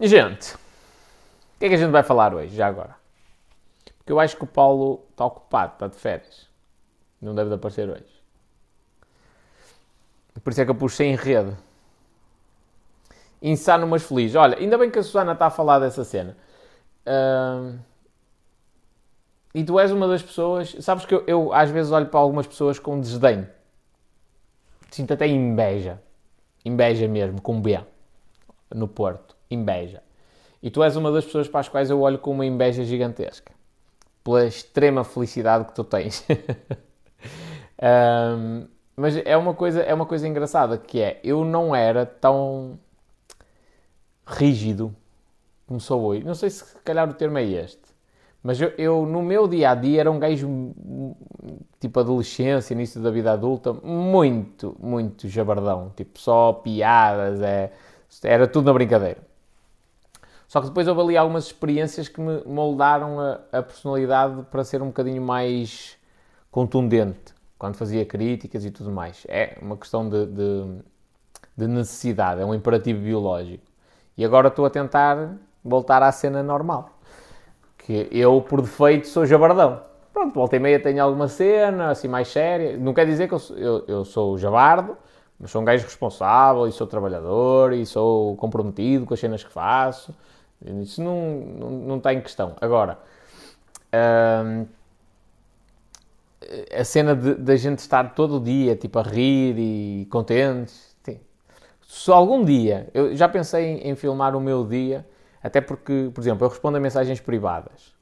Gente, o que é que a gente vai falar hoje, já agora? Porque eu acho que o Paulo está ocupado, está de férias. Não deve de aparecer hoje. Por isso é que eu pus sem rede. Insano, mas feliz. Olha, ainda bem que a Susana está a falar dessa cena. Uh... E tu és uma das pessoas. Sabes que eu, eu, às vezes olho para algumas pessoas com desdém. Sinto até inveja. Inveja mesmo, com B. No Porto. Inveja. E tu és uma das pessoas para as quais eu olho com uma inveja gigantesca. Pela extrema felicidade que tu tens. um, mas é uma, coisa, é uma coisa engraçada que é, eu não era tão rígido como sou hoje. Não sei se calhar o termo é este. Mas eu, eu, no meu dia a dia era um gajo tipo adolescência, início da vida adulta, muito, muito jabardão. Tipo, só piadas, é, era tudo na brincadeira. Só que depois houve ali algumas experiências que me moldaram a, a personalidade para ser um bocadinho mais contundente quando fazia críticas e tudo mais. É uma questão de, de, de necessidade, é um imperativo biológico. E agora estou a tentar voltar à cena normal. Que eu, por defeito, sou jabardão. Pronto, volta e meia tenho alguma cena, assim, mais séria. Não quer dizer que eu, eu, eu sou jabardo, mas sou um gajo responsável e sou trabalhador e sou comprometido com as cenas que faço. Isso não, não, não está em questão. Agora, a cena da gente estar todo o dia tipo, a rir e contentes. Sim. Se algum dia, eu já pensei em, em, filmar o meu dia, até porque, por exemplo, eu respondo a mensagens privadas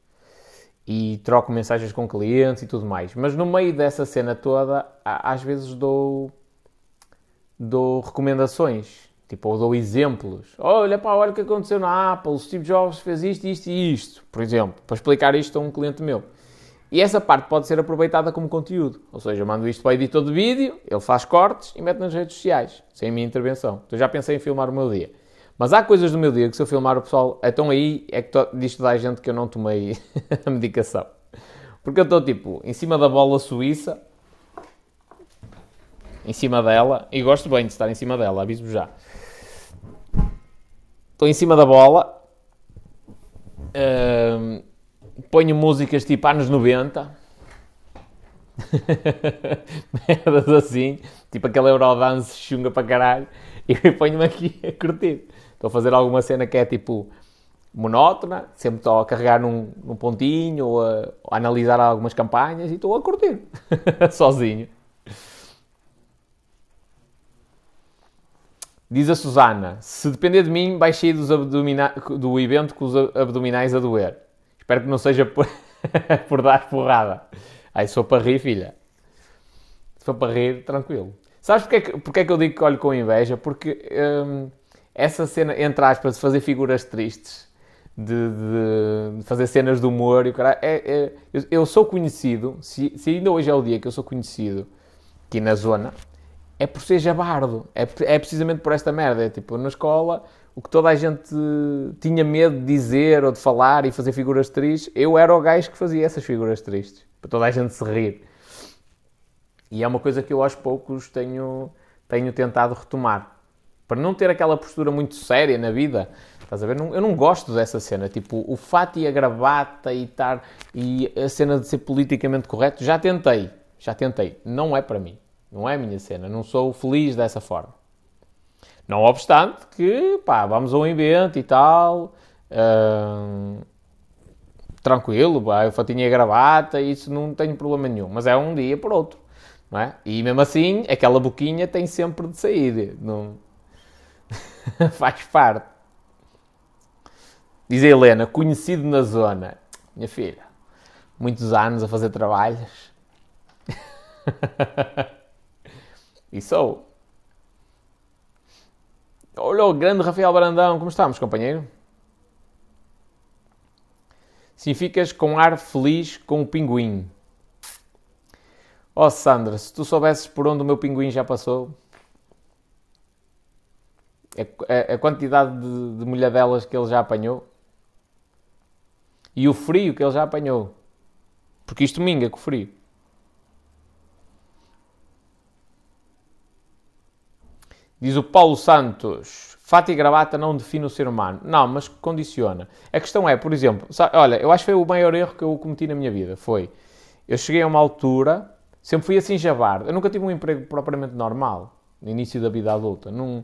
e troco mensagens com clientes e tudo mais, mas no meio dessa cena toda, às vezes dou, dou recomendações Tipo, ou dou exemplos. Olha, pá, olha o que aconteceu na Apple, o Steve Jobs fez isto, isto e isto, por exemplo, para explicar isto a um cliente meu. E essa parte pode ser aproveitada como conteúdo. Ou seja, eu mando isto para o editor de vídeo, ele faz cortes e mete nas redes sociais, sem a minha intervenção. Então já pensei em filmar o meu dia. Mas há coisas do meu dia que se eu filmar o pessoal, então aí é que diz toda a gente que eu não tomei a medicação. Porque eu estou tipo em cima da bola suíça, em cima dela, e gosto bem de estar em cima dela, aviso já. Estou em cima da bola. Uh, ponho músicas tipo anos 90. Merdas assim. Tipo aquele Eurodance chunga para caralho. E ponho-me aqui a curtir. Estou a fazer alguma cena que é tipo monótona, sempre estou a carregar num, num pontinho ou a, a, analisar algumas campanhas e estou a curtir sozinho. Diz a Susana: se depender de mim, vais sair do evento com os abdominais a doer. Espero que não seja por, por dar porrada. Aí, for para rir, filha. Se for para rir, tranquilo. Sabes porque é que, porque é que eu digo que olho com inveja? Porque hum, essa cena, entre aspas, de fazer figuras tristes, de, de, de fazer cenas de humor, e cara, é, é, eu, eu, sou conhecido, se, se ainda hoje é o dia que eu sou conhecido aqui na zona, é por ser jabardo. É, é precisamente por esta merda. É tipo, na escola, o que toda a gente tinha medo de dizer ou de falar e fazer figuras tristes, eu era o gajo que fazia essas figuras tristes. Para toda a gente se rir. E é uma coisa que eu aos poucos tenho, tenho tentado retomar. Para não ter aquela postura muito séria na vida. Estás a ver? eu não gosto dessa cena. Tipo, o fato e a gravata e estar. E a cena de ser politicamente correto. Já tentei. Já tentei. Não é para mim. Não é a minha cena. Não sou feliz dessa forma. Não obstante que, pá, vamos a um evento e tal. Uh, tranquilo, pá, eu fatinha a gravata, isso não tenho problema nenhum. Mas é um dia por outro. Não é? E mesmo assim, aquela boquinha tem sempre de sair. Não... Faz parte. Diz a Helena, conhecido na zona. Minha filha, muitos anos a fazer trabalhos. E sou. Olha o grande Rafael Brandão, como estamos, companheiro? Sim, ficas com ar feliz com o pinguim. Oh Sandra, se tu soubesses por onde o meu pinguim já passou, a, a quantidade de, de molhadelas que ele já apanhou e o frio que ele já apanhou, porque isto minga com o frio. Diz o Paulo Santos, fato e gravata não define o ser humano. Não, mas condiciona. A questão é, por exemplo, sabe, olha, eu acho que foi o maior erro que eu cometi na minha vida. Foi, eu cheguei a uma altura, sempre fui assim jabardo. Eu nunca tive um emprego propriamente normal, no início da vida adulta. Num,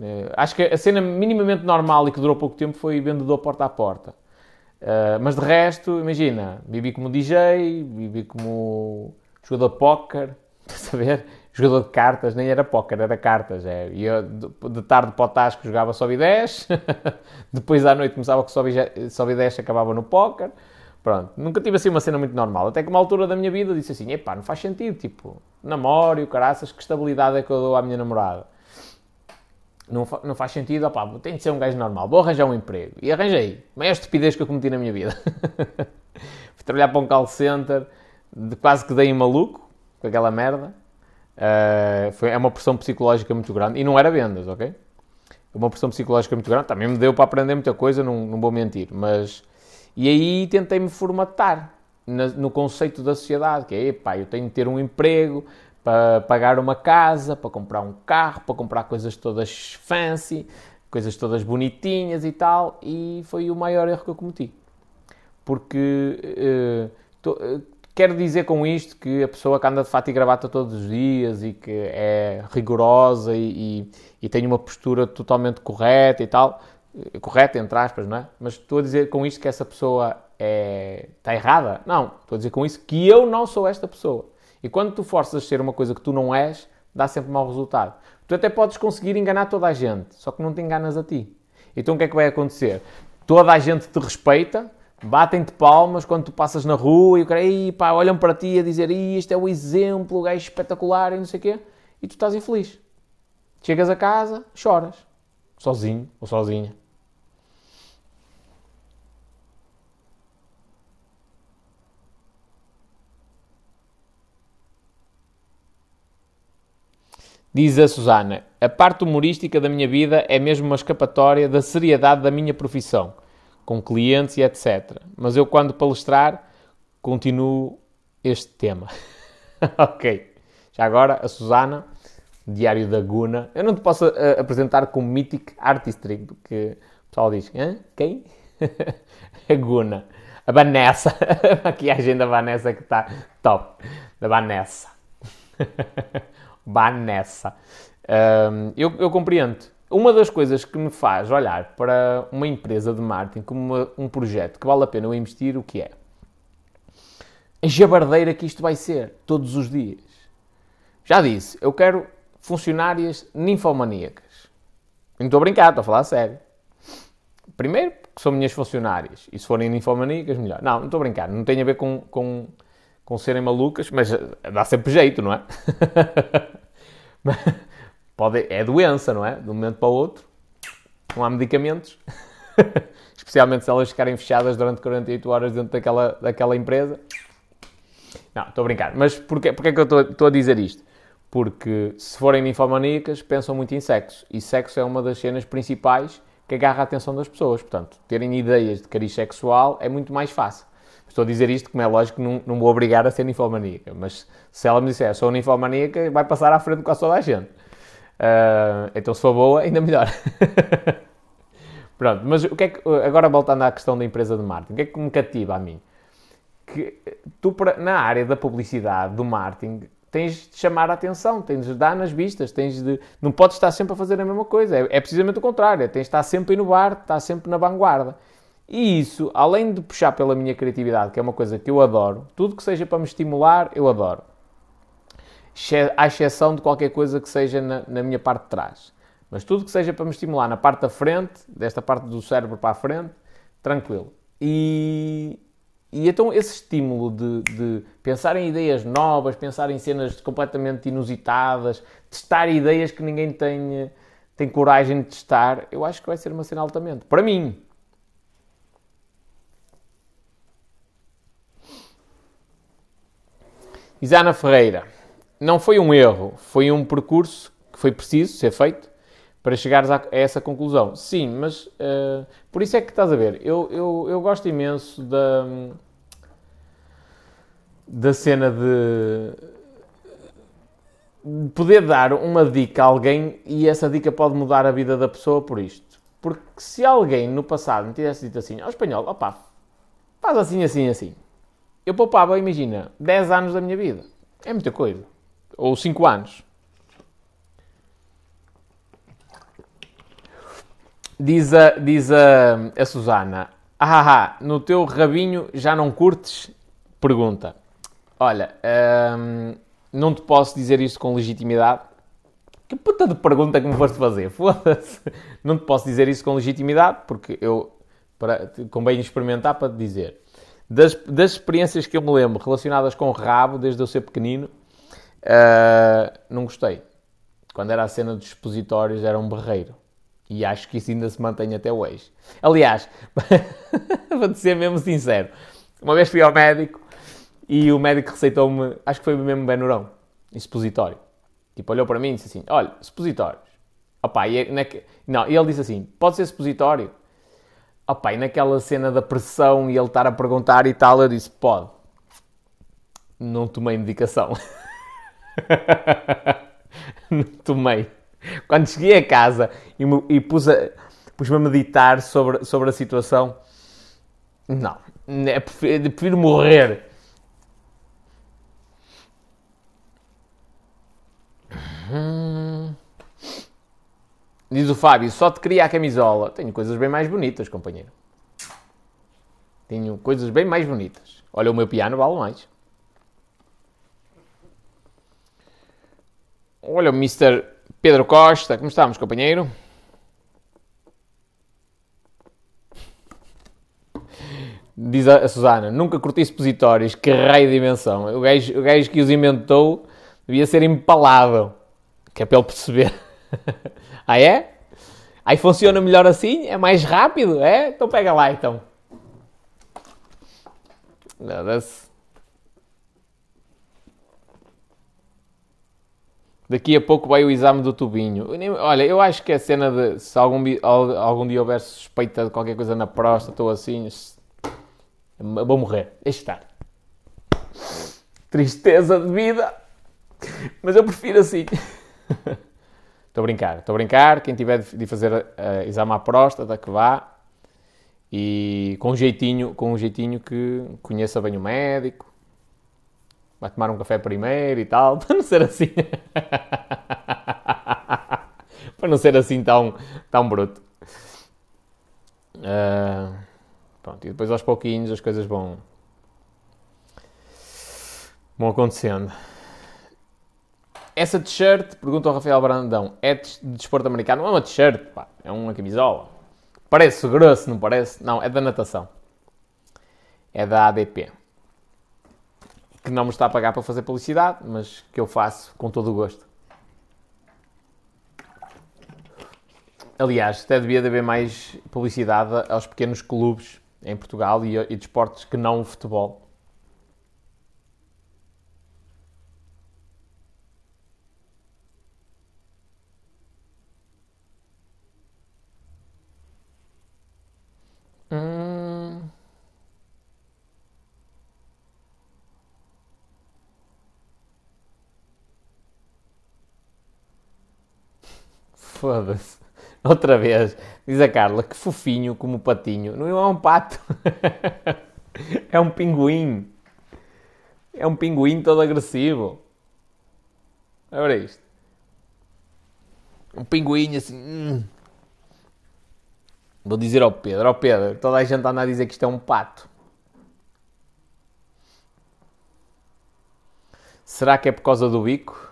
eh, acho que a cena minimamente normal e que durou pouco tempo foi vendedor porta a porta. Uh, mas de resto, imagina, vivi como DJ, vivi como jogador de póquer, estás a ver? Jogador de cartas, nem era póquer, era cartas. É. Ia de tarde para o Tasco jogava só 10, depois à noite começava com só 10 acabava no póquer. Pronto, nunca tive assim uma cena muito normal. Até que uma altura da minha vida disse assim: epá, não faz sentido, tipo, namoro e caraças, que estabilidade é que eu dou à minha namorada? Não, fa não faz sentido, opá, tem de ser um gajo normal, vou arranjar um emprego. E arranjei. Maior estupidez que eu cometi na minha vida. Fui trabalhar para um call center, de quase que dei em maluco com aquela merda. Uh, foi, é uma pressão psicológica muito grande. E não era vendas, ok? É uma pressão psicológica muito grande. Também me deu para aprender muita coisa, não, não vou mentir. Mas... E aí tentei-me formatar na, no conceito da sociedade, que é, pá, eu tenho de ter um emprego, para pagar uma casa, para comprar um carro, para comprar coisas todas fancy, coisas todas bonitinhas e tal, e foi o maior erro que eu cometi. Porque uh, uh, quero dizer com isto que a pessoa que anda de fato e gravata todos os dias e que é rigorosa e, e, e tem uma postura totalmente correta e tal, eh, correta entre aspas, não é? Mas estou a dizer com isto que essa pessoa é, está errada? Não, estou a dizer com isso que eu não sou esta pessoa. E quando tu forças a ser uma coisa que tu não és, dá sempre mau resultado. Tu até podes conseguir enganar toda a gente, só que não te enganas a ti. Então o que é que vai acontecer? Toda a gente te respeita, batem-te palmas quando tu passas na rua e cara, pá, olham para ti a dizer isto é o exemplo, o gajo espetacular e não sei o quê, e tu estás infeliz. Chegas a casa, choras, sozinho ou sozinha. Diz a Susana: A parte humorística da minha vida é mesmo uma escapatória da seriedade da minha profissão, com clientes e etc. Mas eu, quando palestrar, continuo este tema. ok. Já agora, a Susana, Diário da Guna. Eu não te posso uh, apresentar como Mythic Artistry, porque o pessoal diz: Hã? quem? a Guna. A Vanessa. a maquiagem da Vanessa que está top. Da Vanessa. vá nessa. Um, eu, eu, compreendo. Uma das coisas que me faz olhar para uma empresa de marketing como uma, um projeto que vale a pena eu investir, o que é? A jabardeira que isto vai ser, todos os dias. Já disse, eu quero funcionárias ninfomaníacas. Não estou a brincar, estou a falar a sério. Primeiro, que são minhas funcionárias. E se forem ninfomaníacas, melhor. Não, não estou a brincar. Não tem a ver com, com, com serem malucas, mas dá sempre jeito, não é? Pode, é doença, não é? De um momento para o outro, não há medicamentos, especialmente se elas ficarem fechadas durante 48 horas dentro daquela, daquela empresa. Não, estou a brincar. Mas porquê, porquê é que eu estou, a dizer isto? Porque se forem ninfomaníacas, pensam muito em sexo. E sexo é uma das cenas principais que agarra a atenção das pessoas. Portanto, terem ideias de cariz sexual é muito mais fácil. Estou a dizer isto, como é lógico, não, não vou obrigar a ser ninfomaníaca, mas se ela me disser sou ninfomaníaca, vai passar à frente com quase toda a gente. Uh, então, se for boa, ainda melhor. Pronto, mas o que é que, agora voltando à questão da empresa de marketing, o que é que me cativa a mim? Que tu, na área da publicidade, do marketing, tens de chamar a atenção, tens de dar nas vistas, tens de, não podes estar sempre a fazer a mesma coisa, é, é precisamente o contrário, é, tens de estar sempre a inovar, estar sempre na vanguarda. E isso, além de puxar pela minha criatividade, que é uma coisa que eu adoro, tudo que seja para me estimular, eu adoro. À exceção de qualquer coisa que seja na, na minha parte de trás. Mas tudo que seja para me estimular na parte da frente, desta parte do cérebro para a frente, tranquilo. E, e então esse estímulo de, de, pensar em ideias novas, pensar em cenas completamente inusitadas, testar ideias que ninguém tem, tem coragem de testar, eu acho que vai ser uma cena altamente. Para mim, Isana Ferreira, não foi um erro, foi um percurso que foi preciso ser feito para chegares a, essa conclusão. Sim, mas uh, por isso é que estás a ver, eu, eu, eu gosto imenso da, da cena de. poder dar uma dica a alguém e essa dica pode mudar a vida da pessoa por isto. Porque se alguém no passado me tivesse dito assim, ao oh, espanhol, opá, faz assim, assim, assim. Eu poupava, imagina, 10 anos da minha vida. É muita coisa. Ou 5 anos. Diz a, diz a, a Susana, ah, no teu rabinho já não curtes? Pergunta. Olha, hum, não te posso dizer isto com legitimidade. Que puta de pergunta que me foste fazer? Foda-se. Não te posso dizer isso com legitimidade, porque eu para, convém experimentar para te dizer. Das, das experiências que eu me lembro relacionadas com o rabo, desde eu ser pequenino, uh, não gostei. Quando era a cena dos expositórios, era um berreiro. E acho que isso ainda se mantém até hoje. Aliás, vou-te ser mesmo sincero. Uma vez fui ao médico e o médico receitou-me, acho que foi mesmo Benurão, expositório. Tipo, olhou para mim e disse assim: Olha, expositórios. Opa, e, é, naque... Não, e ele disse assim: Pode ser expositório? Opa, e naquela cena da pressão e ele estar a perguntar e tal, eu disse: Pode. Não tomei medicação. Tomei. Quando cheguei a casa e, me, e pus-me a, a meditar sobre, sobre a situação, não. É, prefiro, prefiro morrer Hum. Diz o Fábio, só te queria a camisola. Tenho coisas bem mais bonitas, companheiro. Tenho coisas bem mais bonitas. Olha, o meu piano vale mais. Olha o Mr. Pedro Costa. Como estamos, companheiro? Diz a Susana, nunca curti expositórios. Que raio de dimensão. O gajo, o gajo que os inventou devia ser empalado. Que é para ele perceber. ah, é? Aí funciona melhor assim? É mais rápido? É? Então pega lá, então. Daqui a pouco vai o exame do tubinho. Olha, eu acho que a cena de se algum, algum dia houver suspeita de qualquer coisa na próstata ou assim, vou morrer. Deixa estar. Tristeza de vida. Mas eu prefiro assim. Estou a brincar, estou a brincar. Quem tiver de fazer uh, exame à próstata, que vá. E com um jeitinho, com um jeitinho que conheça bem o médico. Vai tomar um café primeiro e tal, para não ser assim. para não ser assim tão, tão bruto. Uh, pronto, e depois aos pouquinhos as coisas vão, vão acontecendo. Essa t-shirt, pergunta ao Rafael Brandão, é de desporto americano? Não é uma t-shirt, é uma camisola. Parece grosso, não parece? Não, é da natação. É da ADP. Que não me está a pagar para fazer publicidade, mas que eu faço com todo o gosto. Aliás, até devia haver mais publicidade aos pequenos clubes em Portugal e, e de esportes que não o futebol Hum... Foda-se. Outra vez. Diz a Carla, que fofinho como o patinho. Não é um pato. é um pinguim. É um pinguim todo agressivo. Olha isto. Um pinguim assim. Hum. Vou dizer ao Pedro, ao Pedro, toda a gente anda a dizer que isto é um pato. Será que é por causa do bico?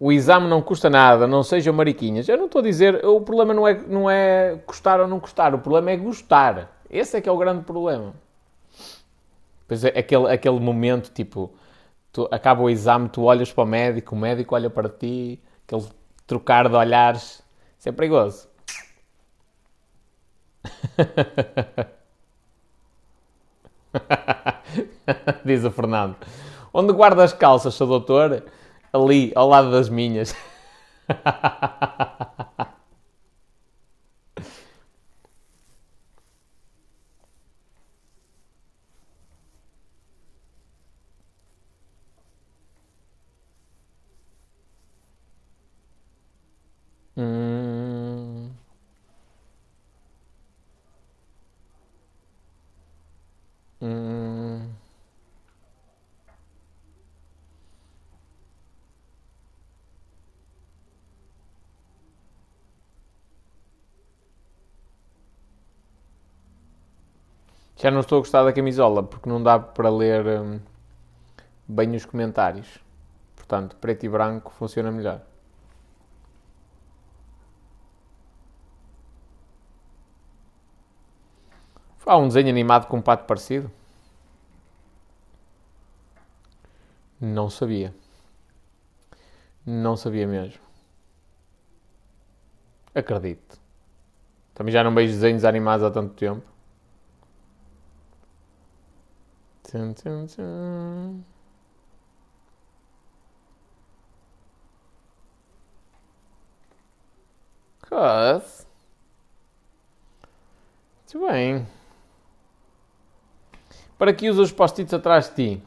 O exame não custa nada, não sejam mariquinhas. Eu não estou a dizer, o problema não é, não é custar ou não custar, o problema é gostar. Esse é que é o grande problema. Pois é, aquele, aquele momento, tipo, tu, acaba o exame, tu olhas para o médico, o médico olha para ti, aquele trocar de olhares. Isso é perigoso. Diz o Fernando. Onde guarda as calças, seu doutor? Ali, ao lado das minhas. Já não estou a gostar da camisola porque não dá para ler hum, bem os comentários. Portanto, preto e branco funciona melhor. Há um desenho animado com um pato parecido? Não sabia. Não sabia mesmo. Acredito. Também já não vejo desenhos animados há tanto tempo. Tum, tum, tum. Cus. Muito bem. Para que usas os post-its atrás de ti?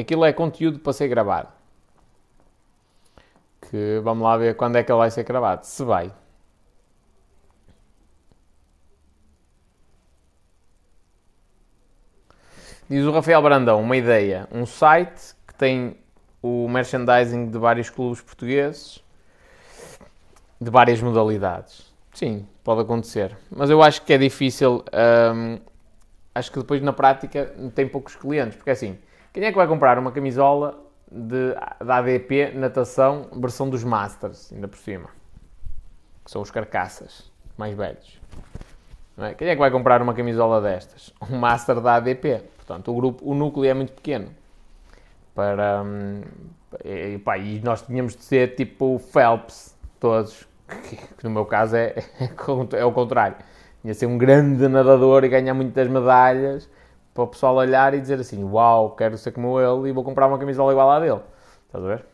Aquilo é conteúdo para ser gravado. Que vamos lá ver quando é que ele vai ser gravado. Se vai. Diz o Rafael Brandão, uma ideia, um site que tem o merchandising de vários clubes portugueses, de várias modalidades. Sim, pode acontecer. Mas eu acho que é difícil. Hum, acho que depois na prática tem poucos clientes. Porque assim, quem é que vai comprar uma camisola de, da ADP natação versão dos Masters, ainda por cima? Que são os carcaças mais velhos. É? Quem é que vai comprar uma camisola destas? Um Master da ADP. Portanto, o, grupo, o núcleo é muito pequeno. Para, hum, e, pá, e nós tínhamos de ser tipo Phelps, todos, que, que no meu caso é, é, é o contrário. Tinha de ser um grande nadador e ganhar muitas medalhas para o pessoal olhar e dizer assim: Uau, quero ser como ele e vou comprar uma camisola igual à dele. Estás a ver?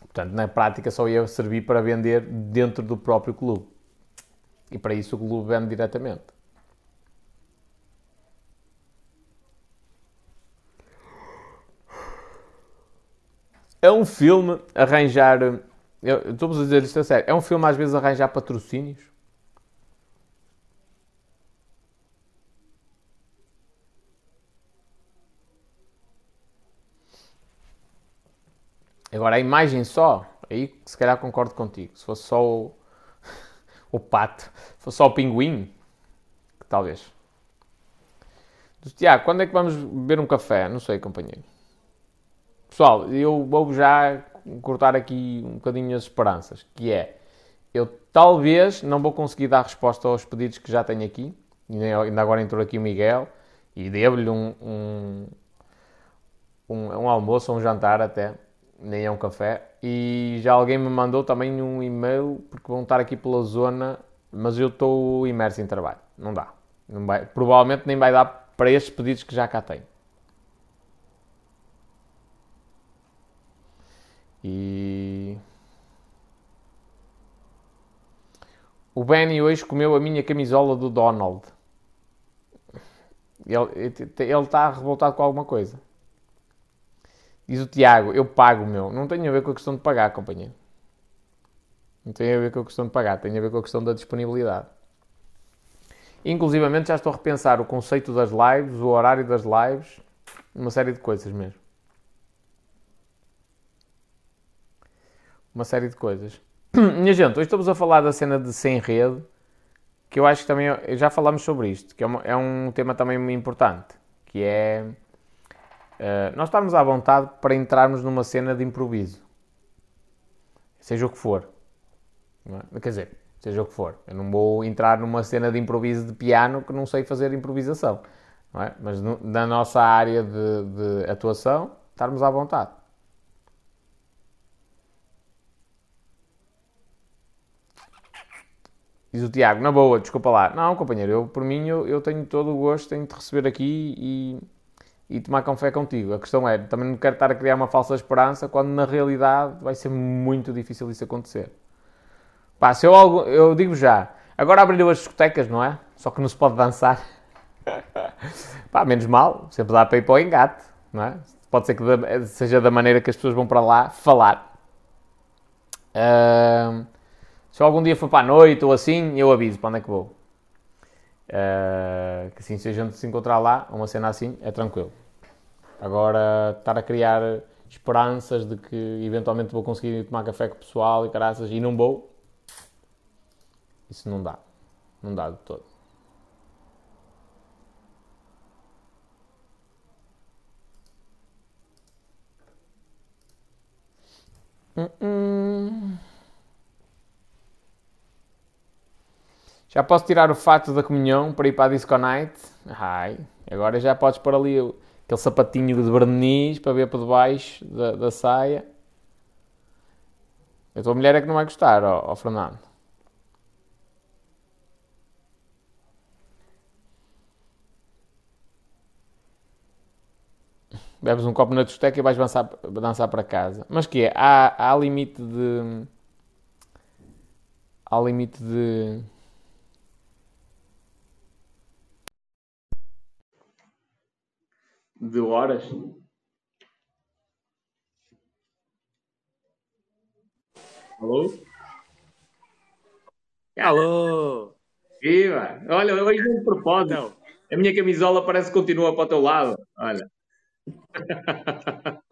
Portanto, na prática só ia servir para vender dentro do próprio clube. E para isso o clube vende diretamente. É um filme arranjar. Estou-vos a dizer isto a sério. É um filme às vezes arranjar patrocínios. Agora a imagem só, aí se calhar concordo contigo. Se fosse só o, o pato, se fosse só o pinguim, talvez. Tiago, quando é que vamos beber um café? Não sei, companheiro. Pessoal, eu vou já cortar aqui um bocadinho as esperanças, que é, eu talvez não vou conseguir dar resposta aos pedidos que já tenho aqui, ainda agora entrou aqui o Miguel, e devo-lhe um, um, um, um almoço ou um jantar até, nem é um café, e já alguém me mandou também um e-mail, porque vão estar aqui pela zona, mas eu estou imerso em trabalho, não dá. Não vai, provavelmente nem vai dar para estes pedidos que já cá tenho. E. O Benny hoje comeu a minha camisola do Donald. Ele, está revoltado com alguma coisa. Diz o Tiago, eu pago o meu. Não tem a ver com a questão de pagar, companheiro. Não tem a ver com a questão de pagar, tem a ver com a questão da disponibilidade. Inclusivamente já estou a repensar o conceito das lives, o horário das lives, uma série de coisas mesmo. Uma série de coisas. Minha gente, hoje estamos a falar da cena de sem rede, que eu acho que também já falámos sobre isto, que é, uma, é um tema também importante, que é uh, nós estarmos à vontade para entrarmos numa cena de improviso, seja o que for. É? Quer dizer, seja o que for. Eu não vou entrar numa cena de improviso de piano que não sei fazer improvisação. É? Mas no, na nossa área de, de atuação, estarmos à vontade. Diz o Tiago, na boa, desculpa lá. Não, companheiro, eu por mim eu, eu tenho todo o gosto em te receber aqui e, e tomar café contigo. A questão é, também não quero estar a criar uma falsa esperança quando na realidade vai ser muito difícil isso acontecer. Pá, se eu, algo, eu digo já, agora abriram as discotecas, não é? Só que não se pode dançar. Pá, menos mal, sempre dá para ir para o engate, não é? Pode ser que seja da maneira que as pessoas vão para lá falar. Uh, se algum dia for para a noite ou assim, eu aviso para onde é que vou. Uh, que assim, se a gente se encontrar lá, uma cena assim, é tranquilo. Agora, estar a criar esperanças de que eventualmente vou conseguir tomar café com o pessoal e caraças, e não vou, isso não dá. Não dá de todo. Uh -uh. Já posso tirar o fato da comunhão para ir para a Disco Night? Ai, agora já podes pôr ali aquele sapatinho de verniz para ver por debaixo da, da saia. A tua mulher é que não vai gostar, ó, ó Fernando. Bebes um copo na discoteca e vais dançar, dançar para casa. Mas que é? Há, há limite de. Há limite de. De horas? Alô? Alô! Viva! Olha, hoje de propósito. A minha camisola parece que continua para o teu lado. Olha.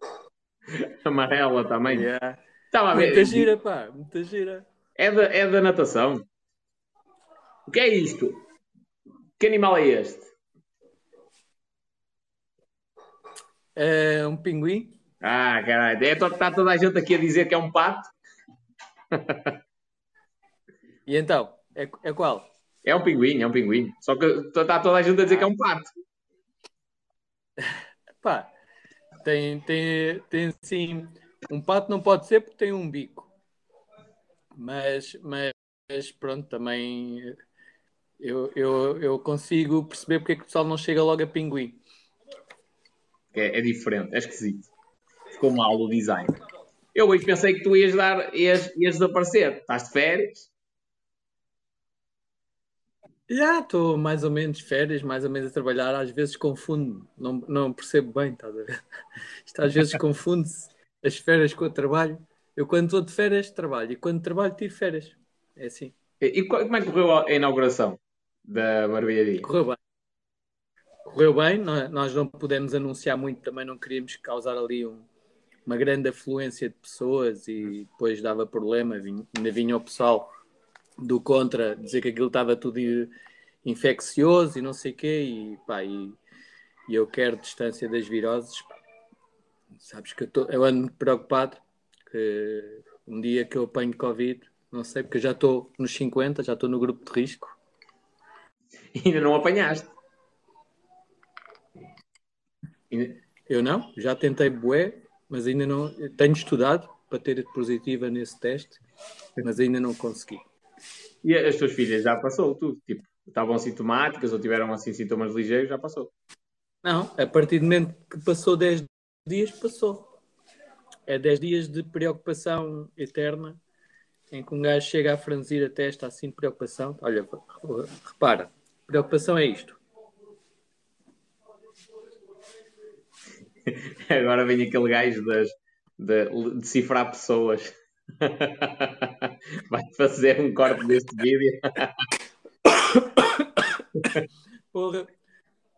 Amarela também. yeah. Estava a Muita ver. gira, pá, muita gira. É da, é da natação. O que é isto? Que animal é este? É um pinguim? Ah, caralho. É, está toda a gente aqui a dizer que é um pato. E então? É, é qual? É um pinguim, é um pinguim. Só que está toda a gente a dizer que é um pato. Pá, tem, tem, tem sim. Um pato não pode ser porque tem um bico. Mas, mas pronto, também eu, eu, eu consigo perceber porque é que o pessoal não chega logo a pinguim. É, é diferente, é esquisito. Ficou mal o design. Eu hoje pensei que tu ias dar, ias, ias desaparecer. Estás de férias? Já estou mais ou menos de férias, mais ou menos a trabalhar, às vezes confundo, não, não percebo bem, estás a ver? Isto às vezes confunde-se as férias com o trabalho. Eu quando estou de férias trabalho e quando trabalho tiro férias. É assim, E, e como é que correu a inauguração da barbearia? correu bem. Correu bem, nó- nós não pudemos anunciar muito, também não queríamos causar ali um- uma grande afluência de pessoas e depois dava problema, ainda vinha o pessoal do contra dizer que aquilo estava tudo infeccioso e não sei o quê, e, pá, e, e eu quero distância das viroses. Sabes que eu, tô- eu ando preocupado que um dia que eu apanho Covid, não sei, porque eu já estou nos 50, já estou no grupo de risco. Ainda não apanhaste. Eu não, já tentei bué, mas ainda não. Tenho estudado para ter positiva nesse teste, mas ainda não consegui. E as tuas filhas já passou tudo? Tipo, estavam sintomáticas ou tiveram assim sintomas ligeiros, já passou. Não, a partir do momento que passou 10 dias, passou. É 10 dias de preocupação eterna, em que um gajo chega a franzir a testa assim de preocupação. Olha, repara, preocupação é isto. Agora vem aquele gajo das, de decifrar pessoas. Vai fazer um corte deste vídeo. Porra,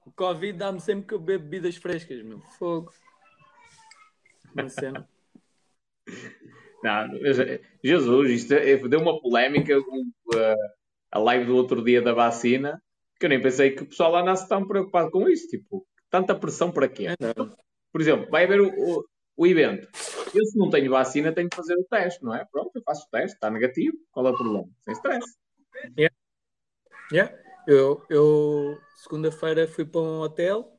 o Covid dá-me sempre que eu bebo bebidas frescas, meu. Fogo. Uma cena. Não, Jesus, isto é- deu uma polémica com uh, a live do outro dia da vacina, que eu nem pensei que o pessoal andasse tão preocupado com isso. Tipo, tanta pressão para quê? Não. Por exemplo, vai haver o, o, o evento. Eu, se não tenho vacina, tenho que fazer o teste, não é? Pronto, eu faço o teste, está negativo, qual é o problema? Sem stress. Yeah. Eu, eu segunda-feira fui para um hotel,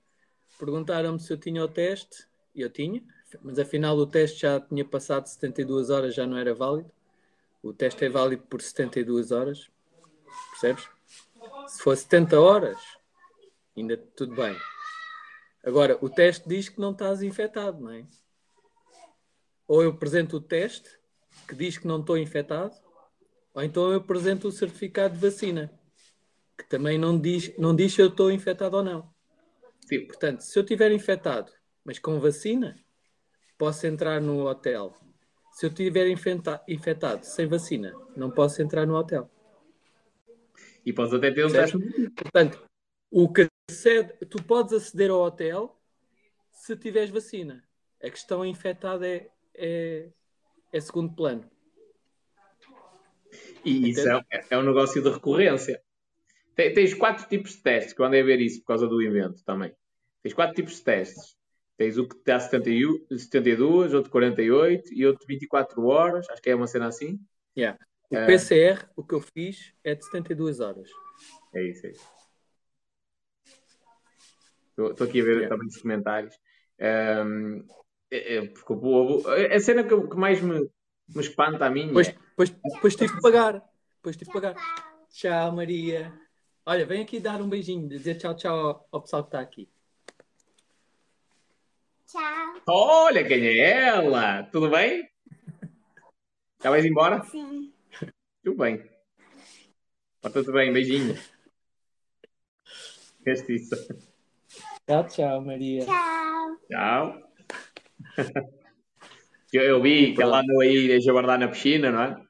perguntaram-me se eu tinha o teste, e eu tinha, mas afinal o teste já tinha passado 72 horas, já não era válido. O teste é válido por 72 horas, percebes? Se for 70 horas, ainda tudo bem. Agora, o teste diz que não estás infectado, não é? Ou eu apresento o teste que diz que não estou infectado, ou então eu apresento o certificado de vacina que também não diz, não diz se eu estou infectado ou não. Tipo, Portanto, se eu estiver infectado, mas com vacina, posso entrar no hotel. Se eu estiver infecta- infectado sem vacina, não posso entrar no hotel. e podes até ter um teste. Portanto, o que tu podes aceder ao hotel se tiveres vacina. A questão infectada é, é, é segundo plano. E isso é, é um negócio de recorrência. Te- Tens quatro tipos de testes, que eu andei a ver isso por causa do evento também. Tens quatro tipos de testes. Tens o que dá 72, outro 48 e outro 24 horas. Acho que é uma cena assim. Yeah. O uh, PCR, o que eu fiz, é de 72 horas. É isso, é isso. Estou aqui a ver yeah. também os comentários. Um, é, é, porque o a cena que, que mais me, me espanta a mim. Pois, é... pois, pois tive que pagar. Pois tive que pagar. Tchau, Maria. Olha, vem aqui dar um beijinho, dizer tchau, tchau ao pessoal que está aqui. Tchau. Olha quem é ela! Tudo bem? Já vais embora? Sim. Tudo bem. Porta-te bem, beijinho. Castiça. Tchau, tchau, Maria. Tchau. Tchau. Eu, eu vi que ela andou aí a jabardar na piscina, não é?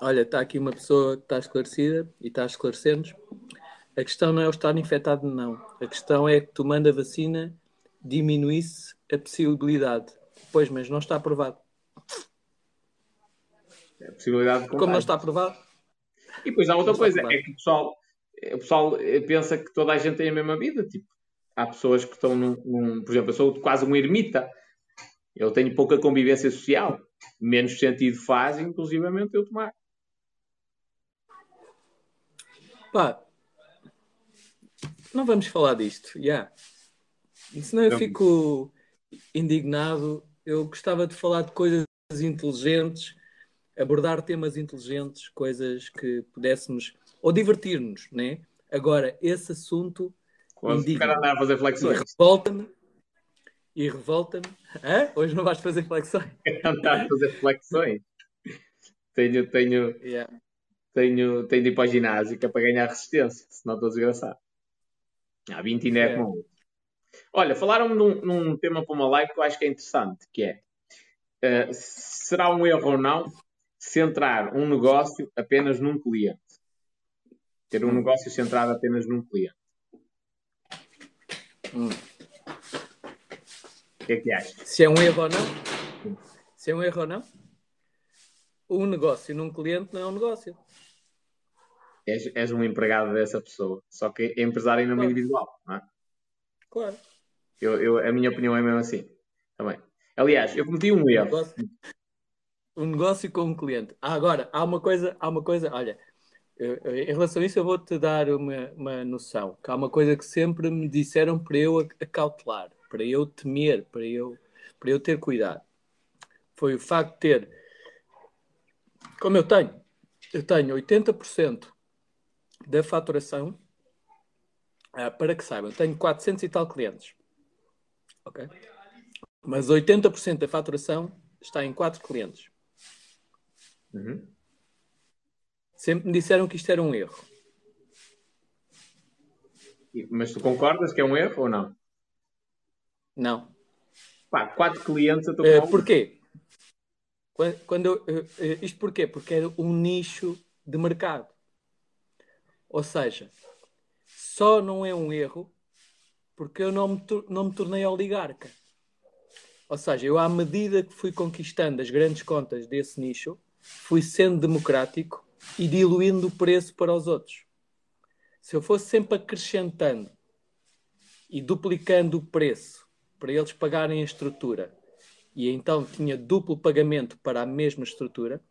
Olha, está aqui uma pessoa que está esclarecida e está a esclarecer-nos. A questão não é o estar infectado, não. A questão é que tomando a vacina diminuísse a possibilidade. Pois, mas não está aprovado. É a possibilidade de Como não está aprovado? E depois há outra coisa, é que o pessoal, o pessoal pensa que toda a gente tem a mesma vida. Tipo, há pessoas que estão num, num por exemplo, eu sou quase um ermita. Eu tenho pouca convivência social. Menos sentido faz, inclusivamente, eu tomar. Pá, não vamos falar disto, já. Yeah. Senão eu fico indignado. Eu gostava de falar de coisas inteligentes, abordar temas inteligentes, coisas que pudéssemos ou divertir-nos, né? Agora, esse assunto indigna. a fazer flexões. Revolta-me. E revolta-me. Hoje não vais fazer flexões? Andar a fazer flexões. Tenho, tenho, yeah tenho, tenho de ir para o ginásio que é para ganhar resistência, senão estou desgraçado. Há 20 ainda é Olha, falaram-me num, num, tema para uma live que eu acho que é interessante, que é uh, será um erro ou não centrar um negócio apenas num cliente? Ter um hum. negócio centrado apenas num cliente. Hum. O que é que achas? Se é um erro ou não? Se é um erro ou não? Um negócio num cliente não é um negócio. És, és um empregado dessa pessoa. Só que é empresário em nome claro. individual, não é? Claro. Eu, eu, a minha opinião é mesmo assim. Também. Aliás, eu cometi um erro. Um negócio, com um cliente. Ah, agora, há uma coisa, há uma coisa, olha, eu, eu, em relação a isso eu vou-te dar uma, uma noção, que há uma coisa que sempre me disseram para eu acautelar, para eu temer, para eu, para eu ter cuidado. Foi o facto de ter, como eu tenho, eu tenho 80% da faturação, uh, para que saibam, tenho 400 e tal clientes. Ok? Mas 80% da faturação está em 4 clientes. Uhum. Sempre me disseram que isto era um erro. Mas tu concordas que é um erro ou não? Não. Pá, quatro clientes a uh, Porquê? Quando, quando eu, uh, isto porquê? Porque era um nicho de mercado. Ou seja, só não é um erro porque eu não me, não me tornei oligarca. Ou seja, eu, à medida que fui conquistando as grandes contas desse nicho, fui sendo democrático e diluindo o preço para os outros. Se eu fosse sempre acrescentando e duplicando o preço para eles pagarem a estrutura, e então tinha duplo pagamento para a mesma estrutura,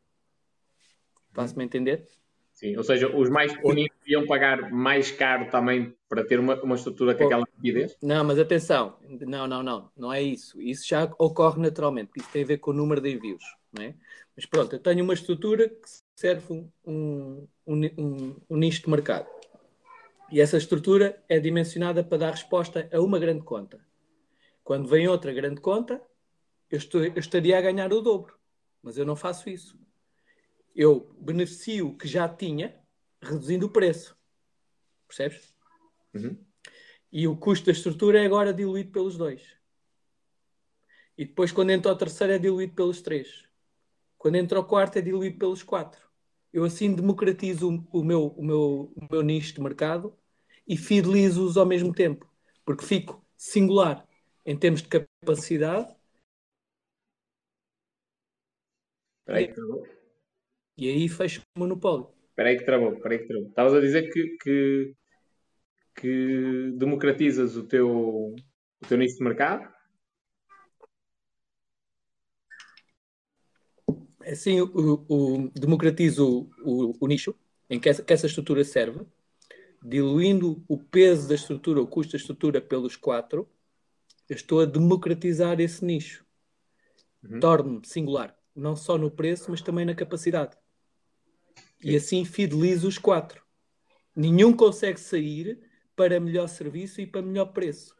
faço-me entender? Sim, ou seja, os mais pequeninos iam pagar mais caro também para ter uma, uma estrutura com aquela rapidez? Não, mas atenção, não, não, não, não é isso. Isso já ocorre naturalmente, isso tem a ver com o número de envios, não é? Mas pronto, eu tenho uma estrutura que serve um, um, um, um nicho de mercado. E essa estrutura é dimensionada para dar resposta a uma grande conta. Quando vem outra grande conta, eu, estou, eu estaria a ganhar o dobro. Mas eu não faço isso eu beneficio o que já tinha, reduzindo o preço. Percebes? Uhum. E o custo da estrutura é agora diluído pelos dois. E depois, quando entra o terceiro, é diluído pelos três. Quando entra o quarto, é diluído pelos quatro. Eu assim democratizo o, meu, o, meu, o meu nicho de mercado e fidelizo-os ao mesmo tempo. Porque fico singular em termos de capacidade. Peraí, e aí fecha o monopólio. Espera aí que travou, espera aí que travou. Estavas a dizer que, que que democratizas o teu, o teu nicho de mercado? Assim, o, o, democratizo o, o, nicho em que essa, que essa estrutura serve, diluindo o peso da estrutura, o custo da estrutura pelos quatro, eu estou a democratizar esse nicho. Uhum. Torno-me singular, não só no preço, mas também na capacidade. E assim fidelizo os quatro. Nenhum consegue sair para melhor serviço e para melhor preço.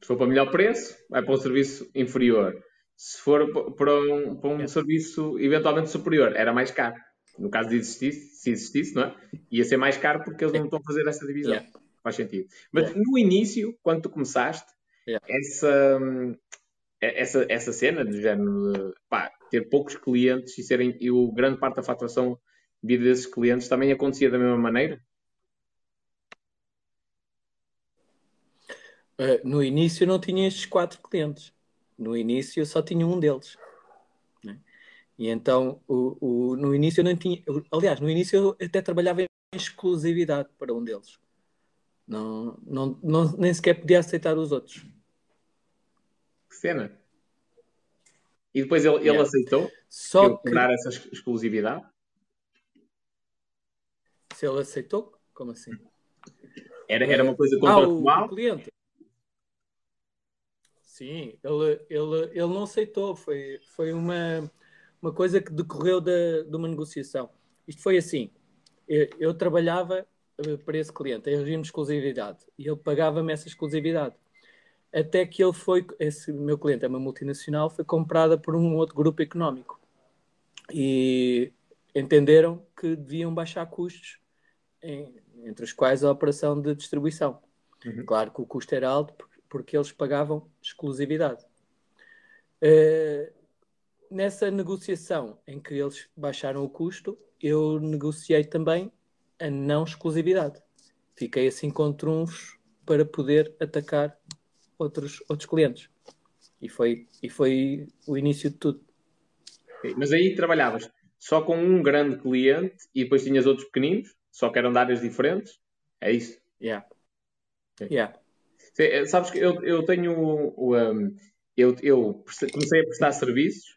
Se for para melhor preço, vai para um serviço inferior. Se for para um, para um é. serviço eventualmente superior, era mais caro. No caso de existisse, se existisse, não é? Ia ser mais caro porque eles não estão a fazer essa divisão. Yeah. Faz sentido. Mas yeah. no início, quando tu começaste, yeah. essa, essa, essa cena do género de pá, ter poucos clientes e serem e o grande parte da faturação vida desses clientes também acontecia da mesma maneira? Uh, no início não tinha estes quatro clientes. No início eu só tinha um deles. Né? E então, o, o, no início eu não tinha. Eu, aliás, no início eu até trabalhava em exclusividade para um deles. Não, não, não, nem sequer podia aceitar os outros. Que cena! E depois ele, yeah. ele aceitou Só que... dar essa exclusividade? Se ele aceitou? Como assim? Era, era uma coisa contratual? Ah, o, o cliente. Sim, ele, ele, ele não aceitou. Foi, foi uma, uma coisa que decorreu de, de uma negociação. Isto foi assim: eu, eu trabalhava eh, para esse cliente em regime de exclusividade e ele pagava-me essa exclusividade. Até que ele foi, esse meu cliente é uma multinacional, foi comprada por um outro grupo económico e entenderam que deviam baixar custos, em, entre os quais a operação de distribuição. Uhum. Claro que o custo era alto porque eles pagavam exclusividade. Uh, nessa negociação em que eles baixaram o custo, eu negociei também a não exclusividade. Fiquei assim com trunfos para poder atacar outros, outros clientes. E foi, e foi o início de tudo. Mas aí trabalhavas só com um grande cliente e depois tinhas outros pequeninos, só que eram de áreas diferentes? É isso? Yeah. Yeah. Eh, sabes que eu, eu tenho. Um, eu, eu comecei a prestar serviços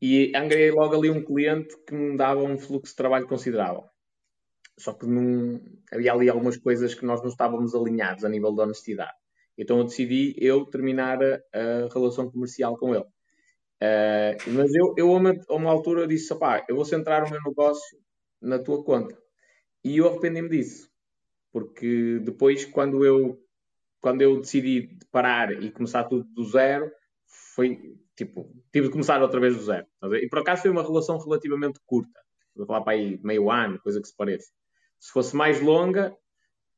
e angriei logo ali um cliente que me dava um fluxo de trabalho considerável. Só que não, havia ali algumas coisas que nós não estávamos alinhados a nível de honestidade. Então eu decidi eu terminar a, a relação comercial com ele. Uh, mas eu, eu a, uma, a uma altura disse, pá, eu vou centrar o meu negócio na tua conta. E eu arrependi-me disso. Porque depois, quando eu quando eu decidi parar e começar tudo do zero, foi tipo, tive de começar outra vez do zero. E por acaso foi uma relação relativamente curta. Vou falar para aí meio ano, coisa que se pareça. Se fosse mais longa,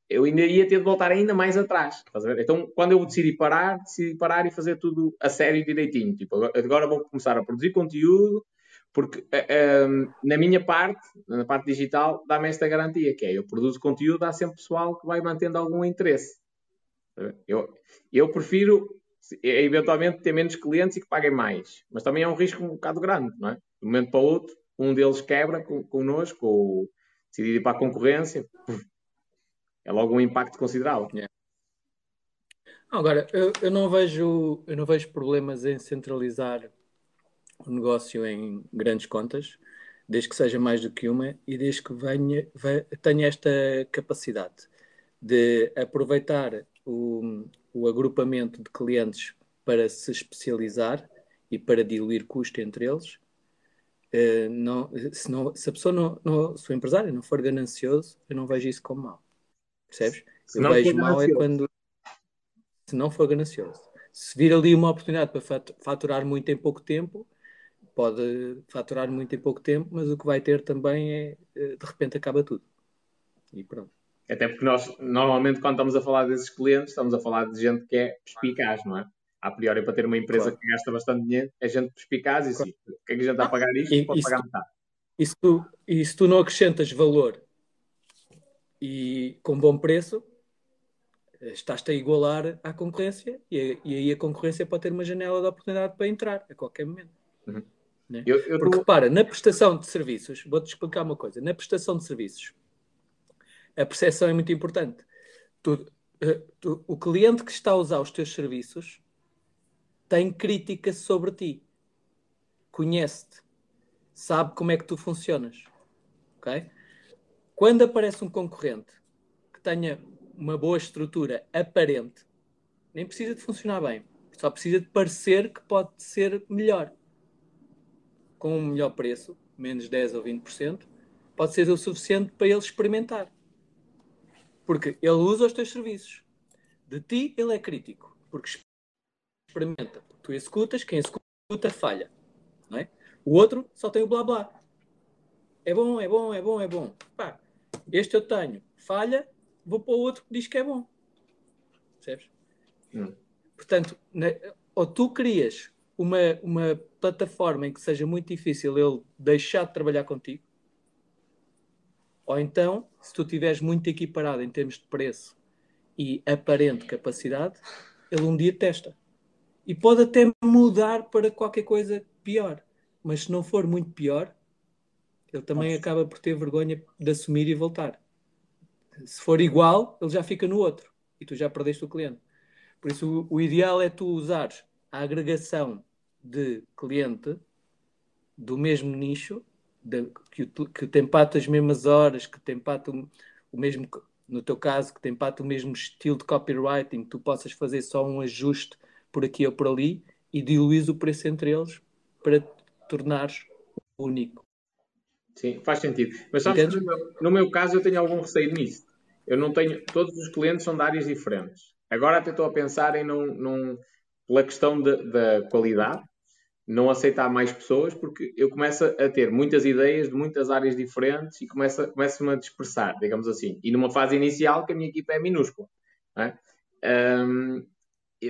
eu ainda ia ter de voltar ainda mais atrás. Então, quando eu decidi parar, decidi parar e fazer tudo a sério e direitinho. Tipo, agora vou começar a produzir conteúdo, porque uh, na minha parte, na parte digital, dá-me esta garantia, que é eu produzo conteúdo, há sempre pessoal que vai mantendo algum interesse. Eu, eu prefiro eventualmente ter menos clientes e que paguem mais, mas também é um risco um bocado grande, não é? De um momento para o outro, um deles quebra connosco ou decide ir para a concorrência, é logo um impacto considerável. Yeah. Agora, eu, eu, não vejo, eu não vejo problemas em centralizar o negócio em grandes contas, desde que seja mais do que uma e desde que venha, venha tenha esta capacidade de aproveitar o, o agrupamento de clientes para se especializar e para diluir custo entre eles. Uh, não, se, não, se a pessoa não, não, se o empresário não for ganancioso, eu não vejo isso como mal. Percebes? Se eu vejo mal é quando se não for ganancioso. Se vir ali uma oportunidade para faturar muito em pouco tempo, pode faturar muito em pouco tempo, mas o que vai ter também é eh, de repente acaba tudo. E pronto. Até porque nós, normalmente, quando estamos a falar desses clientes, estamos a falar de gente que é perspicaz, não é? A priori, para ter uma empresa claro. que gasta bastante dinheiro, é gente perspicaz e sim, o que é que a gente está a pagar isto? E, pode pagar metade. E se, tu, e se tu não acrescentas valor e com bom preço, estás-te a igualar à concorrência e, e, aí a concorrência pode ter uma janela de oportunidade para entrar a qualquer momento. Uhum. Né? Eu, eu Porque, tô... repara, na prestação de serviços, vou-te explicar uma coisa: na prestação de serviços, a percepção é muito importante. Tu, eh, tu, o cliente que está a usar os teus serviços tem crítica sobre ti, conhece-te, sabe como é que tu funcionas. Quando aparece um concorrente que tenha uma boa estrutura aparente, nem precisa de funcionar bem, só precisa de parecer que pode ser melhor. Com um melhor preço, menos 10 ou 20%, pode ser o suficiente para ele experimentar. Porque ele usa os teus serviços. De ti, ele é crítico. Porque experimenta. Tu executas, quem executa falha. Não é? O outro só tem o blá blá. É bom, é bom, é bom, é bom. Pá, este eu tenho. Falha, vou para o outro que diz que é bom. Percebes? Hum. Portanto, na, ou tu crias uma, uma plataforma em que seja muito difícil ele deixar de trabalhar contigo, ou então, se tu estiveres muito equiparado em termos de preço e aparente capacidade, ele um dia testa. E pode até mudar para qualquer coisa pior. Mas se não for muito pior, ele também acaba por ter vergonha de assumir e voltar. Se for igual, ele já fica no outro. E tu já perdeste o cliente. Por isso, o, o ideal é tu usares a agregação de cliente do mesmo nicho, de, que, que tem pato as mesmas horas, que tem pato o, o mesmo, no teu caso, que tem pato o mesmo estilo de copywriting, que tu possas fazer só um ajuste por aqui ou por ali e diluís o preço entre eles para te tornares único. Sim, faz sentido. Mas sabes no meu, no meu caso eu tenho algum receio nisso. Eu não tenho. Todos os clientes são de áreas diferentes. Agora até estou a pensar em não, não pela questão da qualidade, não aceitar mais pessoas, porque eu começo a ter muitas ideias de muitas áreas diferentes e começo-me começo a dispersar, digamos assim. E numa fase inicial que a minha equipa é minúscula. É? Um,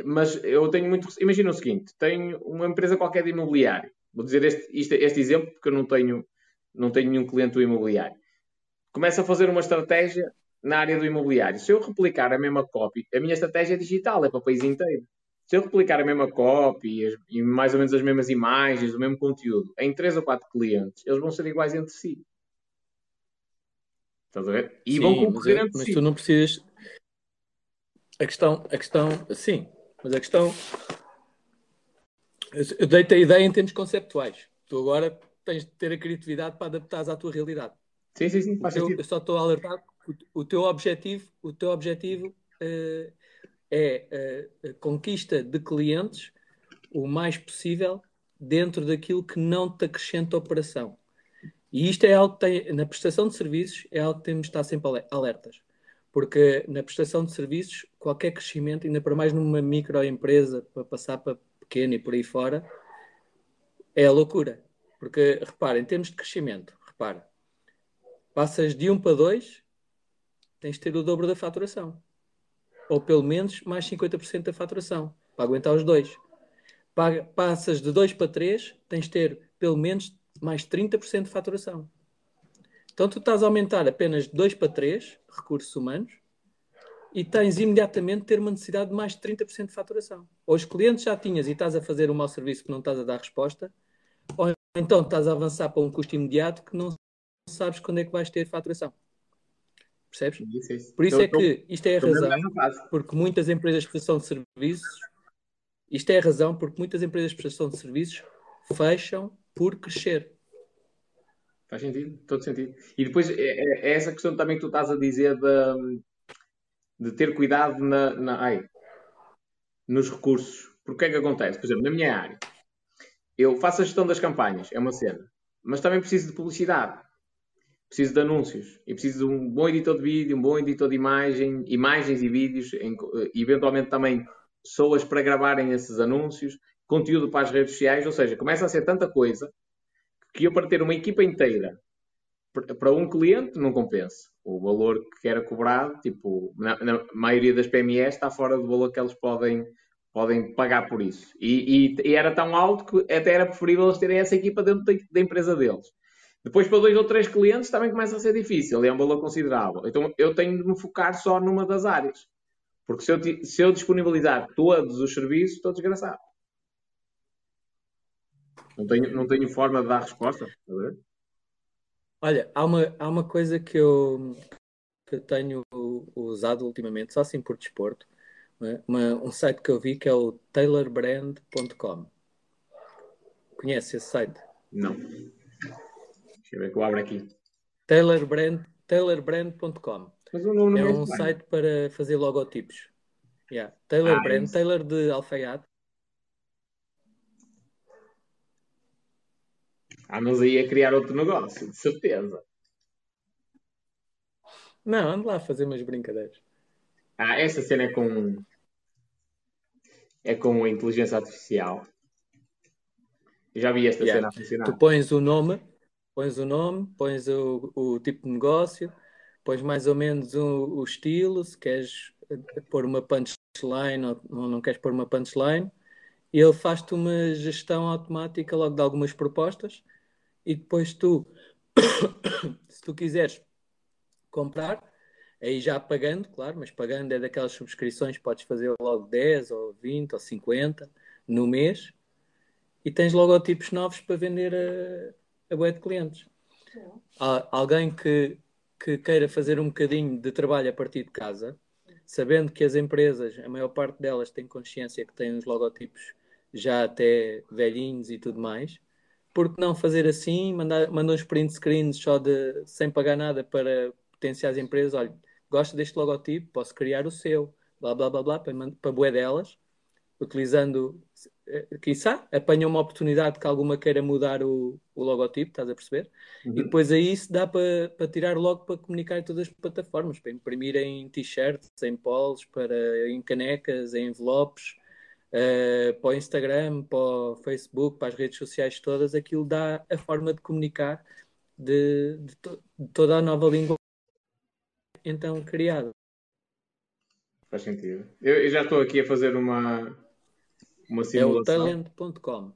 mas eu tenho muito. Imagina o seguinte: tenho uma empresa qualquer de imobiliário. Vou dizer este, este, este exemplo porque eu não tenho, não tenho nenhum cliente do imobiliário. Começa a fazer uma estratégia na área do imobiliário. Se eu replicar a mesma copy, a minha estratégia é digital, é para o país inteiro. Se eu replicar a mesma copy e mais ou menos as mesmas imagens, o mesmo conteúdo, em três ou quatro clientes, eles vão ser iguais entre si. Estás a ver? E sim, vão concorrer mas, entre mas si. tu não precisas. A questão, a questão, sim, mas a questão. Eu dei-te a ideia em termos conceptuais. Tu agora tens de ter a criatividade para adaptares à tua realidade. Sim, sim, sim. Faz eu, eu só estou a alertar o, o teu objetivo, o teu objetivo uh, é a, conquista de clientes o mais possível dentro daquilo que não te acrescenta operação. E isto é algo que tem, na prestação de serviços, é algo que temos de estar sempre alertas. Porque na prestação de serviços, qualquer crescimento, ainda para mais numa microempresa, para passar para pequena e por aí fora, é a loucura. Porque, repara, em termos de crescimento, repara, passas de 1 para 2, tens de ter o dobro da faturação. Ou pelo menos mais 50% da faturação, para aguentar os dois. Passas de 2 para 3, tens de ter pelo menos mais 30% de faturação. Então tu estás a aumentar apenas de 2 para 3 recursos humanos e tens imediatamente de ter uma necessidade de mais de 30% de faturação. Ou os clientes já tinhas e estás a fazer um mau serviço que não estás a dar resposta, ou então estás a avançar para um custo imediato que não sabes quando é que vais ter faturação. Percebes? Isso, isso. Por isso então, é que isto é a razão, porque muitas empresas de prestação de serviços, isto é a razão porque muitas empresas de prestação de serviços fecham por crescer. Faz sentido, todo sentido. E depois é, é, é, essa questão também que tu estás a dizer de, de ter cuidado na, na ai, nos recursos. Porque é que acontece? Por exemplo, na minha área, eu faço a gestão das campanhas, é uma cena, mas também preciso de publicidade preciso de anúncios e preciso de um bom editor de vídeo, um bom editor de imagem, imagens e vídeos, em, eventualmente também pessoas para gravarem esses anúncios, conteúdo para as redes sociais, ou seja, começa a ser tanta coisa que eu para ter uma equipa inteira para um cliente não compensa. O valor que era cobrado, tipo, na, na maioria das PMEs está fora do valor que eles podem, podem pagar por isso. E, e, e era tão alto que até era preferível eles terem essa equipa dentro da, da empresa deles. Depois, para dois ou três clientes, também começa a ser difícil, é um valor considerável. Então, eu tenho de me focar só numa das áreas. Porque se eu, se eu disponibilizar todos os serviços, estou desgraçado. Não tenho, não tenho forma de dar resposta. Olha, há uma, há uma coisa que eu, que eu tenho usado ultimamente, só assim por desporto, é? uma, um site que eu vi que é o taylorbrand.com. Conhece esse site? Não. Deixa eu ver que eu abro aqui. Taylorbrand, taylorbrand.com. É um site para fazer logotipos. Yeah. Taylor ah, Brand, Taylor de alfaiate. Ah, mas aí ia criar outro negócio, de certeza. Não, ando lá a fazer umas brincadeiras. Ah, essa cena é com. É com inteligência artificial. Eu já vi esta yeah. cena a funcionar. Tu pões o nome, pões o nome, pões o, o tipo de negócio, pões mais ou menos o, o estilo, se queres pôr uma punchline ou não queres pôr uma punchline, e ele faz-te uma gestão automática logo de algumas propostas e depois tu, se tu quiseres comprar, aí já pagando, claro, mas pagando é daquelas subscrições, podes fazer logo 10 ou 20 ou 50 no mês e tens logotipos novos para vender a, web de clientes. alguém que, que queira fazer um bocadinho de trabalho a partir de casa, sabendo que as empresas, a maior parte delas tem consciência que têm os logotipos já até velhinhos e tudo mais, por que não fazer assim, mandar, mandar uns print screens só de, sem pagar nada para potenciais empresas, olha, gosto deste logotipo, posso criar o seu, blá blá blá blá, para, para bué delas, utilizando, quiçá, apanha uma oportunidade que alguma queira mudar o, o logotipo, estás a perceber? Uhum. E depois aí isso dá para, para tirar logo para comunicar em todas as plataformas, para imprimir em t-shirts, em polos, para, em canecas, em envelopes, uh, para o Instagram, para o Facebook, para as redes sociais todas, aquilo dá a forma de comunicar de, de, to, de toda a nova língua então criada. Faz sentido. Eu, eu já estou aqui a fazer uma, uma simulação. É o talent.com.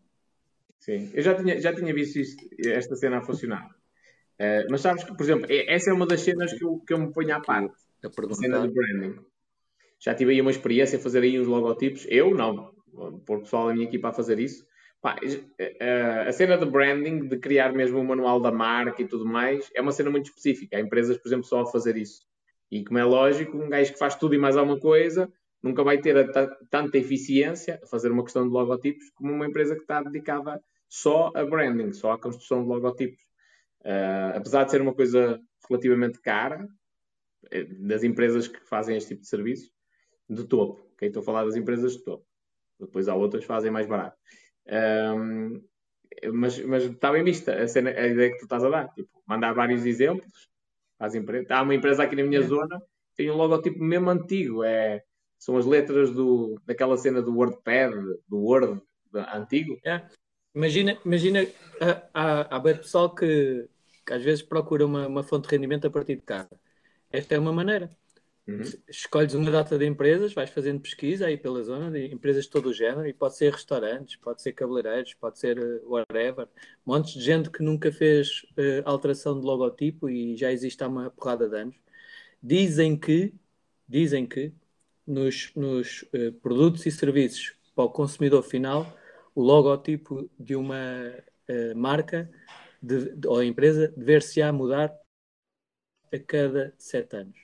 Sim, eu já tinha, já tinha visto isto, esta cena a funcionar. Uh, mas sabes que, por exemplo, essa é uma das cenas que eu, que eu me ponho à parte. A, a cena de branding. Já tive aí uma experiência a fazer aí uns logotipos. Eu não, por pessoal da minha equipa a fazer isso. Pá, a cena de branding, de criar mesmo o manual da marca e tudo mais, é uma cena muito específica. Há empresas, por exemplo, só a fazer isso. E como é lógico, um gajo que faz tudo e mais alguma coisa nunca vai ter a, tanta eficiência a fazer uma questão de logotipos como uma empresa que está dedicada só a branding, só à construção de logotipos. Uh, apesar de ser uma coisa relativamente cara, eh, das empresas que fazem este tipo de serviço, de topo. Okay? Estou a falar das empresas de topo. Depois há outras que fazem mais barato. Um, mas, mas está bem vista a, cena, a ideia que tu estás a dar. Tipo, mandar vários exemplos às empresas. Há uma empresa aqui na minha é. zona tem um logotipo mesmo antigo. É, são as letras do, daquela cena do WordPad, do Word antigo. Imagina, imagina há, há, há pessoal que, que às vezes procura uma, uma fonte de rendimento a partir de casa. Esta é uma maneira. Uhum. Escolhes uma data de empresas, vais fazendo pesquisa aí pela zona, de empresas de todo o género, e pode ser restaurantes, pode ser cabeleireiros, pode ser uh, whatever. Montes de gente que nunca fez uh, alteração de logotipo e já existe há uma porrada de anos. Dizem que, dizem que nos, nos uh, produtos e serviços para o consumidor final, o logotipo de uma uh, marca de, de, ou empresa dever-se-á mudar a cada sete anos.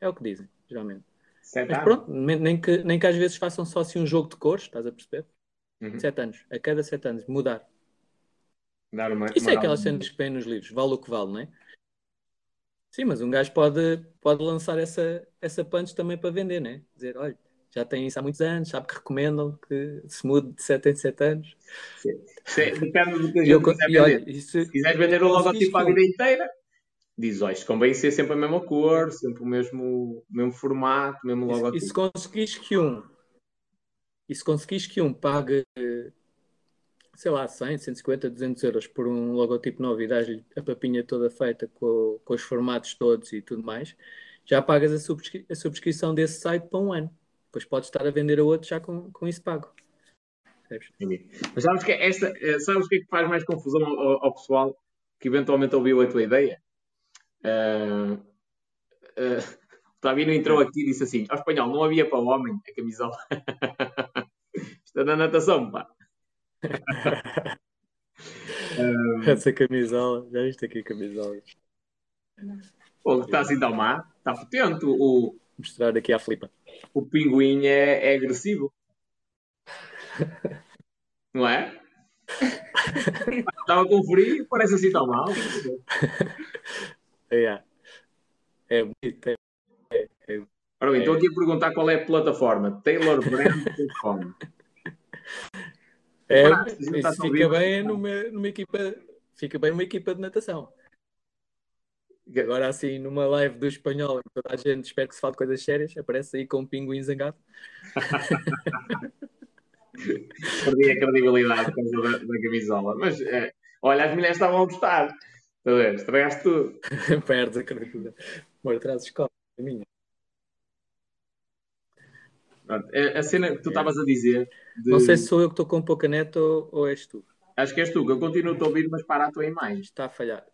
É o que dizem, geralmente. Sete Mas pronto, nem que, nem que às vezes façam só assim um jogo de cores, estás a perceber? Uhum. Sete anos, a cada sete anos, mudar. Dar uma, Isso uma é aquelas cenas que vêm nos livros, vale o que vale, não é? Sim, mas um gajo pode, pode lançar essa, essa punch também para vender, né? Dizer, olha, já tem isso há muitos anos, sabe que recomendam que se mude de 7 em 7 anos. Sim. Depende do que a gente quiser vender. se quiseres vender o logotipo a vida inteira, diz, olha, isto convém ser sempre a mesma cor, sempre o mesmo, mesmo formato, o mesmo logotipo. E se conseguires que um, e se conseguires que um pague, sei lá, 100, 150, 200 euros por um logotipo novo e dás-lhe a papinha toda feita com, com os formatos todos e tudo mais, já pagas a, subscri a subscrição desse site para um ano depois podes estar a vender a outro já com, com isso pago. Mas sabes que esta, eh, sabes o que é que faz mais confusão ao, ao pessoal que eventualmente ouviu a tua ideia? Uh, uh, o Tavino entrou aqui e disse assim: ao espanhol não havia para o homem a camisola. Isto é da natação, pá. Essa camisola, já viste aqui camisolas? Pô, está assim tão má. Está potente. O, Mostrar aqui à flipa. o pinguim é, é agressivo. Não é? Estava com frio, parece assim tão mal. É, é bonito. É, é, é. Ora bem, estou aqui a perguntar qual é a plataforma. TaylorBrand.com. É, isso fica bem, numa, numa equipa. Fica bem uma equipa de natação. Agora assim, numa live do espanhol, toda a gente espera que se fale coisas sérias, aparece aí com um pinguim zangado. Perdi a credibilidade por causa da, da camisola. Mas, é, olha, as mulheres estavam a gostar. A? Estragaste tudo. Perdes a credibilidade. Amor, traz escola, a minha. Pronto, a, cena que tu estavas a dizer. de- Não sei se sou eu que estou com pouca net ou, ou és tu. Acho que és tu, que eu continuo a ouvir, mas para a tua imagem. Está a falhar.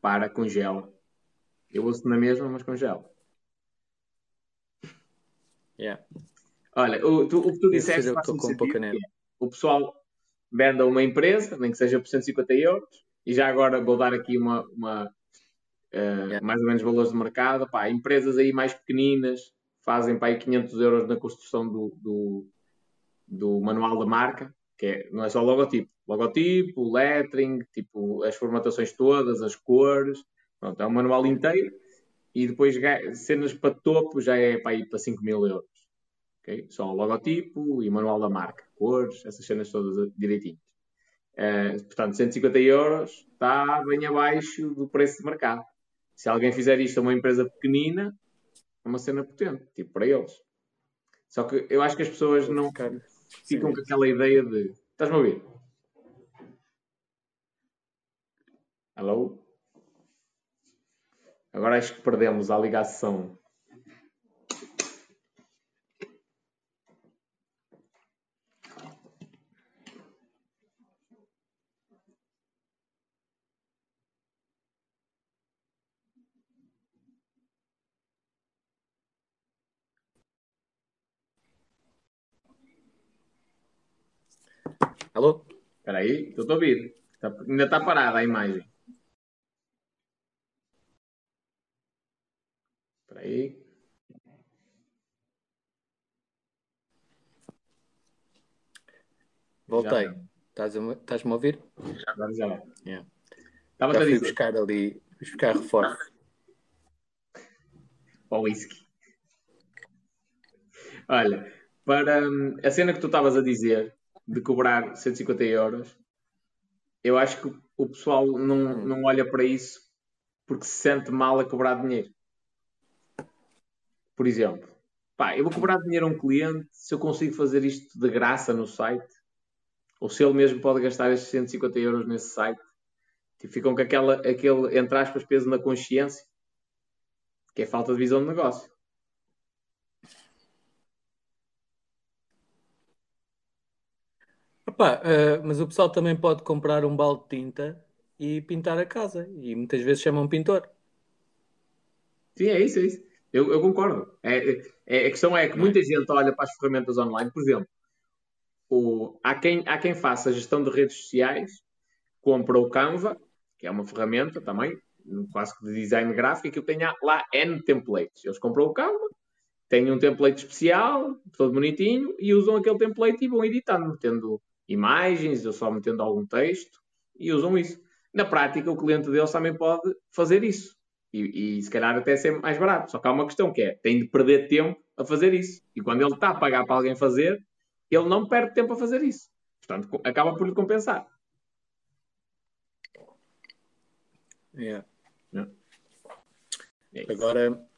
Para, congela. Eu ouço na mesma, mas congela. Yeah. Olha, o, tu- o que tu disseste eu estou com pouca sentido, net. que é, O pessoal vende a uma empresa, nem que seja por 150 euros, e já agora vou dar aqui uma, uma, eh, mais ou menos valores de mercado. Pá, empresas aí mais pequeninas fazem para aí 500 euros na construção do, do, do manual da marca, que é, não é só logotipo. Logotipo, lettering, tipo, as formatações todas, as cores. Pronto, é um manual inteiro. E depois cenas para topo já é para para 5 mil euros. ok? Só o logotipo e manual da marca, cores, essas cenas todas direitinhas. Eh, portanto, 150 euros está bem abaixo do preço de mercado. Se alguém fizer isto a uma empresa pequenina, é uma cena potente, tipo para eles. Só que eu acho que as pessoas não ficam Sim. com aquela ideia de. Estás-me a ouvir? Alô? Agora acho que perdemos a ligação. Alô? Espera aí, estou a ouvir. Está- ainda está parada a imagem. Espera aí. Voltei. Já. Estás a Estás-me a ouvir? Agora já vai. Yeah. Estava Já a dizer. buscar ali, fui buscar reforço. Para o whisky. Olha, para hum, a cena que tu estavas a dizer de cobrar 150 euros, eu acho que o pessoal não, não olha para isso porque se sente mal a cobrar dinheiro. Por exemplo, pá, eu vou cobrar dinheiro a um cliente se eu consigo fazer isto de graça no site, ou se ele mesmo pode gastar estes 150 euros nesse site. Tipo, ficam com aquela, aquele, entre aspas, peso na consciência, que é falta de visão de negócio. Epá, eh, mas o pessoal também pode comprar um balde de tinta e pintar a casa. E muitas vezes chamam pintor. Sim, é isso, é isso. Eu, eu concordo. É, é- a questão é que muita gente olha para as ferramentas online, por exemplo, o, há, quem, há quem faça gestão de redes sociais, compra o Canva, que é uma ferramenta também, quase que de design gráfico, que tem lá N templates. Eles compram o Canva, têm um template especial, todo bonitinho, e usam aquele template e vão editando, metendo imagens ou só metendo algum texto, e usam isso. Na prática, o cliente deles também pode fazer isso. E, e se calhar até ser mais barato. Só que há uma questão que é, tem de perder tempo a fazer isso. E quando ele está a pagar para alguém fazer, ele não perde tempo a fazer isso. Portanto, acaba por lhe compensar. Yeah. É isso. Agora,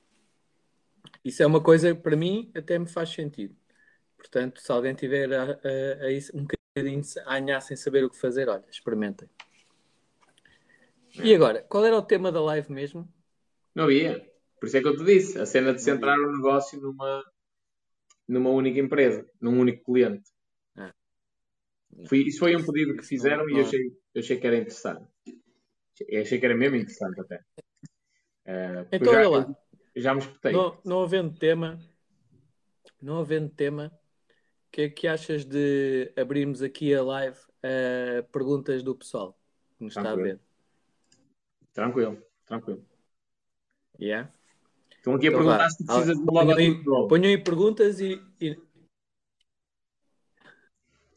isso é uma coisa que para mim até me faz sentido. Portanto, se alguém tiver a, a- a isso um bocadinho a anhar sem saber o que fazer, olha, experimentem. E agora, qual era o tema da live mesmo? Não havia. Por isso é que eu te disse. A cena de centrar o negócio numa, numa única empresa, num único cliente. Ah. Foi- isso foi um pedido que fizeram e eu achei, eu achei que era interessante. Eu achei que era mesmo interessante até. Porque Então, já, olha lá. já me espetei. Não, não havendo tema, não havendo tema, o que é que achas de abrirmos aqui a live a perguntas do pessoal que nos está a Tranquilo. ver? Tranquilo, tranquilo. Yeah. Estão aqui a então, perguntar vá. se precisas de um logotipo Ponham aí perguntas e, e...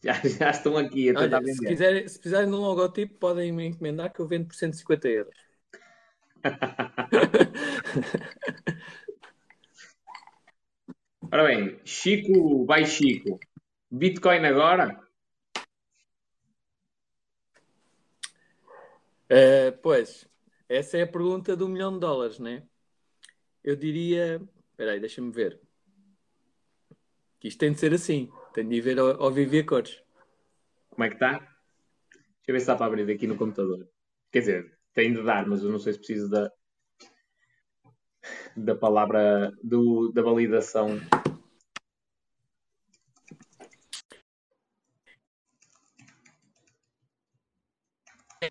Já, já, estão aqui a tentar Olha, vender. Se, quiserem, se precisarem de um logotipo, podem me encomendar que eu vendo por 150 euros. Ora bem, Chico, vai Chico. Bitcoin agora? Uh, pois, essa é a pergunta do milhão de dólares, né? Eu diria. Espera aí, deixa-me ver. Que isto tem de ser assim. Tem de ir ver ao, ao viver cores. Como é que está? Deixa eu ver se dá para abrir aqui no computador. Quer dizer, tem de dar, mas eu não sei se preciso da, da palavra do, da validação.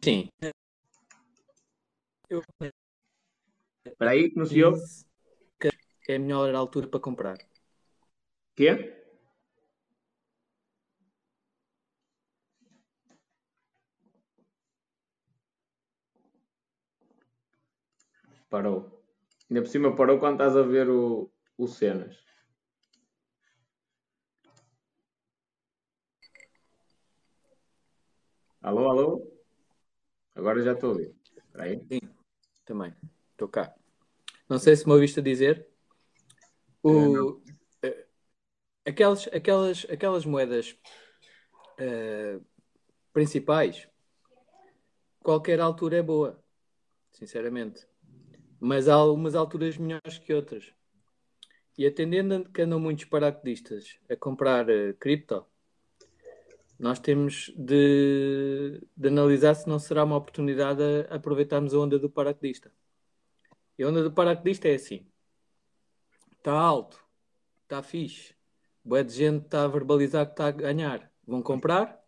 Sim. Eu... Espera aí, que no senhor? É a melhor altura para comprar. Quê? Parou. Ainda por cima parou quando estás a ver o, o cenas. Alô, alô? Agora já estou a ouvir. Espera aí. Sim, também. Estou cá. Não sei se me ouviste dizer. O, uh, aquelas, aquelas, aquelas moedas uh, principais, qualquer altura é boa, sinceramente mas há algumas alturas melhores que outras. E atendendo que andam muitos paraquedistas a comprar uh, cripto, nós temos de, de, analisar se não será uma oportunidade a aproveitarmos a onda do paraquedista. E a onda do paraquedista é assim: está alto, está fixe, boa de gente está a verbalizar que está a ganhar. Vão comprar,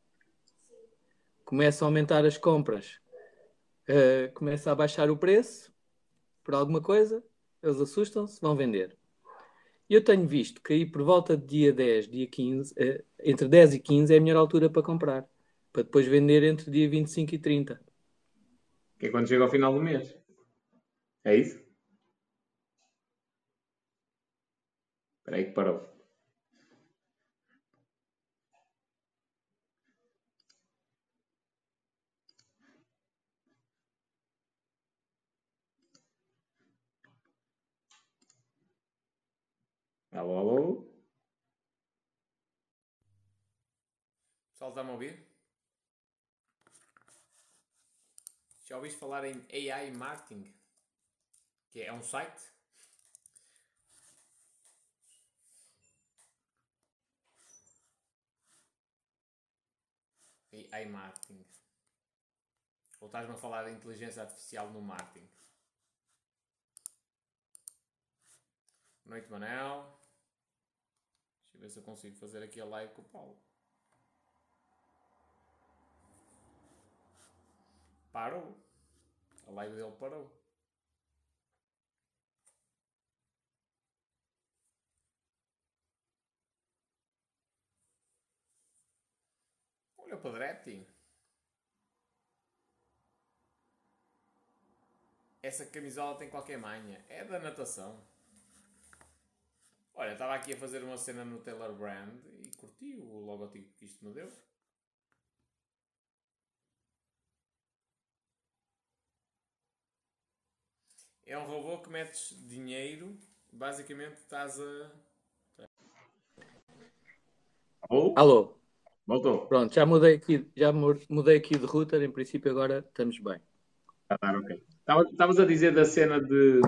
começa a aumentar as compras, uh, começa a baixar o preço, por alguma coisa, eles assustam-se, vão vender. Eu tenho visto que aí por volta de dia 10, dia 15, eh, entre 10 e 15 é a melhor altura para comprar, para depois vender entre dia 25 e 30. Que é quando chega ao final do mês. É isso? Espera aí que parou. Alô, alô? Pessoal, está-me a ouvir? Já ouviste falar em AI Marketing? Que é um site? AI Marketing. Ou estás-me a falar de inteligência artificial no marketing? Noite Manel. Deixa ver se eu consigo fazer aqui a live com o Paulo. Parou. A live dele parou. Olha o Padretti. Essa camisola tem qualquer manha. É da natação. Olha, estava aqui a fazer uma cena no Taylor Brand e curti o logotipo que isto me deu. É um robô que metes dinheiro, basicamente estás a. Alô? Alô? Voltou. Pronto, já mudei aqui, já mudei aqui de router, em princípio agora estamos bem. Ah, ok. Estavas a dizer da cena de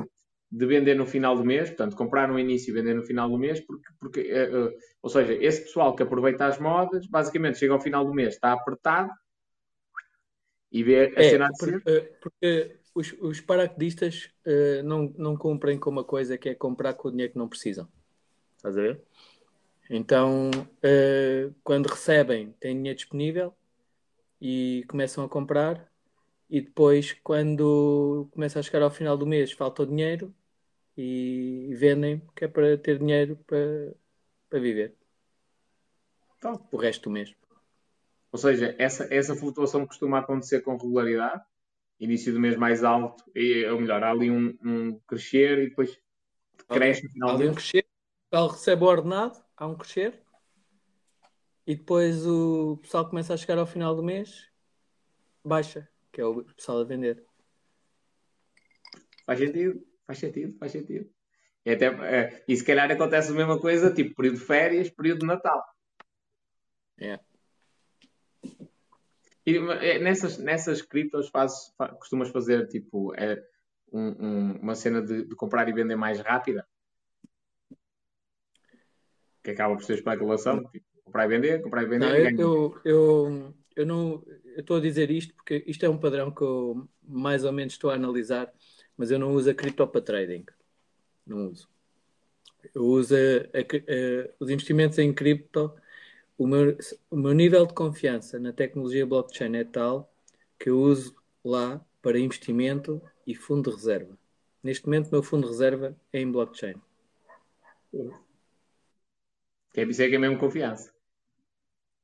de vender no final do mês, portanto, comprar no início e vender no final do mês, porque, porque uh, uh, ou seja, esse pessoal que aproveita as modas, basicamente chega ao final do mês, está apertado e vê a é, cena de porque, uh, porque os, os paraquedistas não, não cumprem com uma coisa que é comprar com o dinheiro que não precisam. Estás a ver? Então, quando recebem, têm dinheiro disponível e começam a comprar, e depois, quando começa a chegar ao final do mês, falta o dinheiro, e vendem que é para ter dinheiro para, para viver então, o resto do mês. Ou seja, essa, essa flutuação costuma acontecer com regularidade início do mês mais alto, e, ou melhor, há ali um, um crescer e depois cresce no final há ali um mês. crescer, ele recebe o ordenado, há um crescer, e depois o pessoal começa a chegar ao final do mês, baixa, que é o pessoal a vender. Faz sentido, faz sentido, faz sentido. E, até, é, e se calhar acontece a mesma coisa, tipo período de férias, período de Natal. É. E é, nessas, nessas criptos fazes, fa- costumas fazer tipo é, um- um- uma cena de, de comprar e vender mais rápida? Que acaba por ser especulação. Tipo, comprar e vender, comprar e vender Não, e eu, eu, eu, eu não eu estou a dizer isto porque isto é um padrão que eu mais ou menos estou a analisar, mas eu não uso a cripto para trading. Não uso. Eu uso a- a os investimentos em cripto. O meu, o meu nível de confiança na tecnologia blockchain é tal que eu uso lá para investimento e fundo de reserva. Neste momento, o meu fundo de reserva é em blockchain. Que isso é que é mesmo confiança.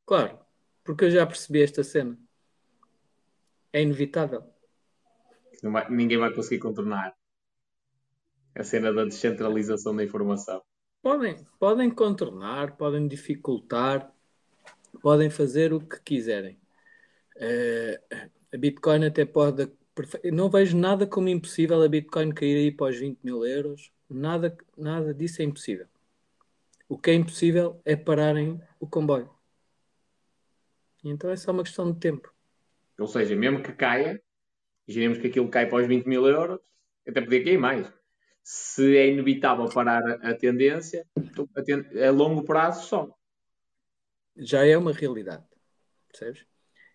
Claro, porque eu já percebi esta cena. É inevitável. Vai- ninguém vai conseguir contornar a cena da descentralização da informação. Podem, podem contornar, podem dificultar, podem fazer o que quiserem. Eh, a Bitcoin até pode. Não vejo nada como impossível a Bitcoin cair aí para os 20 mil euros. Nada, nada disso é impossível. O que é impossível é pararem o comboio. Então é só uma questão de tempo. Ou seja, mesmo que caia, imaginemos que aquilo cai para os 20 mil euros, até podia cair mais. Se é inevitável parar a, tendência, a, ten- a longo prazo só. já é uma realidade, percebes?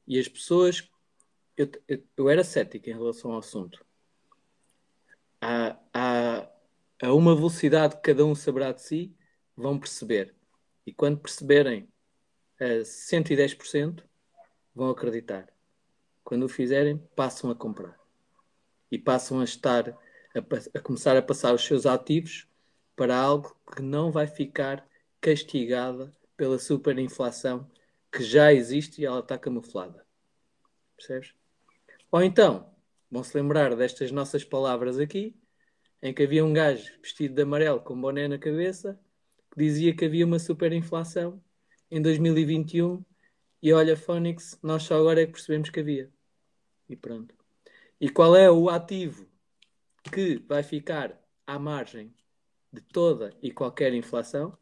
E as pessoas, eu, eu, eu era cético em relação ao assunto. Há, há, a uma velocidade que cada um saberá de si, vão perceber. E quando perceberem a 110%, vão acreditar. Quando o fizerem, passam a comprar. E passam a estar, a, a começar a passar os seus ativos para algo que não vai ficar castigada pela superinflação que já existe e ela está camuflada. Percebes? Ou então, vão se lembrar destas nossas palavras aqui, em que havia um gajo vestido de amarelo com boné na cabeça que dizia que havia uma superinflação em 2021 e olha, Phonics, nós só agora é que percebemos que havia. E pronto. E qual é o ativo que vai ficar à margem de toda e qualquer inflação?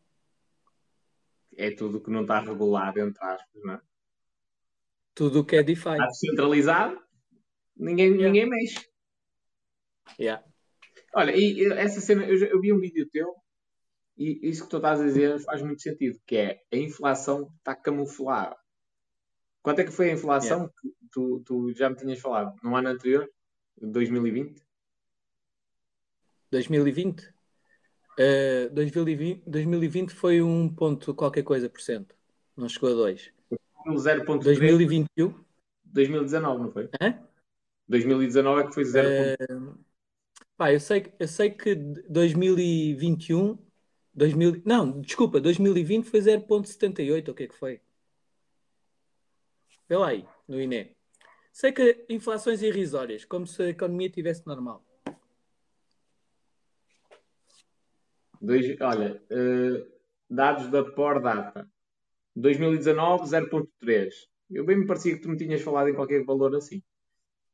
É tudo que não está regulado, entre aspas, não é? Tudo o que é DeFi. Está descentralizado, ninguém, Yeah. ninguém mexe. Yeah. Olha, e essa cena, eu, já- eu vi um vídeo teu e isso que tu estás a dizer faz muito sentido, que é a inflação está camuflada. Quanto é que foi a inflação que tu, tu já me tinhas falado no ano anterior, 2020? 2020? Uh, 2020, 2020 foi um ponto qualquer coisa por cento. Não chegou a 2. 0.3, 2021? 2019, não foi? Hã? 2019 é que foi 0.3. Pá, eu sei, eu sei que 2021, 2000, não, desculpa, 2020 foi 0.78, ou o que é que foi? Vê lá aí, no INE. Sei que inflações irrisórias, como se a economia estivesse normal. Dois, olha, eh, dados da Por Data. 2019, 0.3. Eu bem me parecia que tu me tinhas falado em qualquer valor assim.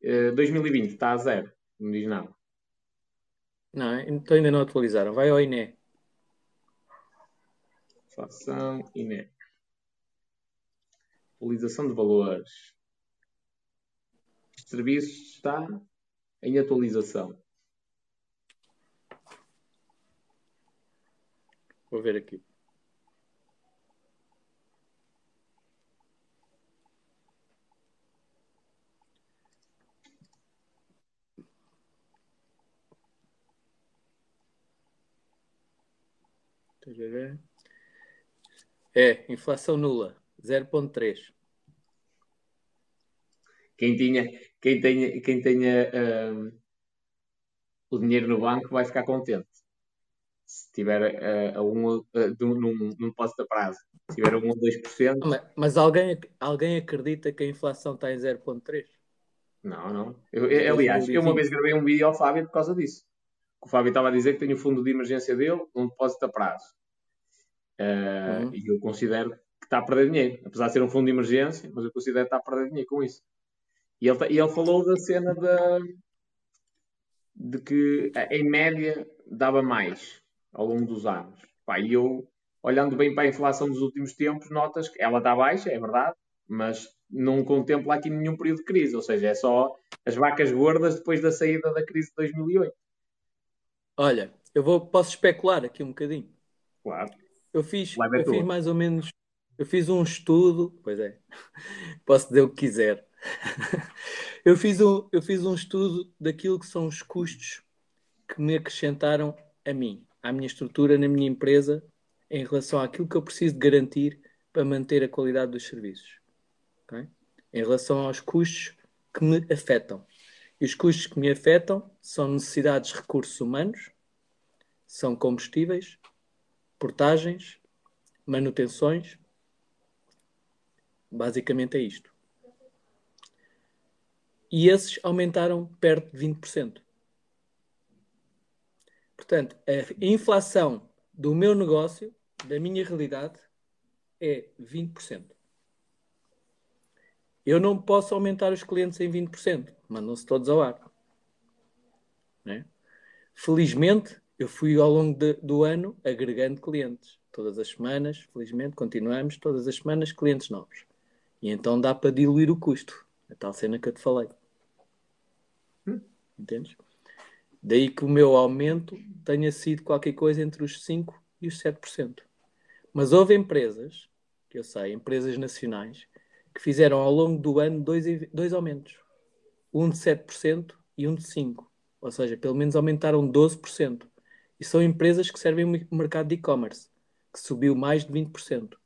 Eh, 2020 está a zero. Não diz nada. Não, então ainda não atualizaram. Vai ao INE. Inflação INE. Atualização de valores. Este serviço está em atualização. Vou ver aqui. Deixa eu ver. É, inflação nula, 0.3. Quem tinha, quem tenha, quem tenha ahm, o dinheiro no banco vai ficar contente. Se tiver ah, a um, um- num, num depósito a prazo, se tiver a 1 ou 2%, Mas, mas alguém, alguém acredita que a inflação está em 0.3? Não, não. Eu, eu, aliás, eu uma vez gravei um vídeo ao Fábio por causa disso. O Fábio estava a dizer que tem o fundo de emergência dele, um depósito a prazo. Uh, uhum. E eu considero está a perder dinheiro. Apesar de ser um fundo de emergência, mas eu considero que está a perder dinheiro com isso. E ele, e ele falou da cena da, de que, em média, dava mais ao longo dos anos. Pá, e eu, olhando bem para a inflação dos últimos tempos, notas que ela está baixa, é verdade, mas não contempla aqui nenhum período de crise, ou seja, é só as vacas gordas depois da saída da crise de 2008. Olha, eu vou, posso especular aqui um bocadinho. Claro. Eu fiz, eu fiz mais ou menos, eu fiz um estudo, pois é, posso dizer o que quiser. eu, fiz um, eu fiz um estudo daquilo que são os custos que me acrescentaram a mim, à minha estrutura na minha empresa, em relação àquilo que eu preciso de garantir para manter a qualidade dos serviços. Okay? Em relação aos custos que me afetam. E os custos que me afetam são necessidades de recursos humanos, são combustíveis, portagens, manutenções. Basicamente é isto. E esses aumentaram perto de 20%. Portanto, a inflação do meu negócio, da minha realidade, é 20%. Eu não posso aumentar os clientes em 20%, mandam-se todos ao ar. Né? Felizmente, eu fui ao longo de, do ano agregando clientes. Todas as semanas, felizmente, continuamos, todas as semanas, clientes novos. E então dá para diluir o custo. A tal cena que eu te falei. Hum. Entendes? Daí que o meu aumento tenha sido qualquer coisa entre os 5% e os 7%. Mas houve empresas, que eu sei, empresas nacionais, que fizeram ao longo do ano dois, dois aumentos. Um de 7% e um de 5%. Ou seja, pelo menos aumentaram 12%. E são empresas que servem o mercado de e-commerce, que subiu mais de 20%.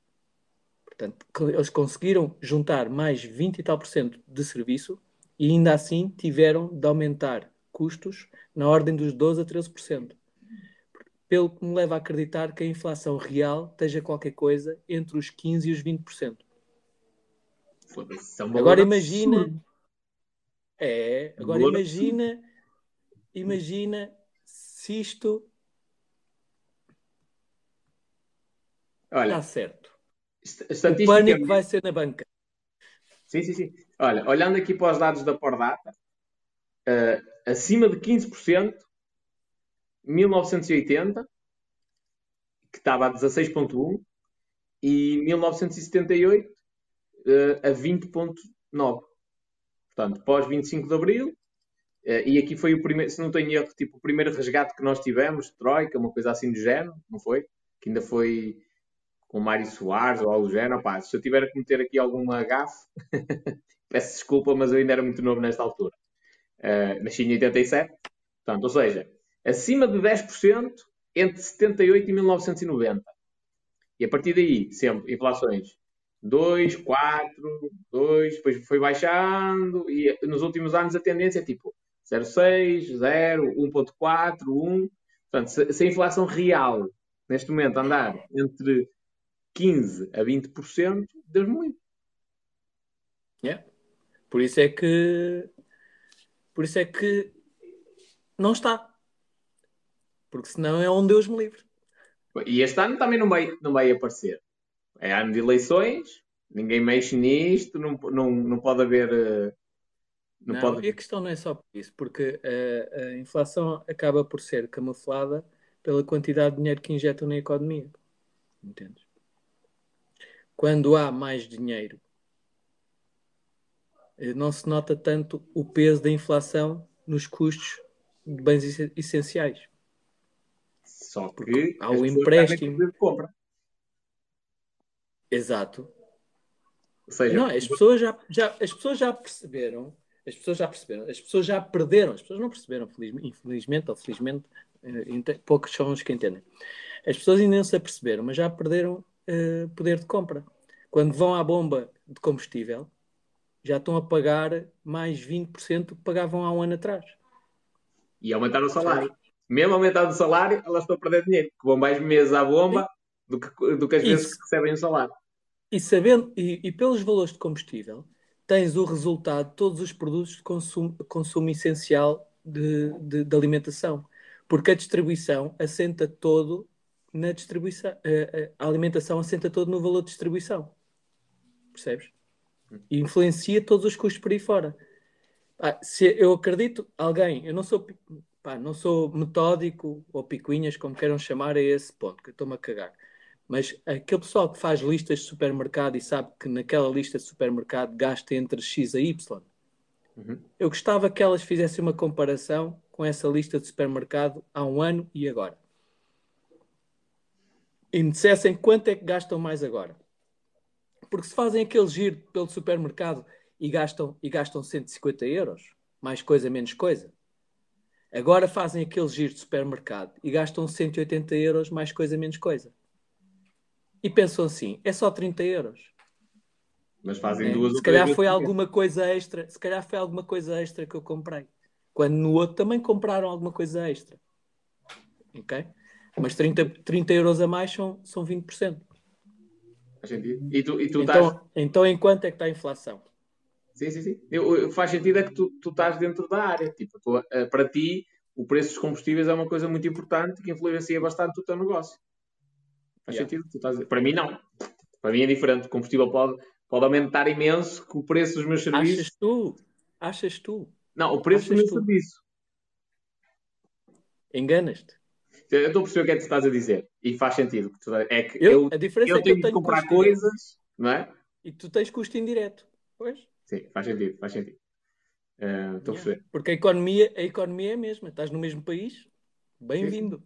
Portanto, eles conseguiram juntar mais 20 e tal por cento de serviço e ainda assim tiveram de aumentar custos na ordem dos 12 a 13%. Pelo que me leva a acreditar que a inflação real esteja qualquer coisa entre os 15% e os 20%. Agora imagina. É, agora imagina. Imagina se isto. Olha, está certo. O pânico vai ser na banca. Sim, sim, sim. Olha, olhando aqui para os dados da Pordata, uh, acima de 15%, 1980, que estava a 16,1%, e 1978 uh, a 20,9%. Portanto, pós 25 de Abril, uh, e aqui foi o primeiro, se não tenho erro, tipo, o primeiro resgate que nós tivemos, Troika, uma coisa assim do género, não foi? Que ainda foi com Mário Soares ou algo do género. Pá, se eu tiver a cometer aqui alguma gafe, peço desculpa, mas eu ainda era muito novo nesta altura. Uh, nasci em 87. Portanto, ou seja, acima de 10% entre 78 e 1990. E a partir daí, sempre, inflações 2, 4, 2, depois foi baixando e nos últimos anos a tendência é tipo 0,6, 0, 1,4, 1. Portanto, se, se a inflação real neste momento andar entre 15 a 20%, Deus muito. Yeah. Por isso é que por isso é que não está. Porque senão é um Deus me livre. E este ano também não vai, não vai aparecer. É ano de eleições, ninguém mexe nisto, não, não, não pode haver. Eh, não, não pode... E a questão não é só por isso, porque a, a inflação acaba por ser camuflada pela quantidade de dinheiro que injetam na economia. Entendes? Quando há mais dinheiro, eh, não se nota tanto o peso da inflação nos custos de bens essenciais. Só que Porque há o empréstimo. compra. Exato. Ou seja, não, as pessoas já, já, as pessoas já perceberam, as pessoas já perceberam, as pessoas já perderam, as pessoas não perceberam, infelizmente ou felizmente, eh, poucos são os que entendem. As pessoas ainda não se aperceberam, mas já perderam uh, poder de compra. Quando vão à bomba de combustível, já estão a pagar mais 20% do que pagavam há um ano atrás. E aumentaram o salário. Mesmo aumentando o salário, elas estão a perder dinheiro, porque vão mais meses à bomba do que, do que as vezes que recebem o salário. E, sabendo, e, e pelos valores de combustível, tens o resultado de todos os produtos de consumo, consumo essencial de, de, de, alimentação. Porque a distribuição assenta todo na distribuição. A, a alimentação assenta todo no valor de distribuição. Percebes? E influencia todos os custos por aí fora. Ah, se eu acredito, alguém, eu não sou, pá, não sou metódico ou picuinhas, como queiram chamar, a esse ponto, que estou-me a cagar. Mas aquele pessoal que faz listas de supermercado e sabe que naquela lista de supermercado gasta entre X a Y, uhum. eu gostava que elas fizessem uma comparação com essa lista de supermercado há um ano e agora. E me dissessem quanto é que gastam mais agora. Porque se fazem aquele giro pelo supermercado e gastam, e gastam 150 euros, mais coisa, menos coisa. Agora fazem aquele giro de supermercado e gastam 180 euros, mais coisa, menos coisa e pensam assim: é só 30 euros. Mas fazem é. duas Se calhar foi alguma coisa extra. Se calhar foi alguma coisa extra que eu comprei. Quando no outro também compraram alguma coisa extra. Ok? Mas 30, 30 euros a mais são, são 20%. Faz sentido. E tu, e tu então, estás... então, em quanto é que está a inflação? Sim, sim, sim. Eu, eu, faz sentido é que tu, tu estás dentro da área. Tipo, tu, eh, para ti, o preço dos combustíveis é uma coisa muito importante que influencia bastante o teu negócio. Faz yeah. sentido? Estás... Para mim, não. Para mim é diferente. O combustível pode, pode aumentar imenso com o preço dos meus serviços. Achas tu? Achas tu? Não, o preço Achas do meu tu? serviço. Enganas-te. Eu estou a perceber o que é que tu estás a dizer. E faz sentido. É que eu, eu, a diferença eu é que tenho, eu tenho que comprar coisas, não é? E tu tens custo indireto. Pois? Sim, faz sentido, faz sentido. Uh, estou yeah. a perceber. Porque a economia, a economia é a mesma. Estás no mesmo país. Bem-vindo.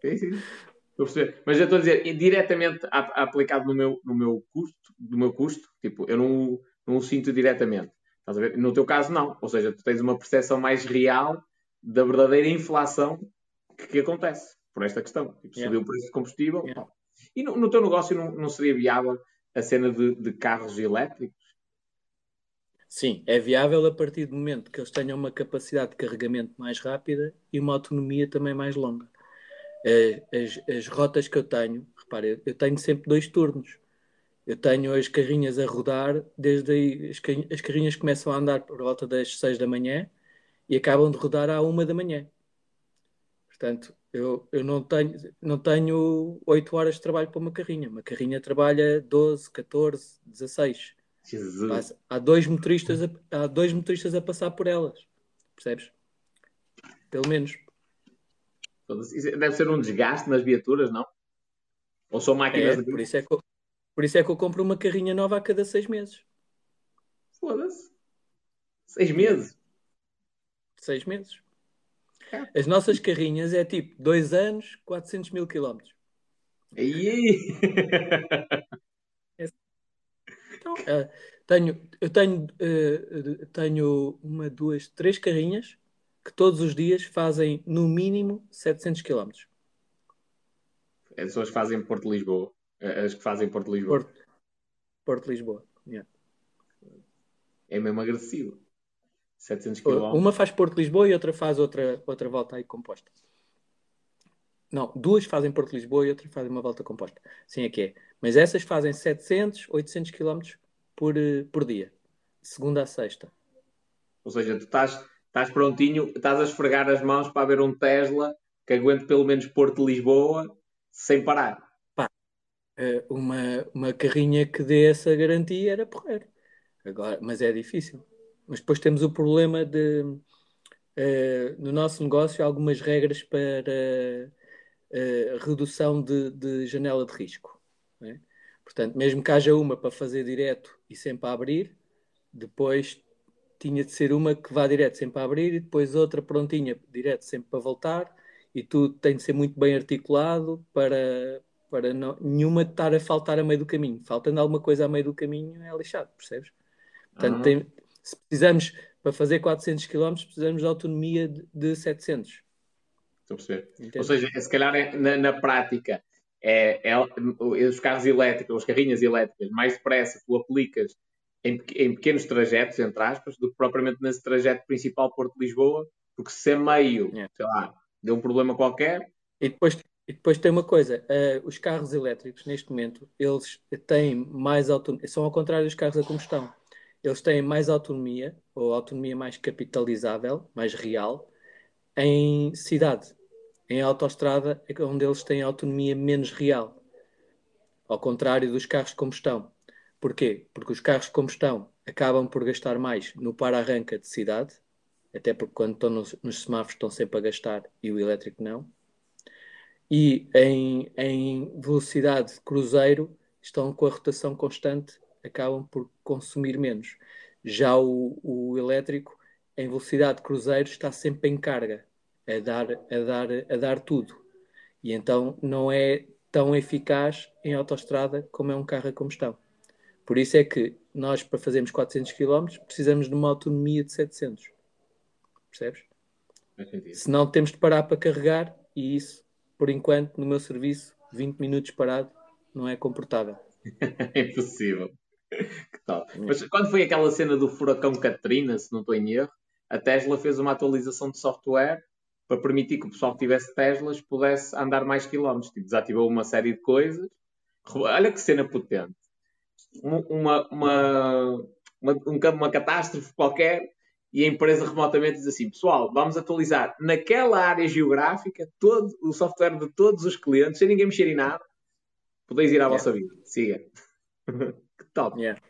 Sim, sim. Estou a perceber. Mas eu estou a dizer, diretamente aplicado no meu, no meu custo, do meu custo, tipo, eu não, não o sinto diretamente. Estás a ver? No teu caso, não. Ou seja, tu tens uma percepção mais real da verdadeira inflação que, acontece por esta questão. Tipo, yeah. subiu o preço de combustível. Yeah. E no, no, teu negócio não, não seria viável a cena de, de carros elétricos? Sim, é viável a partir do momento que eles tenham uma capacidade de carregamento mais rápida e uma autonomia também mais longa. Eh, as, as rotas que eu tenho, repare, eu tenho sempre dois turnos. Eu tenho as carrinhas a rodar, desde aí as, as carrinhas começam a andar por volta das 6 da manhã e acabam de rodar à 1 da manhã. Portanto, eu, eu não, tenho, não tenho 8 horas de trabalho para uma carrinha. Uma carrinha trabalha 12, 14, 16. Jesus. Há dois motoristas a, há dois motoristas a passar por elas. Percebes? Pelo menos. Deve ser um desgaste nas viaturas, não? Ou são máquinas é, de... por, isso é que eu, por isso é que eu compro uma carrinha nova a cada seis meses. Foda-se. Seis meses? Seis meses. As nossas carrinhas é tipo dois anos, 400 mil quilómetros. Aí! É. Então, uh, tenho, eu tenho, uh, tenho uma, duas, três carrinhas que todos os dias fazem no mínimo 700 km. As pessoas que fazem Porto Lisboa. As que fazem Porto Lisboa. Porto, Porto Lisboa. Yeah. É mesmo agressivo. 700 km. Uma faz Porto Lisboa e outra faz outra, outra volta aí composta. Não, duas fazem Porto Lisboa e outra fazem uma volta composta. Sim, é que é. Mas essas fazem 700, 800 km por, eh, por dia. Segunda a sexta. Ou seja, tu estás estás prontinho, estás a esfregar as mãos para ver um Tesla que aguente pelo menos Porto-Lisboa sem parar. Pá, eh, uma, uma carrinha que dê essa garantia era porreiro. Agora, mas é difícil. Mas depois temos o problema de, uh, no nosso negócio, algumas regras para uh, redução de, de, janela de risco. É? Portanto, mesmo que haja uma para fazer direto e sempre a abrir, depois tinha de ser uma que vá direto sempre a abrir e depois outra prontinha direto sempre para voltar e tudo tem de ser muito bem articulado para, para não, nenhuma estar a faltar a meio do caminho. Faltando alguma coisa a meio do caminho é lixado, percebes? Portanto, uhum. tem, se precisamos, para fazer 400 km, precisamos de autonomia de, de 700. Estou a perceber. Entende? Ou seja, se calhar é, na, na prática, é, é, os carros elétricos, as carrinhas elétricas, mais depressa tu aplicas em, em, pequenos trajetos, entre aspas, do que propriamente nesse trajeto principal Porto-Lisboa, porque se é meio, yeah. sei lá, deu um problema qualquer. E depois, e depois tem uma coisa, uh, os carros elétricos, neste momento, eles têm mais autonomia, são ao contrário dos carros a combustão. Eles têm mais autonomia, ou autonomia mais capitalizável, mais real, em cidade. Em autoestrada é onde eles têm autonomia menos real. Ao contrário dos carros de combustão. Porquê? Porque os carros de combustão acabam por gastar mais no para-arranca de cidade, até porque quando estão nos, nos semáforos estão sempre a gastar e o elétrico não. E em, em velocidade de cruzeiro estão com a rotação constante, acabam por consumir menos. Já o, o elétrico, em velocidade de cruzeiro, está sempre em carga, a dar, a, dar, a dar tudo. E então não é tão eficaz em autoestrada como é um carro a combustão. Por isso é que nós, para fazermos 400 km, precisamos de uma autonomia de 700. Percebes? Senão temos de parar para carregar e isso, por enquanto, no meu serviço, 20 minutos parado, não é comportável. é impossível. Que tal? Mas quando foi aquela cena do furacão Katrina, se não estou em erro, a Tesla fez uma atualização de software para permitir que o pessoal que tivesse Teslas pudesse andar mais quilómetros. Tipo, desativou uma série de coisas. Olha que cena potente. Uma, uma, uma, uma catástrofe qualquer e a empresa remotamente diz assim: pessoal, vamos atualizar naquela área geográfica todo o software de todos os clientes, sem ninguém mexer em nada. Podeis ir à vossa vida. Siga. top. Yeah.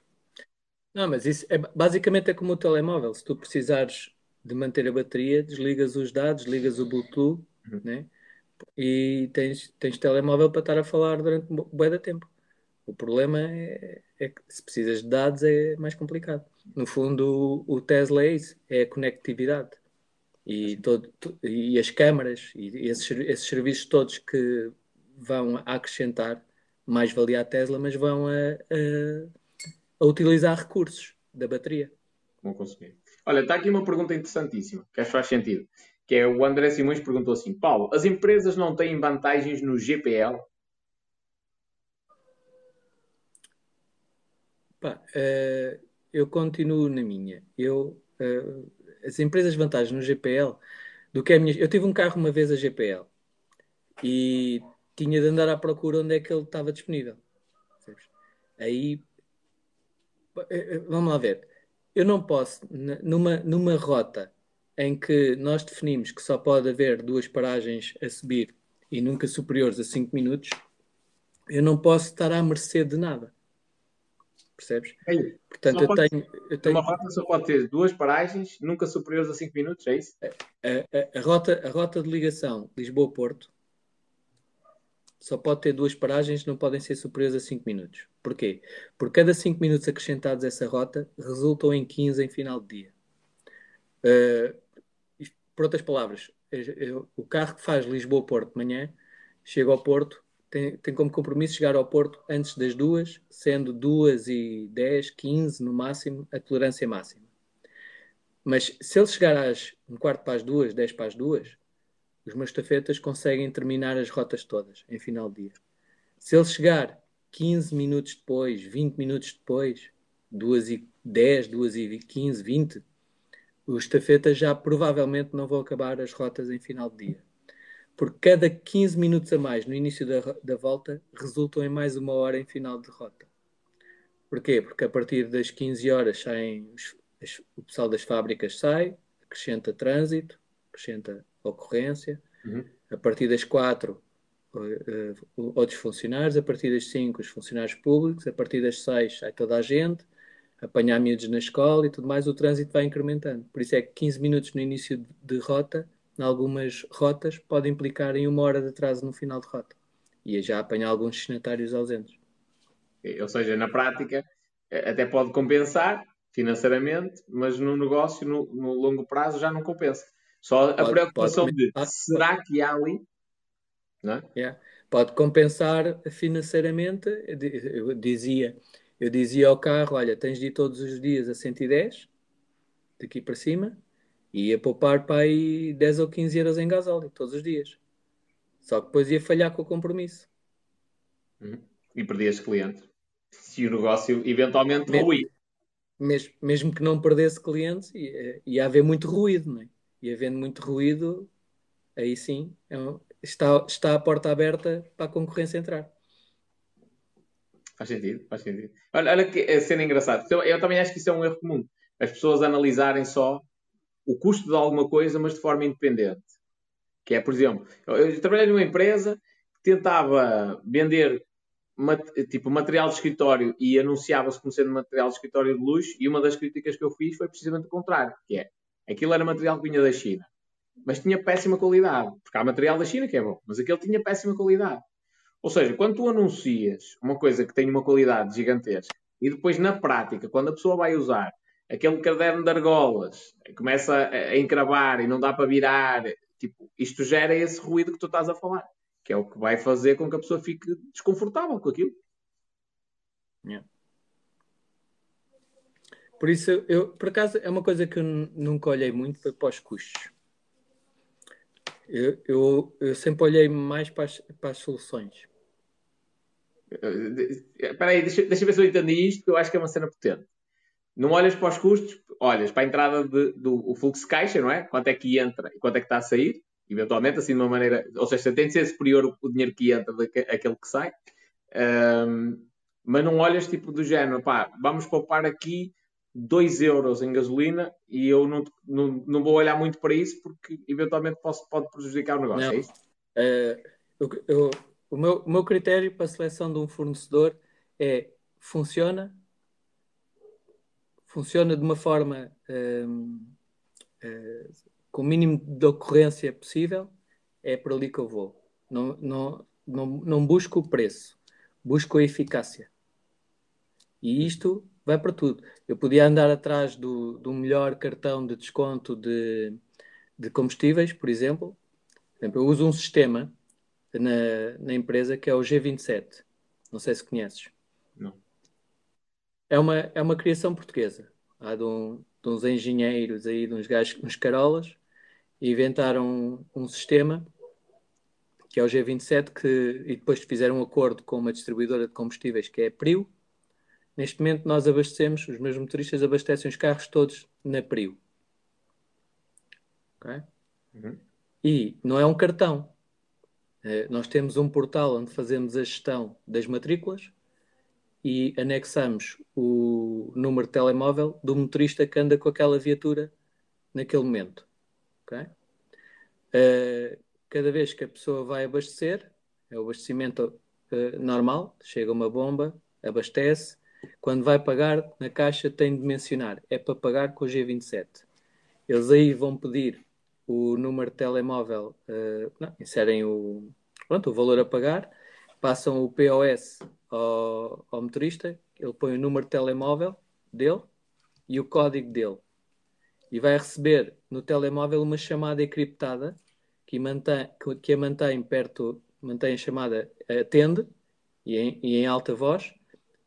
Não, mas isso é, basicamente é como o telemóvel. Se tu precisares de manter a bateria, desligas os dados, desligas o Bluetooth, uhum. né? E tens, tens telemóvel para estar a falar durante um bom de tempo. O problema é, é, que se precisas de dados é mais complicado. No fundo, o, o Tesla é isso, é a conectividade. E, todo, e as câmaras e esses, esses serviços todos que vão acrescentar mais valia à Tesla, mas vão a, a, a utilizar recursos da bateria. Vão consumir. Olha, está aqui uma pergunta interessantíssima, que acho que faz sentido. Que é o André Simões perguntou assim: Paulo, as empresas não têm vantagens no GPL? Pá, uh, eu continuo na minha. Eu, uh, as empresas vantagens no GPL, do que é a minha. Eu tive um carro uma vez a GPL e tinha de andar à procura onde é que ele estava disponível. Aí, eh, vamos lá ver eu não posso, numa, numa rota em que nós definimos que só pode haver duas paragens a subir e nunca superiores a 5 minutos, eu não posso estar à mercê de nada. Percebes? É Portanto, eu, pode, tenho, eu tenho. Uma rota só pode ter duas paragens, nunca superiores a 5 minutos, é isso? A, a, a, rota, a rota de ligação Lisboa-Porto só pode ter duas paragens, não podem ser superiores a 5 minutos. Porquê? Por cada 5 minutos acrescentados a essa rota, resultam em 15 em final de dia. Uh, por outras palavras, o carro que faz Lisboa-Porto de manhã chega ao Porto, tem, tem como compromisso chegar ao Porto antes das duas, sendo 2 e 10, 15 no máximo, a tolerância máxima. Mas se ele chegar às um quarto para as duas, 10 para as duas, os meus tafetas conseguem terminar as rotas todas em final de dia. Se ele chegar 15 minutos depois, 20 minutos depois, 2 e 10, 2 e 15, 20, os tafetas já provavelmente não vão acabar as rotas em final de dia. Porque cada 15 minutos a mais no início da, da volta resultam em mais uma hora em final de rota. Porquê? Porque a partir das 15 horas saem os, o pessoal das fábricas sai, acrescenta trânsito, acrescenta ocorrência. Uhum. A partir das quatro, uh, outros funcionários. A partir das cinco, os funcionários públicos. A partir das seis, sai toda a gente. Apanhar miúdos na escola e tudo mais. O trânsito vai incrementando. Por isso é que 15 minutos no início de rota, em algumas rotas, pode implicar em uma hora de atraso no final de rota. E já apanhar alguns destinatários ausentes. Ou seja, na prática, até pode compensar financeiramente, mas no negócio, no, no longo prazo, já não compensa. Só a preocupação pode, de será que há ali? É? yeah. Pode compensar financeiramente. Eu dizia, eu dizia ao carro: olha, tens de ir todos os dias a 110, daqui para cima, e ia poupar para aí 10 ou 15 euros em gasóleo todos os dias. Só que depois ia falhar com o compromisso. Uhum. E perdias clientes. Se o negócio eventualmente ruir. Mesmo, mesmo que não perdesse clientes, ia, ia haver muito ruído, não é? E havendo muito ruído, aí sim é um, está, está a porta aberta para a concorrência entrar. Faz sentido, faz sentido. Olha, olha que a cena engraçada. Eu, eu também acho que isso é um erro comum. As pessoas analisarem só o custo de alguma coisa, mas de forma independente. Que é, por exemplo, eu, eu trabalhei numa empresa que tentava vender tipo material de escritório e anunciava-se como sendo material de escritório de luxo e uma das críticas que eu fiz foi precisamente o contrário, que é aquilo era material que vinha da China, mas tinha péssima qualidade, porque há material da China que é bom, mas aquele tinha péssima qualidade. Ou seja, quando tu anuncias uma coisa que tem uma qualidade gigantesca e depois na prática, quando a pessoa vai usar aquele caderno de argolas, começa a encravar e não dá para virar, tipo, isto gera esse ruído que tu estás a falar que é o que vai fazer com que a pessoa fique desconfortável com aquilo. Yeah. Por isso, eu, por acaso, é uma coisa que eu nunca olhei muito foi para os custos. Eu, eu, eu sempre olhei mais para as, para as soluções. Espera aí, deixa, deixa ver se eu entendi isto, que eu acho que é uma cena potente. Não olhas para os custos, olhas para a entrada de, do fluxo de caixa, não é? Quanto é que entra e quanto é que está a sair eventualmente, assim de uma maneira, ou seja, tem de ser superior o dinheiro que entra daquele que sai, um, mas não olhas tipo do género, pá, vamos poupar aqui 2 euros em gasolina e eu não, não, não vou olhar muito para isso porque eventualmente posso, pode prejudicar o negócio, não. é isso? Uh, eu, eu, o, meu, o meu critério para a seleção de um fornecedor é funciona funciona de uma forma um, uh, com o mínimo de ocorrência possível, é por ali que eu vou. Não, não, não, não busco o preço, busco a eficácia. E isto vai para tudo. Eu podia andar atrás do, do melhor cartão de desconto de, de combustíveis, por exemplo. por exemplo. Eu uso um sistema na, na empresa que é o G27. Não sei se conheces. Não. É uma, é uma criação portuguesa. Há de, um, de uns engenheiros aí, de uns gajos, uns carolas, e inventaram um, um sistema que é o G27 que, e depois fizeram um acordo com uma distribuidora de combustíveis que é a Prio. Neste momento nós abastecemos, os meus motoristas abastecem os carros todos na Prio. Okay? Uhum. E não é um cartão. É, nós temos um portal onde fazemos a gestão das matrículas e anexamos o número de telemóvel do motorista que anda com aquela viatura naquele momento. Okay? Uh, cada vez que a pessoa vai abastecer, é o abastecimento uh, normal, chega uma bomba, abastece. Quando vai pagar na caixa, tem de mencionar: é para pagar com o G27. Eles aí vão pedir o número de telemóvel, uh, não, inserem o, pronto, o valor a pagar, passam o POS ao, ao motorista, ele põe o número de telemóvel dele e o código dele e vai receber no telemóvel uma chamada encriptada que, mantém, que a mantém perto, mantém a chamada, atende e em, e em alta voz,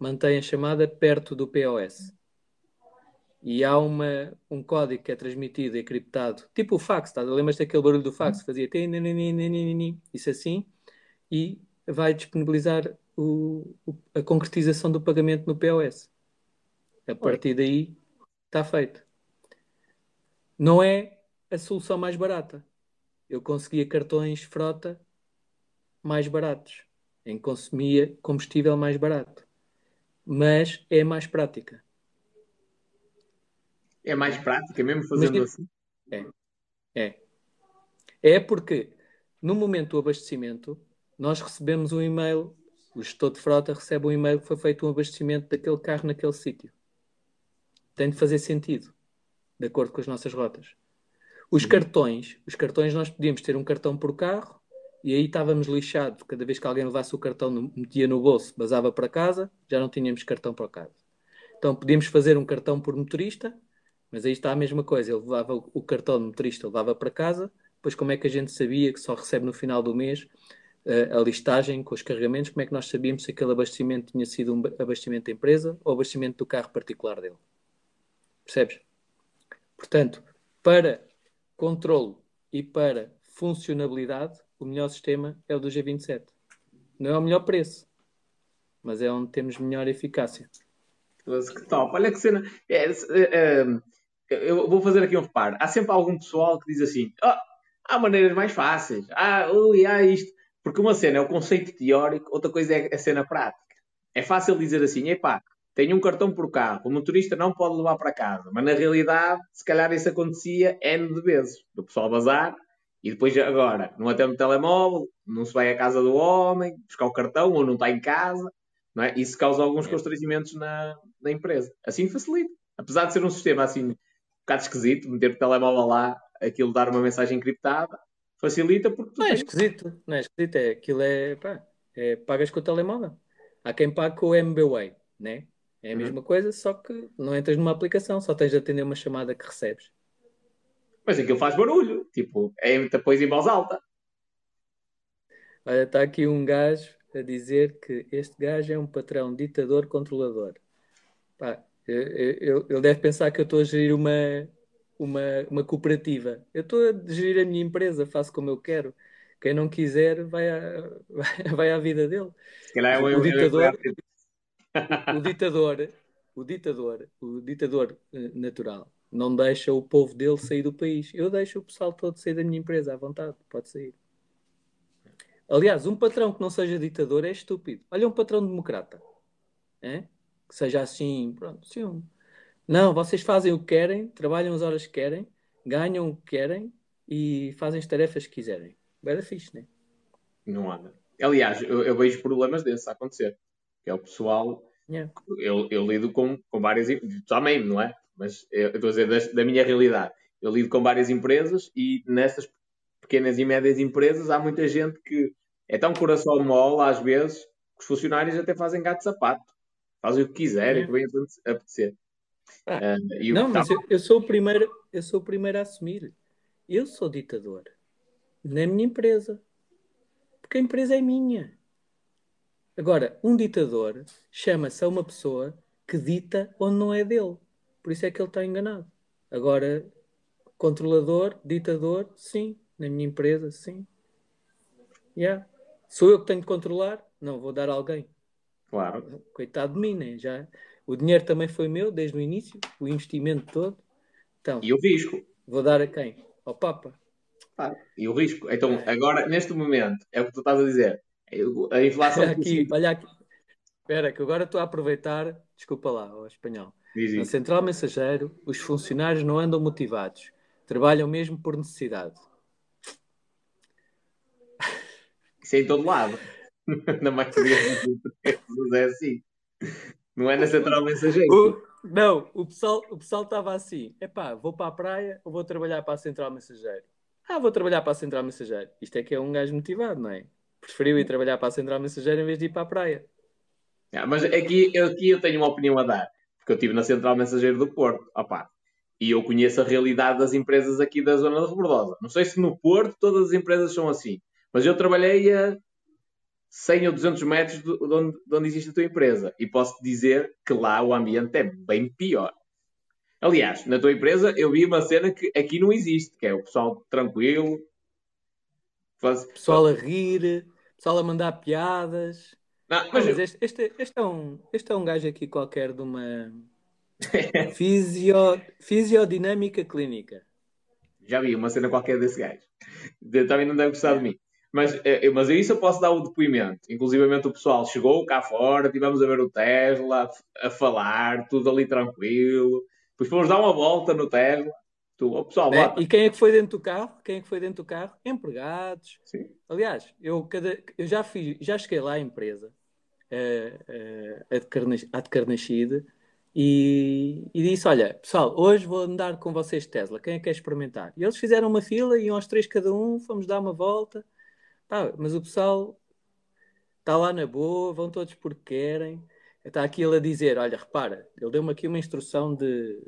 mantém a chamada perto do POS. E há uma, um código que é transmitido encriptado, tipo o fax, tá? lembras daquele barulho do fax? Uhum. Fazia isso assim, e vai disponibilizar o, a concretização do pagamento no POS. A partir daí está feito. Não é a solução mais barata. Eu conseguia cartões frota mais baratos, em que consumia combustível mais barato. Mas é mais prática. É mais prática, mesmo fazendo Mas, assim? É. É. É porque no momento do abastecimento, nós recebemos um e-mail, o gestor de frota recebe um e-mail que foi feito um abastecimento daquele carro naquele sítio. Tem de fazer sentido de acordo com as nossas rotas. Os uhum. cartões, os cartões nós podíamos ter um cartão por carro e aí estávamos lixados. Cada vez que alguém levasse o cartão, metia no bolso, basava para casa, já não tínhamos cartão para casa. Então podíamos fazer um cartão por motorista, mas aí está a mesma coisa. Ele levava o cartão de motorista, levava para casa. Depois, como é que a gente sabia que só recebe no final do mês eh, a listagem com os carregamentos? Como é que nós sabíamos se aquele abastecimento tinha sido um abastecimento da empresa ou abastecimento do carro particular dele? Percebes? Portanto, para controle e para funcionalidade, o melhor sistema é o do G27. Não é o melhor preço, mas é onde temos melhor eficácia. Que top! Olha que cena. É, é, é, eu vou fazer aqui um reparo. Há sempre algum pessoal que diz assim: oh, há maneiras mais fáceis, ah, ui, há isto. Porque uma cena é o conceito teórico, outra coisa é a cena prática. é fácil dizer assim, epá, tenho um cartão por carro, o motorista não pode levar para casa. Mas na realidade, se calhar isso acontecia N de vezes. Do pessoal bazar e depois agora não atende o telemóvel, não se vai à casa do homem, buscar o cartão ou não está em casa. Não é? Isso causa alguns constrangimentos na, na empresa. Assim facilita. Apesar de ser um sistema assim um bocado esquisito, meter o telemóvel lá, aquilo dar uma mensagem encriptada, facilita porque Não é esquisito, não é esquisito, é, aquilo é, pá, é pagas com o telemóvel. Há quem pague com o MBWay, né? É a uhum. mesma coisa, só que não entras numa aplicação, só tens de atender uma chamada que recebes. Mas aquilo faz barulho, tipo, é depois em voz alta. Olha, está aqui um gajo a dizer que este gajo é um patrão ditador controlador. Pá, ele deve pensar que eu estou a gerir uma, uma, uma cooperativa. Eu estou a gerir a minha empresa, faço como eu quero. Quem não quiser vai, a, vai à vida dele. É o, ditador, o ditador, o ditador, o ditador eh, natural não deixa o povo dele sair do país. Eu deixo o pessoal todo sair da minha empresa à vontade, pode sair. Aliás, um patrão que não seja ditador é estúpido. Olha um patrão democrata. É? Que seja assim, pronto, sim. Não, vocês fazem o que querem, trabalham as horas que querem, ganham o que querem e fazem as tarefas que quiserem. Era fixe, né? Não anda. Aliás, eu, eu vejo problemas desses a acontecer. Que é o pessoal. Yeah. Eu, eu lido com, com várias. Também, não é? Mas eu estou a dizer da, da minha realidade. Eu lido com várias empresas e nessas pequenas e médias empresas, há muita gente que é tão coração mole, às vezes, que os funcionários até fazem gato sapato. Fazem o que quiserem, é. que bem apetecer. Ah, uh, não, mas eu, eu, sou o primeiro, eu sou o primeiro a assumir. Eu sou ditador. Na minha empresa. Porque a empresa é minha. Agora, um ditador chama-se a uma pessoa que dita onde não é dele. Por isso é que ele está enganado. Agora, controlador, ditador, sim. Na minha empresa, sim. Yeah. Sou eu que tenho de controlar? Não, vou dar a alguém. Claro. Coitado de mim, né? Já, o dinheiro também foi meu desde o início, o investimento todo. Então, e o risco? Vou dar a quem? Ao Papa. Ah, e o risco? Então, é. agora, neste momento, é o que tu estás a dizer. A inflação. Olha aqui, olha aqui. Espera, que agora estou a aproveitar. Desculpa lá, o espanhol. Na Central Mensageiro, os funcionários não andam motivados. Trabalham mesmo por necessidade. Isso é em todo lado. Na maioria dos é assim. Não é na central mensageiro. O, não, o pessoal o pessoal estava assim: epá, vou para a praia ou vou trabalhar para a central mensageiro? Ah, vou trabalhar para a central mensageiro. Isto é que é um gajo motivado, não é? Preferiu ir trabalhar para a central mensageiro em vez de ir para a praia. Ah, mas aqui, aqui eu tenho uma opinião a dar, porque eu estive na central mensageiro do Porto. Opá, e eu conheço a realidade das empresas aqui da zona de Rebordosa. Não sei se no Porto todas as empresas são assim. Mas eu trabalhei a 100 ou 200 metros de onde, de onde existe a tua empresa. E posso dizer que lá o ambiente é bem pior. Aliás, na tua empresa eu vi uma cena que aqui não existe, que é o pessoal tranquilo. Faz... Pessoal a rir, pessoal a mandar piadas. Não, mas mas este, este, este, é um, este é um gajo aqui qualquer de uma Fisio... fisiodinâmica clínica. Já vi uma cena qualquer desse gajo. Também não deve gostar de mim. Mas, é, mas isso eu posso dar o depoimento. Inclusive o pessoal chegou cá fora, tivemos a ver o Tesla, a falar, tudo ali tranquilo. Depois fomos dar uma volta no Tesla. Tu, o pessoal, é, e quem é que foi dentro do carro? Quem é que foi dentro do carro? Empregados. Sim. Aliás, eu, cada, eu já, fiz, já cheguei lá à empresa, uh, uh, a de Carnachide, e, e, disse: Olha, pessoal, hoje vou andar com vocês Tesla, quem é que quer experimentar? E eles fizeram uma fila, iam aos três cada um, fomos dar uma volta. Pá, mas o pessoal está lá na boa, vão todos porque querem. Está aqui ele a dizer: Olha, repara, ele deu-me aqui uma instrução de,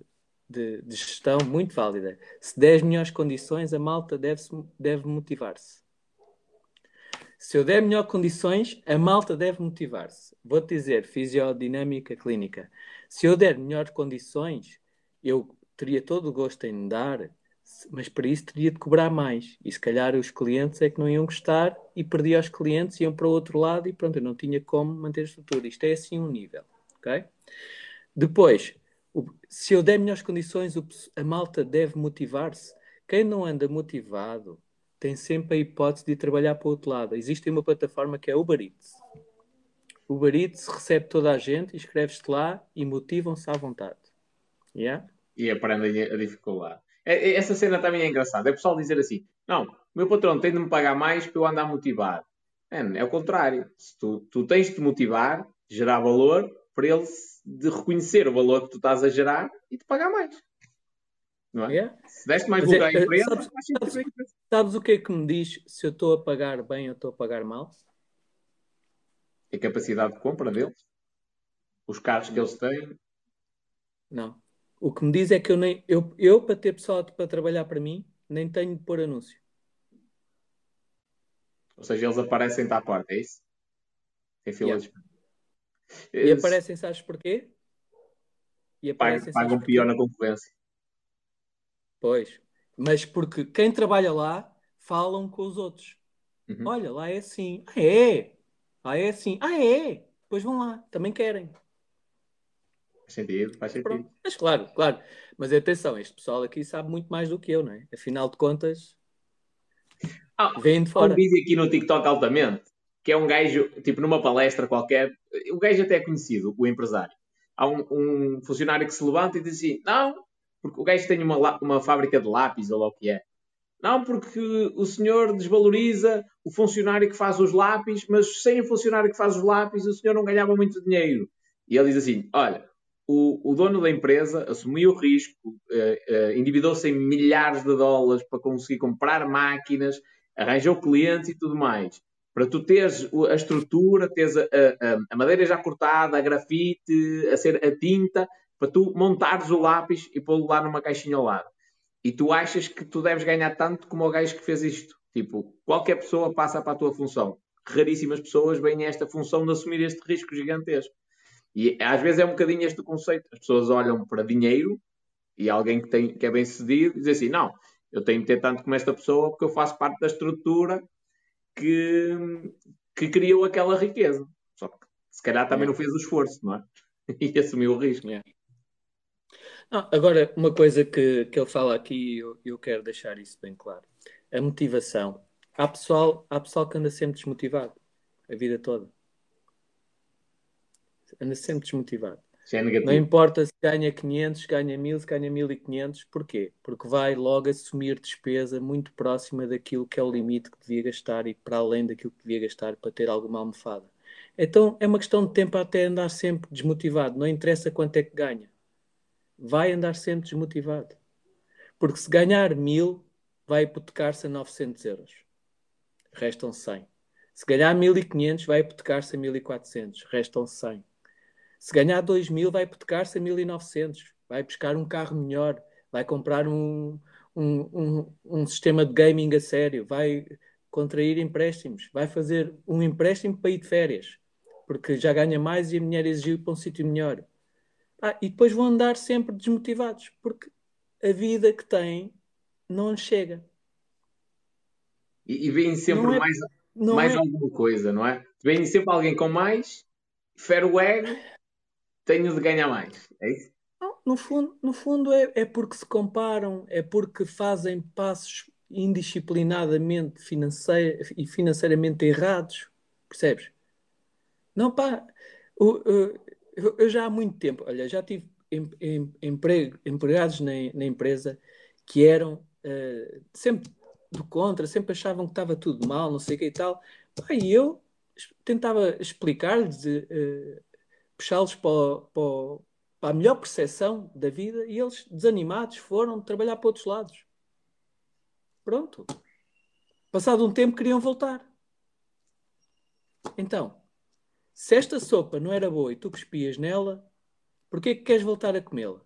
de, de, gestão muito válida. Se der as melhores condições, a malta deve, deve motivar-se. Se eu der melhores condições, a malta deve motivar-se. Vou-te dizer, fisiodinâmica clínica. Se eu der melhores condições, eu teria todo o gosto em dar, mas para isso teria de cobrar mais. E se calhar os clientes é que não iam gostar e perdia os clientes, iam para o outro lado e pronto, eu não tinha como manter a estrutura. Isto é assim um nível, ok? Depois, se eu der melhores condições, a malta deve motivar-se. Quem não anda motivado tem sempre a hipótese de trabalhar para o outro lado. Existe uma plataforma que é Uber Eats. Uber Eats recebe toda a gente, inscreves-te lá e motivam-se à vontade. Yeah? E aprendem a dificuldade. É, é, essa cena também é engraçada. É pessoal dizer assim: não, o meu patrão tem de me pagar mais para eu andar motivado. É, é o contrário. Se tu, tu tens de te motivar, gerar valor, para ele de reconhecer o valor que tu estás a gerar e te pagar mais. Não é? Yeah. Se deste mais valor à é, empresa, sabes, sabes, sabes, o que é que me diz se eu estou a pagar bem ou estou a pagar mal? A capacidade de compra deles? Os carros que eles têm? Não. O que me diz é que eu, nem, eu, eu para ter pessoal para trabalhar para mim, nem tenho de pôr anúncio. Ou seja, eles aparecem-te à porta, é isso? Em fila yeah. E aparecem, sabes porquê? E aparecem, pagam pior na concorrência. Pois. Mas porque quem trabalha lá falam com os outros. Uhum. Olha, lá é assim. Ah, é? Ah, é assim. Ah, é? Pois vão lá. Também querem. Faz sentido, faz sentido. Pronto. Mas claro, claro. Mas atenção, este pessoal aqui sabe muito mais do que eu, não é? Afinal de contas, ah, vem de fora. Como diz aqui no TikTok altamente, que é um gajo, tipo numa palestra qualquer, o gajo até é conhecido, o empresário. Há um, um funcionário que se levanta e diz assim: Não, porque o gajo tem uma, uma fábrica de lápis, ou lá o que é. Não, porque o senhor desvaloriza o funcionário que faz os lápis, mas sem o funcionário que faz os lápis, o senhor não ganhava muito dinheiro. E ele diz assim: Olha, o, o dono da empresa assumiu o risco, eh, eh, endividou-se em milhares de dólares para conseguir comprar máquinas, arranjou clientes e tudo mais para tu teres a estrutura, teres a, a, a, madeira já cortada, a grafite, a ser a tinta, para tu montares o lápis e pô-lo lá numa caixinha ao lado. E tu achas que tu deves ganhar tanto como o gajo que fez isto. Tipo, qualquer pessoa passa para a tua função. Raríssimas pessoas vêm a esta função de assumir este risco gigantesco. E às vezes é um bocadinho este conceito. As pessoas olham para dinheiro e alguém que, tem, que é bem sucedido diz assim: não, eu tenho de ter tanto como esta pessoa porque eu faço parte da estrutura que, que criou aquela riqueza. Só que se calhar também não fez o esforço, não é? e assumiu o risco. Yeah. Não, agora, uma coisa que, que ele fala aqui, eu, eu quero deixar isso bem claro. A motivação. Há pessoal, há pessoal que anda sempre desmotivado a vida toda. Anda sempre desmotivado. É não importa se ganha 500, ganha 1000, se ganha 1500. Porquê? Porque vai logo assumir despesa muito próxima daquilo que é o limite que devia gastar e para além daquilo que devia gastar para ter alguma almofada. Então é uma questão de tempo até andar sempre desmotivado. Não interessa quanto é que ganha. Vai andar sempre desmotivado. Porque se ganhar 1000, vai hipotecar-se a 900 euros. Restam 100. Se ganhar 1500, vai hipotecar-se a 1400. Restam 100. Se ganhar 2 mil, vai hipotecar-se a 1.900. Vai buscar um carro melhor. Vai comprar um, um, um, um sistema de gaming a sério. Vai contrair empréstimos. Vai fazer um empréstimo para ir de férias. Porque já ganha mais e a mulher exigiu para um sítio melhor. Ah, e depois vão andar sempre desmotivados. Porque a vida que têm não lhes chega. E, e vem sempre é, mais, mais é... alguma coisa, não é? Vem sempre alguém com mais, fere o ego tenho de ganhar mais. É isso? No fundo, no fundo é, é porque se comparam, é porque fazem passos indisciplinadamente financeir, e financeiramente errados. Percebes? Não, pá, eu, eu, eu, já há muito tempo, olha, já tive em, em, emprego, empregados na, na, empresa que eram uh, sempre do contra, sempre achavam que estava tudo mal, não sei o que e tal. Pá, e eu tentava explicar-lhes uh, puxá-los para, para, para, a melhor percepção da vida e eles, desanimados, foram trabalhar para outros lados. Pronto. Passado um tempo, queriam voltar. Então, se esta sopa não era boa e tu cuspias nela, porquê que queres voltar a comê-la?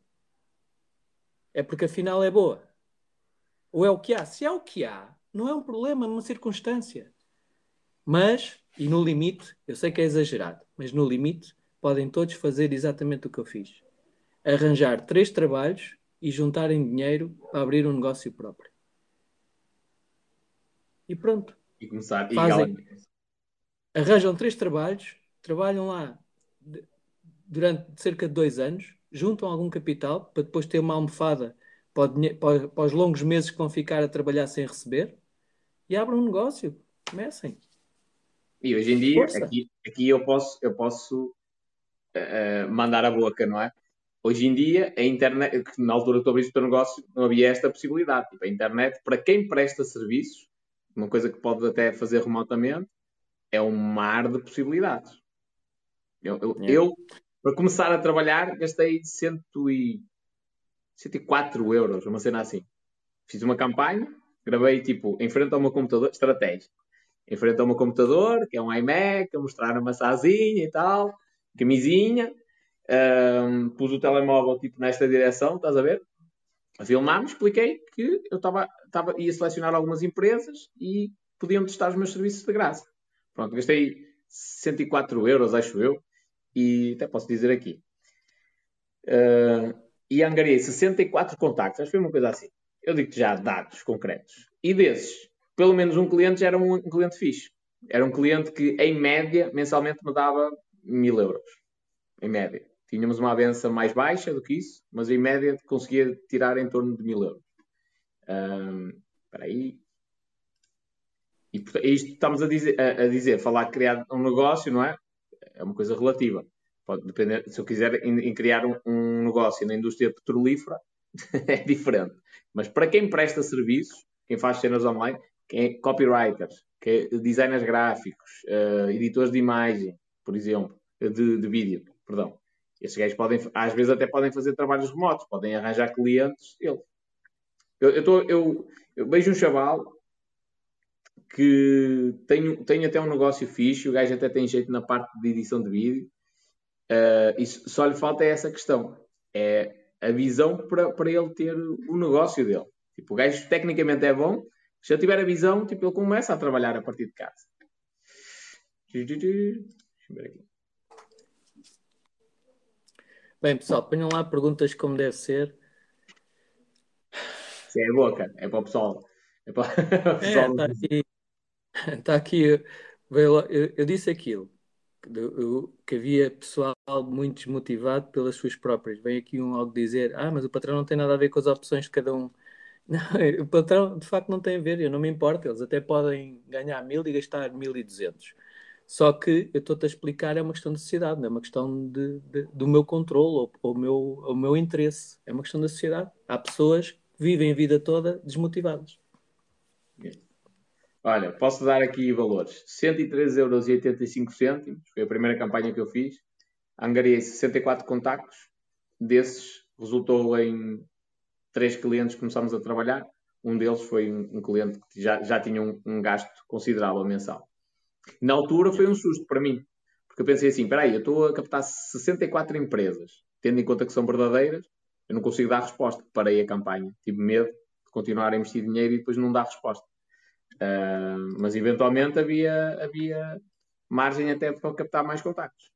É porque afinal é boa. Ou é o que há? Se é o que há, não é um problema, é uma circunstância. Mas, e no limite, eu sei que é exagerado, mas no limite, podem todos fazer exatamente o que eu fiz: arranjar três trabalhos e juntarem dinheiro para abrir um negócio próprio. E pronto. E começar. Fazem, arranjam três trabalhos, trabalham lá durante cerca de dois anos, juntam algum capital para depois ter uma almofada para, para, para os longos meses que vão ficar a trabalhar sem receber e abrem um negócio. Comecem. E hoje em dia, aqui, aqui eu posso, eu posso uh, mandar a boca, não é? Hoje em dia, a internet, na altura que tu abriste o teu negócio, não havia esta possibilidade. Tipo, a internet, para quem presta serviços, uma coisa que pode até fazer remotamente, é um mar de possibilidades. Eu, eu, yeah. eu para começar a trabalhar, gastei cento e, 104 euros, uma cena assim. Fiz uma campanha, gravei tipo em frente ao meu computador, estratégico. Em frente ao meu computador, que é um iMac, a mostrar uma massazinha e tal, camisinha. Um, pus o telemóvel tipo nesta direção, estás a ver? Filmámos, expliquei que eu estava, ia selecionar algumas empresas e podiam testar os meus serviços de graça. Pronto, gastei 104 euros, acho eu, e até posso dizer aqui. Uh, e angariei 64 contactos, acho que foi uma coisa assim. Eu digo-te já dados concretos. E desses, pelo menos um cliente já era um, um cliente fixe. Era um cliente que, em média, mensalmente me dava mil euros. Em média. Tínhamos uma avança mais baixa do que isso, mas em média conseguia tirar em torno de mil euros. Um, aí. E isto estamos a dizer, a, a dizer, falar de criar um negócio, não é? É uma coisa relativa. Pode depender, se eu quiser criar um, um, negócio na indústria petrolífera, é diferente. Mas para quem presta serviços, quem faz cenas online, quem é copywriters, quem é designers gráficos, uh, editores de imagem, por exemplo, de, de vídeo, perdão. Esses gajos podem, às vezes até podem fazer trabalhos remotos, podem arranjar clientes, eles. Eu, eu, tô, eu, eu vejo um chaval que tem, tem até um negócio fixe, o gajo até tem jeito na parte de edição de vídeo, uh, e só lhe falta essa questão. É a visão para, para ele ter o negócio dele. Tipo, o gajo tecnicamente é bom, se ele tiver a visão, tipo, ele começa a trabalhar a partir de casa. Ver aqui. Bem, pessoal, ponham lá perguntas como deve ser. Sim, é boa, cara. É para o pessoal. É para o pessoal. É, está aqui. Está aqui. Eu, eu disse aquilo que havia pessoal muito desmotivado pelas suas próprias. Vem aqui um algo dizer: Ah, mas o patrão não tem nada a ver com as opções de cada um. Não, o patrão de facto não tem a ver, eu não me importo. Eles até podem ganhar mil e gastar mil e duzentos. Só que eu estou-te a explicar, é uma questão de sociedade, não é uma questão de, de do meu controle ou, ou, meu, o meu interesse. É uma questão da sociedade. Há pessoas que vivem a vida toda desmotivadas. Olha, posso dar aqui valores. 113,85€, foi a primeira campanha que eu fiz. Angariei 64 contactos. Desses, resultou em três clientes que começámos a trabalhar. Um deles foi um, um cliente que já, já tinha um, um, gasto considerável mensal. Na altura foi um susto para mim, porque eu pensei assim: espera aí, eu estou a captar 64 empresas, tendo em conta que são verdadeiras, eu não consigo dar resposta. Parei a campanha, tive medo de continuar a investir dinheiro e depois não dar resposta. Uh, mas eventualmente havia, havia margem até para captar mais contactos.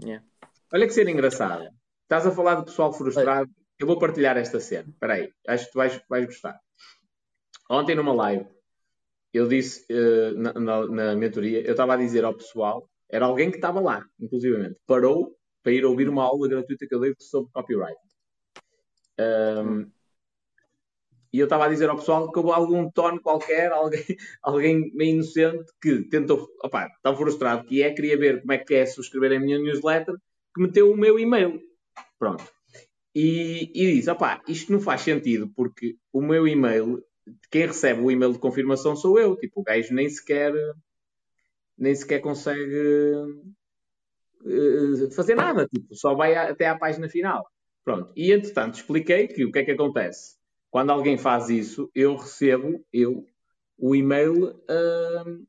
Yeah. Olha que cena engraçada. Estás a falar de pessoal frustrado. Eu vou partilhar esta cena. Espera aí. Acho que tu vais, vais gostar. Ontem numa live, eu disse uh, na, na, na, mentoria, eu estava a dizer ao pessoal, era alguém que estava lá, inclusivamente, parou para ir ouvir uma aula gratuita que eu dei sobre copyright. Um, e eu estava a dizer ao pessoal que houve algum tono qualquer, alguém, alguém meio inocente que tentou, opá, tão frustrado que é, queria ver como é que é subscrever a minha newsletter, que meteu o meu e-mail. Pronto. E, e diz, opá, isto não faz sentido, porque o meu e-mail, quem recebe o e-mail de confirmação sou eu. Tipo, o gajo nem sequer, nem sequer consegue uh, fazer nada. Tipo, só vai até à página final. Pronto. E, entretanto, expliquei que o que é que acontece quando alguém faz isso, eu recebo, eu, o e-mail uh,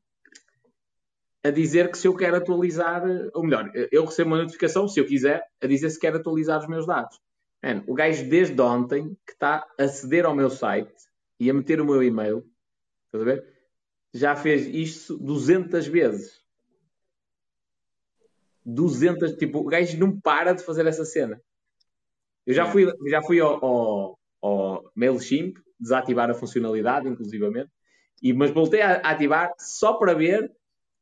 a dizer que se eu quero atualizar, ou melhor, eu recebo uma notificação, se eu quiser, a dizer se quero atualizar os meus dados. Man, o gajo desde ontem que está a aceder ao meu site e a meter o meu e-mail, estás a ver? Já fez isto 200 vezes. 200, tipo, o gajo não para de fazer essa cena. Eu já fui, já fui ao, ao, ao MailChimp, desativar a funcionalidade, inclusivamente, e, mas voltei a ativar só para ver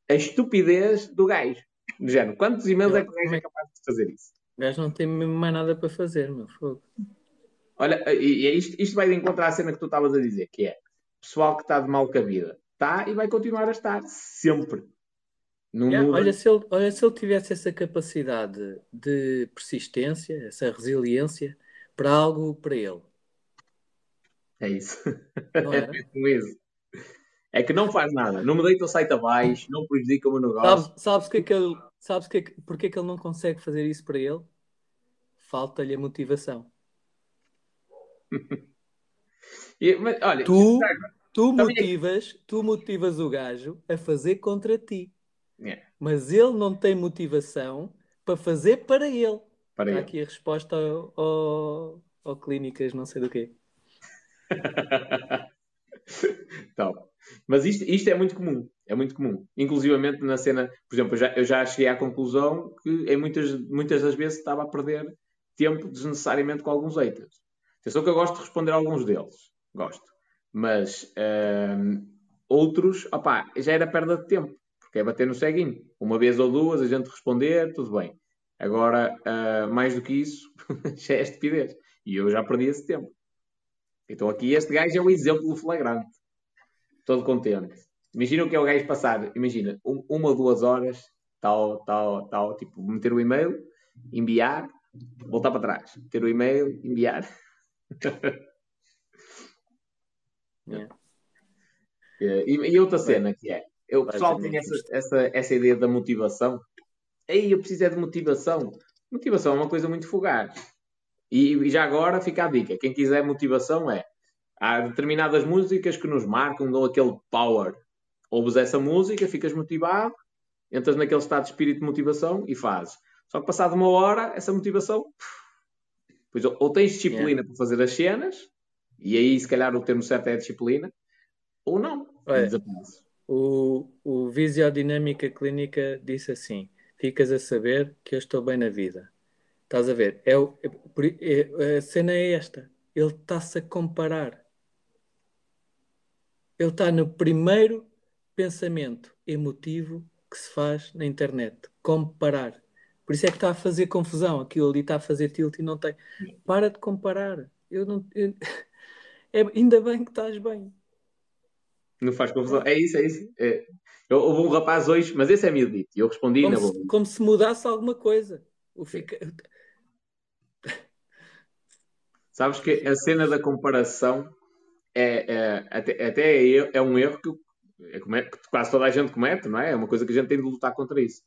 a estupidez do gajo. Género, quantos e-mails é que o gajo é capaz de fazer isso? O gajo não tem mais nada para fazer, meu fogo. Olha, e, e isto, isto vai encontrar a cena que tu estavas a dizer, que é pessoal que está de mal com a vida. está e vai continuar a estar sempre. Yeah, olha, se ele, olha, se ele tivesse essa capacidade de persistência, essa resiliência para algo para ele. É isso. É mesmo isso. É que não faz nada. Não me deita o site abaixo, não prejudica o meu negócio. Sabes, sabes, que é que ele, sabes que, é porque é que ele não consegue fazer isso para ele? Falta-lhe a motivação. E, mas, olha, tu, tu, motivas, tu motivas o gajo a fazer contra ti. Yeah. Mas ele não tem motivação para fazer para ele. Para Está ele. aqui a resposta ao, ao, ao clínicas, não sei do quê. então, mas isto, isto é muito comum. É muito comum. Inclusivamente na cena, por exemplo, eu já, eu já cheguei à conclusão que em muitas, muitas das vezes estava a perder tempo desnecessariamente com alguns haters. Atenção que eu gosto de responder a alguns deles. Gosto. Mas hum, outros, opá, já era perda de tempo que é bater no ceguinho. Uma vez ou duas, a gente responder, tudo bem. Agora, uh, mais do que isso, já é estupidez. E eu já perdi esse tempo. Então aqui este gajo é o exemplo flagrante. Todo contente. Imagina o que é o gajo passar, imagina, um, uma ou duas horas, tal, tal, tal, tipo, meter o e-mail, enviar, voltar para trás, meter o e-mail, enviar. yeah. e, e outra cena que é, eu, o pessoal tem essa, essa, essa ideia da motivação. Ei, eu preciso é de motivação. Motivação é uma coisa muito fugaz. E, e, já agora fica a dica: quem quiser motivação é. Há determinadas músicas que nos marcam, dão aquele power. Ouves essa música, ficas motivado, entras naquele estado de espírito de motivação e fazes. Só que passado uma hora, essa motivação. Pois, ou, ou tens disciplina yeah. para fazer as cenas, e aí se calhar o termo certo é disciplina, ou não. Desaparece. O, o Visiodinâmica Clínica disse assim: ficas a saber que eu estou bem na vida. Estás a ver? É, é, é a cena é esta. Ele está-se a comparar. Ele está no primeiro pensamento emotivo que se faz na internet. Comparar. Por isso é que está a fazer confusão. Aquilo ali está a fazer tilt e não tem. Para de comparar. Eu não. Eu... É, ainda bem que estás bem. Não faz confusão. É isso, é isso. É. Eu, houve um rapaz hoje, mas esse é meu dito. E eu respondi como na boa. Se, como se mudasse alguma coisa. O fica... Sabes que a cena da comparação é, é até, até é, é, um erro que, é, que, quase toda a gente comete, não é? É uma coisa que a gente tem de lutar contra isso.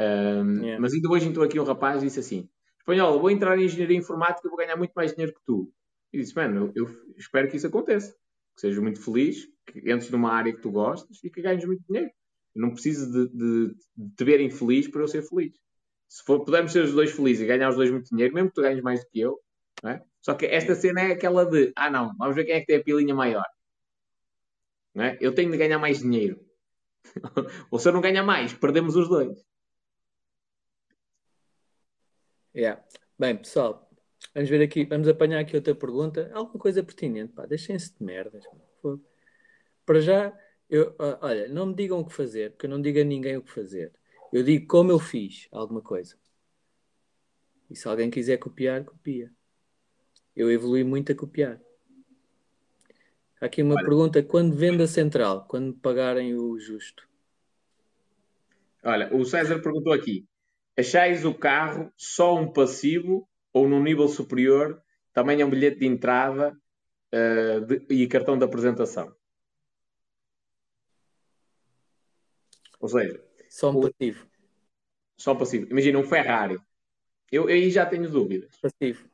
Um, yeah. Mas ainda hoje entrou aqui um rapaz e disse assim: Espanhol, vou entrar em engenharia informática e vou ganhar muito mais dinheiro que tu. E disse: Mano, eu, eu espero que isso aconteça. Que sejas muito feliz, que entres numa área que tu gostas e que ganhes muito dinheiro. Eu não preciso de, de, de, te ver infeliz para eu ser feliz. Se for, pudermos ser os dois felizes e ganhar os dois muito dinheiro, mesmo que tu ganhes mais do que eu, é? só que esta cena é aquela de ah não, vamos ver quem é que tem a pilinha maior. É? Eu tenho de ganhar mais dinheiro. Ou se eu não ganhar mais, perdemos os dois. Yeah. Bem, pessoal, vamos ver aqui, vamos apanhar aqui outra pergunta. Alguma coisa pertinente, pá, deixem-se de merdas. Mano. Para já, eu, olha, não me digam o que fazer, porque eu não digo a ninguém o que fazer. Eu digo como eu fiz alguma coisa. E se alguém quiser copiar, copia. Eu evolui muito a copiar. Aqui uma olha. pergunta: quando venda central? Quando pagarem o justo? Olha, o César perguntou aqui: achais o carro só um passivo ou num nível superior também é um bilhete de entrada uh, de, e cartão de apresentação? Ou seja, só um passivo. Só passivo. Imagina um Ferrari. Eu aí já tenho dúvidas. Passivo.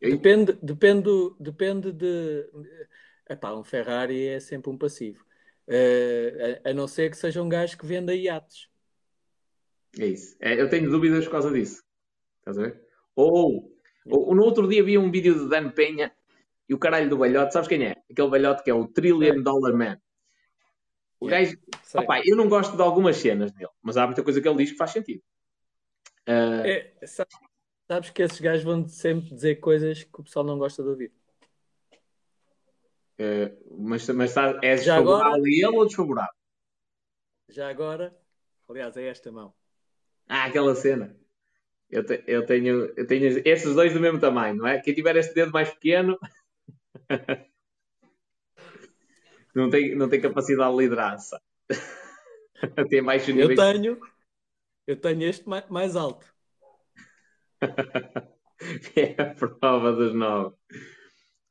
Eu... Depende, depende, depende de. Epá, um Ferrari é sempre um passivo. Uh, a, a, não ser que seja um gajo que venda iates. É isso. É, eu tenho dúvidas por causa disso. Estás a ver? Ou, ou, no outro dia vi um vídeo de Dan Penha e o caralho do balhote, sabes quem é? Aquele balhote que é o Trillion Dollar Man. O gajo, opa, eu não gosto de algumas cenas dele, mas há muita coisa que ele diz que faz sentido. Uh... É, sabes, sabes, que esses gajos vão sempre dizer coisas que o pessoal não gosta de ouvir. Uh, mas, mas tá, és Já favorável agora... a ele ou desfavorável? Já agora, aliás, é esta mão. Ah, aquela cena. Eu, te, eu, tenho, eu tenho esses dois do mesmo tamanho, não é? Quem tiver este dedo mais pequeno. não, tem, não tem capacidade de liderança. tem mais. Eu tenho, eu tenho este mais, mais alto. é a prova dos nove.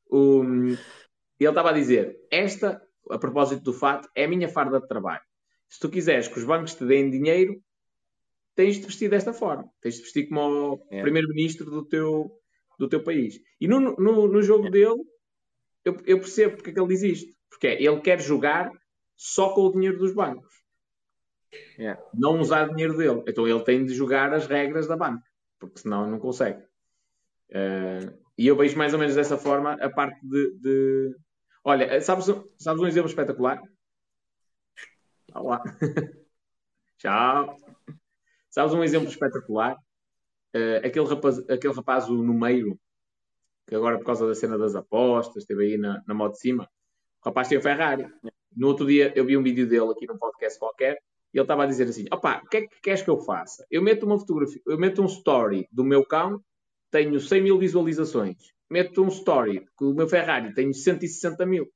O, ele estava a dizer: Esta, a propósito do fato, é a minha farda de trabalho. Se tu quiseres que os bancos te deem dinheiro, tens de vestir desta forma. Tens de vestir como o é. primeiro-ministro do teu, do teu país. E no, no, no jogo é. dele, eu, eu, percebo porque é que ele diz isto. Porque é, ele quer jogar só com o dinheiro dos bancos. É. Não usar dinheiro dele. Então ele tem de jogar as regras da banca. Porque senão não consegue. Uh, e eu vejo mais ou menos dessa forma a parte de. de... Olha, sabes, sabes um exemplo espetacular? Olá. Tchau. Sabes um exemplo espetacular? Uh, aquele, rapaz, aquele rapaz, o Numeiro, que agora por causa da cena das apostas, esteve aí na, na moto de cima, o rapaz tem Ferrari. No outro dia eu vi um vídeo dele aqui num podcast qualquer e ele estava a dizer assim: opá, o que é que queres que eu faça? Eu meto uma fotografia, eu meto um story do meu cão, tenho 100 mil visualizações. Meto um story que o meu Ferrari tem 160 mil.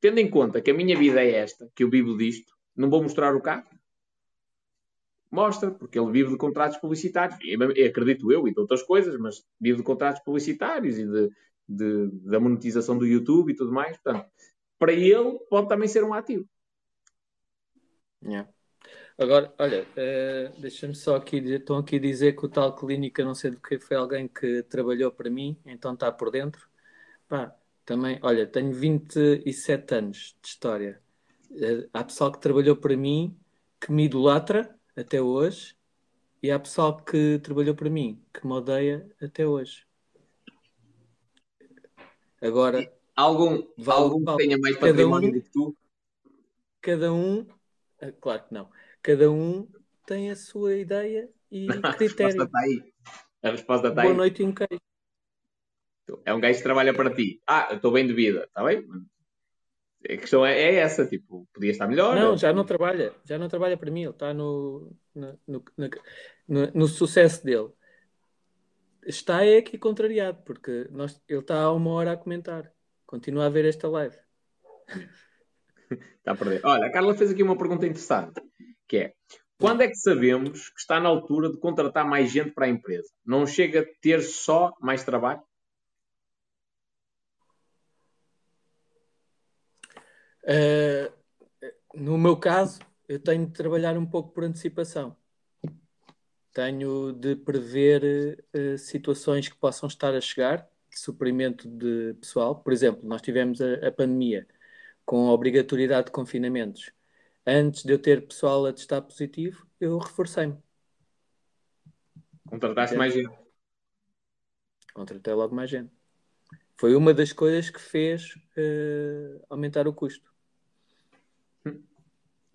Tendo em conta que a minha vida é esta, que eu vivo disto, não vou mostrar o carro? Mostra, porque ele vive de contratos publicitários. E, acredito eu e de outras coisas, mas vive de contratos publicitários e de, de, da monetização do YouTube e tudo mais. Portanto, para ele pode também ser um ativo. Yeah. Agora, olha, uh, deixa-me só aqui, estão aqui a dizer que o tal clínica, não sei do que, foi alguém que trabalhou para mim, então está por dentro. Pá, também, olha, tenho 27 anos de história. Uh, há pessoal que trabalhou para mim que me idolatra até hoje e há pessoal que trabalhou para mim que me odeia até hoje. Agora, algum, vale, algum que tenha mais património um, do que tu? Cada um, ah, claro que não, cada um tem a sua ideia e critério. A resposta está aí. A resposta está Boa aí. Boa noite, um queijo. É um gajo que trabalha para ti. Ah, estou bem de vida, está bem? A questão é, é, essa, tipo, podia estar melhor. Não, já não trabalha, já não trabalha para mim, ele está no, no, no, no, no sucesso dele. Está é aqui contrariado, porque nós, ele está há uma hora a comentar. Continua a ver esta live. está a perder. Olha, a Carla fez aqui uma pergunta interessante, que é quando é que sabemos que está na altura de contratar mais gente para a empresa? Não chega a ter só mais trabalho? Uh, no meu caso, eu tenho de trabalhar um pouco por antecipação. Tenho de prever uh, situações que possam estar a chegar, de suprimento de pessoal. Por exemplo, nós tivemos a, a pandemia com a obrigatoriedade de confinamentos. Antes de eu ter pessoal a testar positivo, eu reforcei-me. Contrataste mais gente? Contratei logo mais gente. Foi uma das coisas que fez uh, aumentar o custo.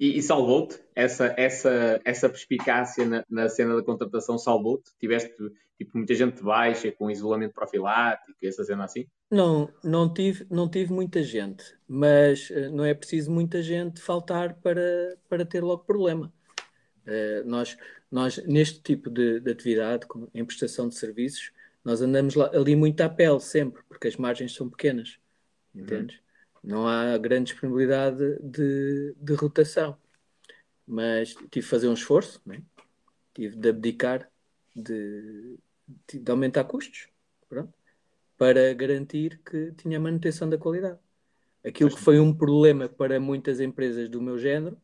E, e salvou-te? Essa, essa, essa perspicácia na, na cena da contratação salvou-te? Tiveste tipo, muita gente baixa, com isolamento profilático, essa cena assim? Não, não tive, não tive muita gente, mas uh, não é preciso muita gente faltar para, para ter logo problema. Uh, nós, nós, neste tipo de, de atividade, em prestação de serviços, nós andamos lá, ali muito à pele sempre, porque as margens são pequenas, uhum. entendes? Não há grande disponibilidade de, de rotação. Mas tive de fazer um esforço, né? tive de abdicar de, de aumentar custos pronto, para garantir que tinha manutenção da qualidade. Aquilo que foi um problema para muitas empresas do meu género,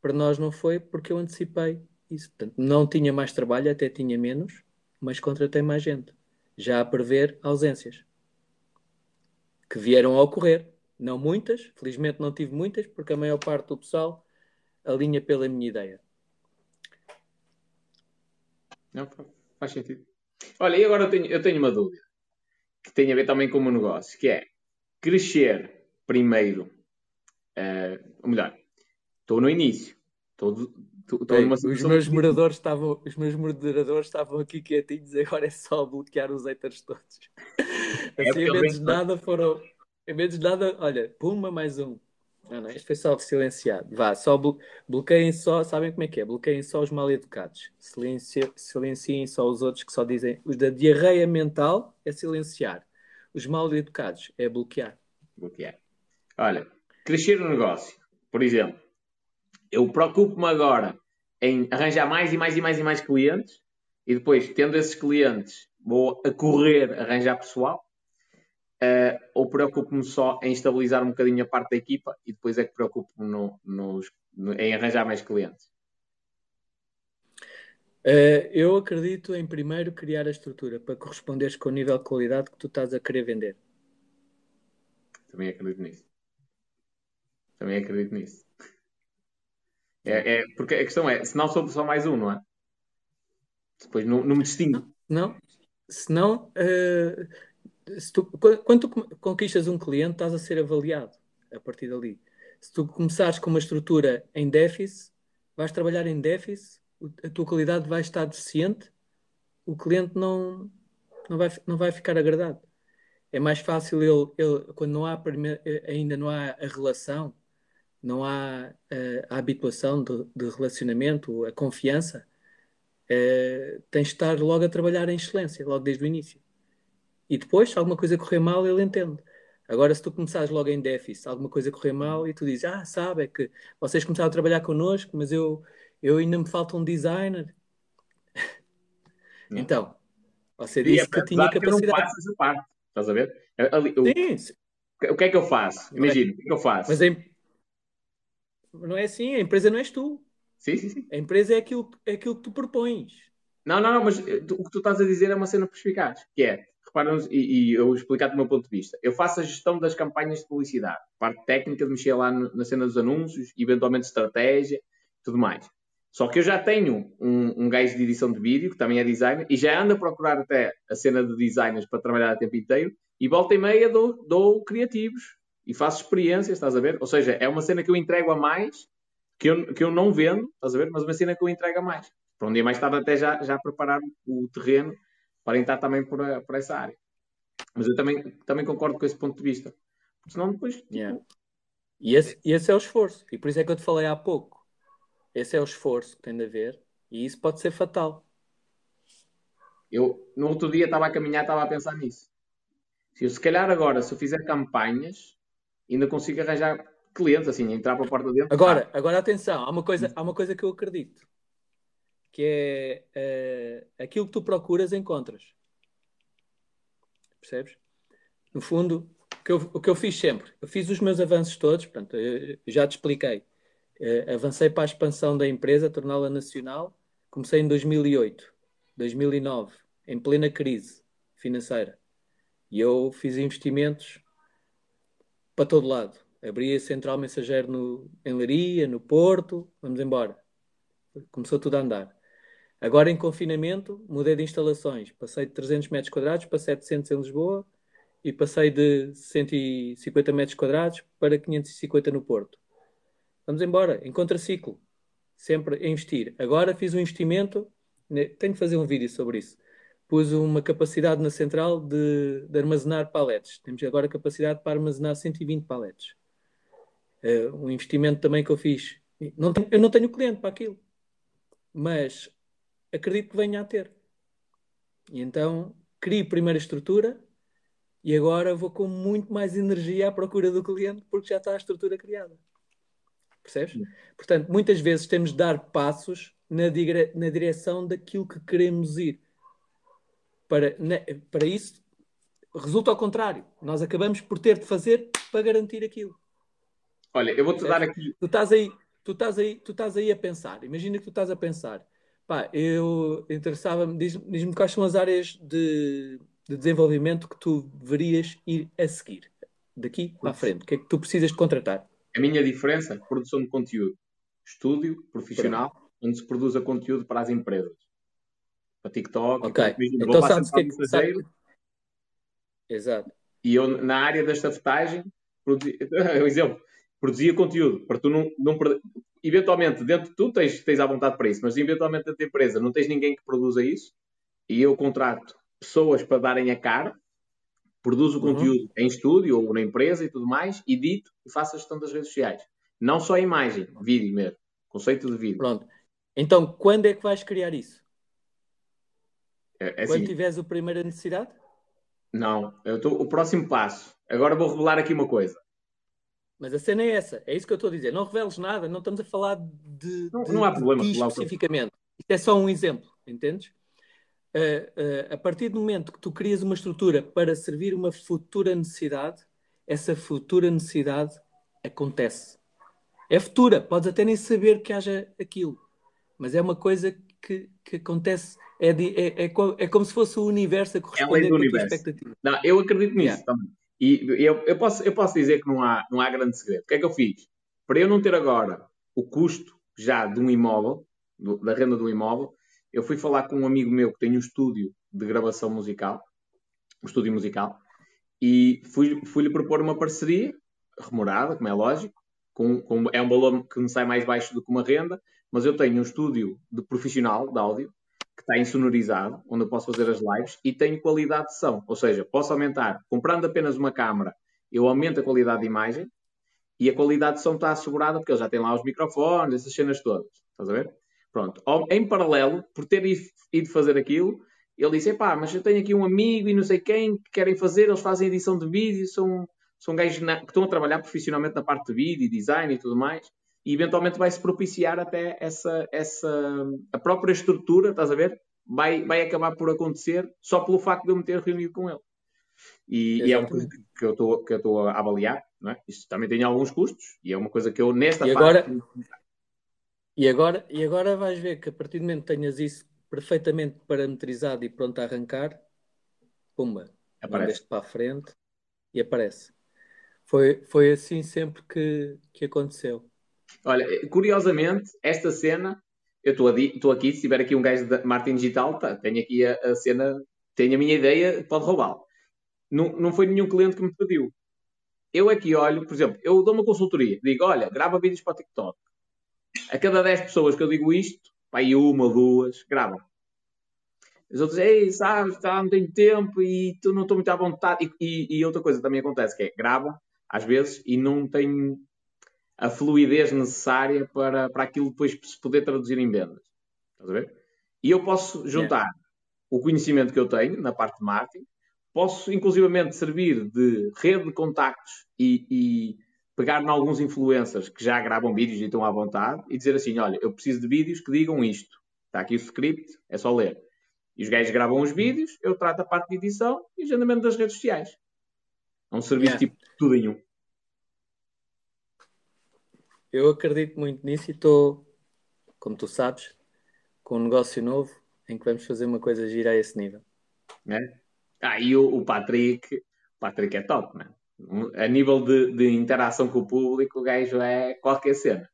para nós não foi porque eu antecipei isso. Portanto, não tinha mais trabalho, até tinha menos, mas contratei mais gente, já a prever ausências que vieram a ocorrer não muitas, felizmente não tive muitas, porque a maior parte do pessoal alinha pela minha ideia. Não, faz sentido. Olha, e agora eu tenho, eu tenho uma dúvida que tem a ver também com o meu negócio, que é crescer primeiro, uh, ou melhor, estou no início, estou, numa os meus moderadores estavam, os meus moderadores estavam aqui quietinhos, agora é só bloquear os haters todos. É assim, menos nada foram em vez de nada, olha, puma mais um. Não, não, isto foi só silenciado. Vá, só blo bloqueiem só, sabem como é que é? Bloqueiem só os mal educados. Silenci silenciem só os outros que só dizem. Os da diarreia mental é silenciar. Os mal educados é bloquear. Bloquear. Olha, crescer o negócio, por exemplo, eu preocupo-me agora em arranjar mais e mais e mais e mais clientes e depois, tendo esses clientes, vou a correr arranjar pessoal uh, ou preocupo-me só em estabilizar um bocadinho a parte da equipa e depois é que preocupo-me no, no, em arranjar mais clientes? Uh, eu acredito em primeiro criar a estrutura para corresponderes com o nível de qualidade que tu estás a querer vender. Também acredito nisso. Também acredito nisso. É, é, porque a questão é, se não sou só mais um, não é? Depois não, não me distingo. Não, uh, se tu, quando tu conquistas um cliente, estás a ser avaliado a partir dali. Se tu começares com uma estrutura em déficit, vais trabalhar em déficit, a tua qualidade vai estar deficiente, o cliente não, não, vai, não vai ficar agradado. É mais fácil ele, ele quando não há ainda não há a relação, não há uh, a habituação de, de, relacionamento, a confiança, uh, tens de estar logo a trabalhar em excelência, logo desde o início. E depois, se alguma coisa correr mal, ele entende. Agora, se tu começares logo em déficit, alguma coisa correr mal e tu dizes, ah, sabe, é que vocês começaram a trabalhar connosco, mas eu, eu ainda me falta um designer. então, você disse é, que tinha capacidade. Eu não faço essa parte, estás a ver? Ali, Sim. O, que é que eu faço? Imagina, o que é que eu faço? Mas em, não é assim, a empresa não és tu. Sim, sim, sim. A empresa é aquilo, é aquilo que tu propões. Não, não, não, mas eh, tu, o que tu estás a dizer é uma cena perspicaz, que é, reparam e, e eu explicar do meu ponto de vista, eu faço a gestão das campanhas de publicidade, parte técnica de mexer lá no, na cena dos anúncios, eventualmente estratégia, tudo mais. Só que eu já tenho um, um gajo de edição de vídeo, que também é designer, e já ando a procurar até a cena de designers para trabalhar a tempo inteiro, e volta e meia dou, dou criativos, e faço experiências, estás a ver? Ou seja, é uma cena que eu entrego a mais, que eu, que eu não vendo, estás a ver? Mas uma cena que eu entrego a mais. Para um dia mais tarde até já, já preparar o terreno para entrar também por, a, por essa área. Mas eu também, também concordo com esse ponto de vista. Porque senão depois... Tipo... Yeah. E esse, esse é o esforço. E por isso é que eu te falei há pouco. Esse é o esforço que tem de haver. E isso pode ser fatal. Eu, no outro dia, estava a caminhar, estava a pensar nisso. Se eu, se calhar agora, se eu fizer campanhas ainda consigo arranjar clientes, assim, entrar para a porta dentro. Agora, agora atenção, há uma, coisa, há uma coisa que eu acredito, que é uh, aquilo que tu procuras, encontras. Percebes? No fundo, o que, eu, o que eu fiz sempre, eu fiz os meus avanços todos, portanto, já te expliquei. Uh, avancei para a expansão da empresa, torná-la nacional. Comecei em 2008, 2009, em plena crise financeira. E eu fiz investimentos para todo lado. Abri a central mensageiro no, em Leiria, no Porto, vamos embora. Começou tudo a andar. Agora em confinamento, mudei de instalações. Passei de 300 metros quadrados para 700 em Lisboa e passei de 150 metros quadrados para 550 no Porto. Vamos embora, em contraciclo. Sempre a investir. Agora fiz um investimento, né, tenho de fazer um vídeo sobre isso pus uma capacidade na central de, de armazenar paletes. Temos agora capacidade para armazenar 120 paletes. Uh, um investimento também que eu fiz. Não tenho, eu não tenho cliente para aquilo, mas acredito que venha a ter. E então crio primeiro a estrutura e agora vou com muito mais energia à procura do cliente porque já está a estrutura criada. Percebes? Sim. Portanto, muitas vezes temos de dar passos na, dire na direção daquilo que queremos ir para, para isso, resulta ao contrário. Nós acabamos por ter de fazer para garantir aquilo. Olha, eu vou-te dar aqui. Tu estás aí, tu estás aí, tu estás aí a pensar. Imagina que tu estás a pensar. Pá, eu interessava-me, diz-me diz quais são as áreas de, de desenvolvimento que tu deverias ir a seguir daqui para a frente. O que é que tu precisas de contratar? A minha diferença, produção de conteúdo. Estúdio profissional, Pronto. onde se produza conteúdo para as empresas para TikTok. Ok. Então sabes que, é que sabe... Exato. E eu, na área da estafetagem, produzi... um exemplo, produzia conteúdo para tu não, não eventualmente dentro tu tens, tens à vontade para isso, mas eventualmente dentro da empresa não tens ninguém que produza isso e eu contrato pessoas para darem a cara, produzo o uhum. conteúdo em estúdio ou na empresa e tudo mais, edito e faço a gestão das redes sociais. Não só a imagem, vídeo mesmo, conceito de vídeo. Pronto. Então, quando é que vais criar isso? É, é Quando assim, tiveres a primeira necessidade? Não, eu tô, o próximo passo. Agora vou revelar aqui uma coisa. Mas a cena é essa, é isso que eu estou a dizer. Não reveles nada, não estamos a falar de. Não, de, não há problema. De especificamente. Isto é só um exemplo, entendes? Uh, uh, a partir do momento que tu crias uma estrutura para servir uma futura necessidade, essa futura necessidade acontece. É futura, podes até nem saber que haja aquilo, mas é uma coisa que, que acontece, é, de, é, é, é, como se fosse o universo a corresponder é com a tua expectativa. Não, eu acredito nisso yeah. também. E eu, eu, posso, eu posso dizer que não há, não há grande segredo. O que é que eu fiz? Para eu não ter agora o custo já de um imóvel, do, da renda do imóvel, eu fui falar com um amigo meu que tem um estúdio de gravação musical, um estúdio musical, e fui-lhe fui propor uma parceria, remorada, como é lógico, com, com, é um valor que me sai mais baixo do que uma renda, mas eu tenho um estúdio de profissional de áudio está insonorizado, onde eu posso fazer as lives e tenho qualidade de som. Ou seja, posso aumentar, comprando apenas uma câmara, eu aumento a qualidade de imagem e a qualidade de som está assegurada porque ele já tem lá os microfones, essas cenas todas. Estás a ver? Pronto. Em paralelo, por ter ido fazer aquilo, ele disse: pá, mas eu tenho aqui um amigo e não sei quem que querem fazer, eles fazem edição de vídeo, são, são gajos que estão a trabalhar profissionalmente na parte de vídeo, design e tudo mais e eventualmente vai-se propiciar até essa, essa a própria estrutura, estás a ver? Vai, vai acabar por acontecer só pelo facto de eu me ter reunido com ele. E, e é uma coisa que eu estou que eu estou a avaliar, não é? Isto também tem alguns custos e é uma coisa que eu nesta e agora, E agora, e agora vais ver que a partir do momento que tenhas isso perfeitamente parametrizado e pronto a arrancar, pumba, aparece para a frente e aparece. Foi, foi assim sempre que, que aconteceu. Olha, curiosamente, esta cena, eu estou aqui, se tiver aqui um gajo de marketing digital, tá, tenho aqui a, a, cena, tenho a minha ideia, pode roubá-la. Não, não foi nenhum cliente que me pediu. Eu aqui olho, por exemplo, eu dou uma consultoria, digo, olha, grava vídeos para o TikTok. A cada 10 pessoas que eu digo isto, aí uma, duas, gravam. As outras, ei, sabes, tá, não tenho tempo e tu não estou muito à vontade. E, e, e, outra coisa também acontece, que é, gravam, às vezes, e não tenho a fluidez necessária para, para aquilo depois se poder traduzir em vendas. Estás a ver? E eu posso juntar o conhecimento que eu tenho na parte de marketing, posso inclusivamente servir de rede de contactos e, e pegar em alguns influencers que já gravam vídeos e estão à vontade e dizer assim: olha, eu preciso de vídeos que digam isto. Está aqui o script, é só ler. E os gajos gravam os vídeos, eu trato a parte de edição e agendamento das redes sociais. É um serviço yeah. tipo tudo em um. Eu acredito muito nisso e estou, como tu sabes, com um negócio novo em que vamos fazer uma coisa gira a esse nível. É? Ah, e o, o Patrick, o Patrick é top, né? A nível de, de interação com o público, o gajo é qualquer cena.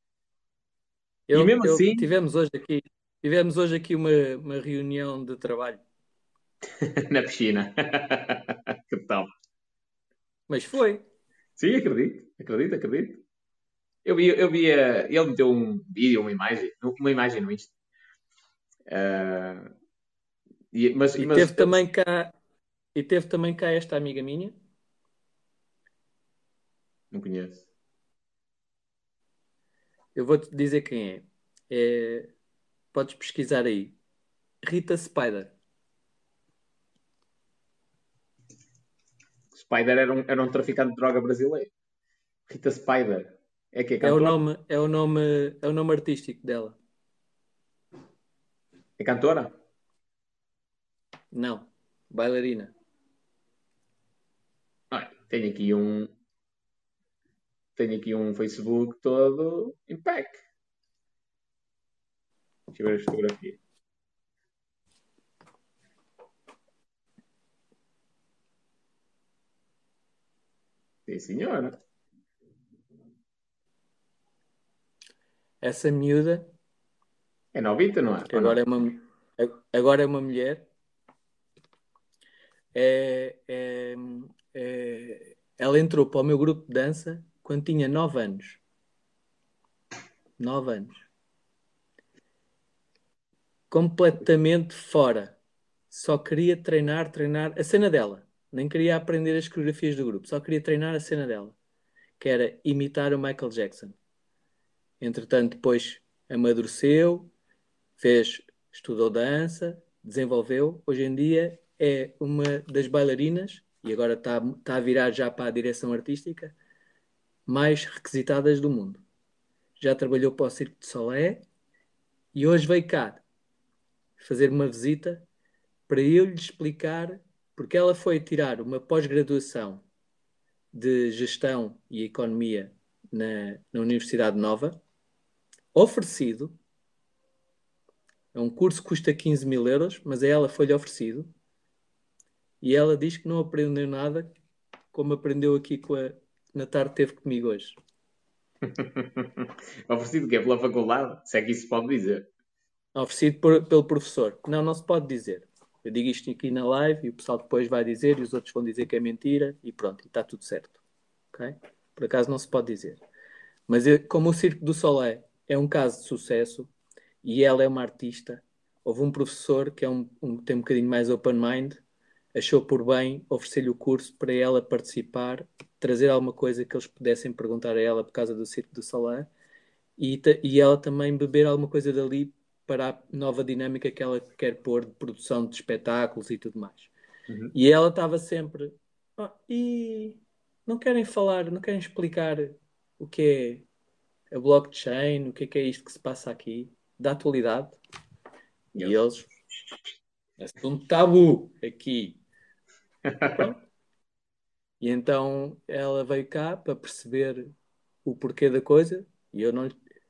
Eu, e mesmo eu, assim. Tivemos hoje aqui, tivemos hoje aqui uma, uma reunião de trabalho. Na piscina. que top. Mas foi. Sim, acredito, acredito, acredito. Eu vi, eu via, ele meteu um vídeo, uma imagem, uma imagem no Insta. Uh, e, mas, e mas, teve também cá, e teve também cá esta amiga minha. Não conheço. Eu vou-te dizer quem é. é. Podes pesquisar aí. Rita Spider. Spider era um, era um traficante de droga brasileiro. Rita Spider. É que é, é o nome, é o nome, é o nome artístico dela. É cantora? Não, bailarina. Ah, tenho aqui um tenho aqui um Facebook todo em pack. Deixa eu ver a fotografia. Sim, senhora. Essa miúda. É novita, não é? agora, é uma, agora é uma mulher. É, é, é, ela entrou para o meu grupo de dança quando tinha 9 anos. 9 anos. Completamente fora. Só queria treinar, treinar a cena dela. Nem queria aprender as coreografias do grupo. Só queria treinar a cena dela. Que era imitar o Michael Jackson. Entretanto, depois amadureceu, fez, estudou dança, desenvolveu. Hoje em dia é uma das bailarinas, e agora está, está a virar já para a direção artística, mais requisitadas do mundo. Já trabalhou para o Circo de Solé e hoje veio cá fazer uma visita para eu lhe explicar porque ela foi tirar uma pós-graduação de gestão e economia na, na Universidade Nova, oferecido. É um curso que custa 15 mil euros, mas a ela foi-lhe oferecido. E ela diz que não aprendeu nada como aprendeu aqui com a, na tarde teve comigo hoje. oferecido o quê? Pela faculdade? Se é que isso pode dizer. Oferecido por, pelo professor. Não, não se pode dizer. Eu digo isto aqui na live e o pessoal depois vai dizer e os outros vão dizer que é mentira e pronto, e está tudo certo. Ok? Por acaso não se pode dizer. Mas eu, como o Circo do Soleil é um caso de sucesso e ela é uma artista, houve um professor que é um, um, tem um bocadinho mais open mind, achou por bem oferecer-lhe o curso para ela participar, trazer alguma coisa que eles pudessem perguntar a ela por causa do Circo do Soleil e, e ela também beber alguma coisa dali para a nova dinâmica que ela quer pôr de produção de espetáculos e tudo mais. Uhum. E ela estava sempre. Oh, e não querem falar, não querem explicar o que é a blockchain, o que é, que é isto que se passa aqui, da atualidade. E eles. É um tabu aqui. e então ela veio cá para perceber o porquê da coisa e eu não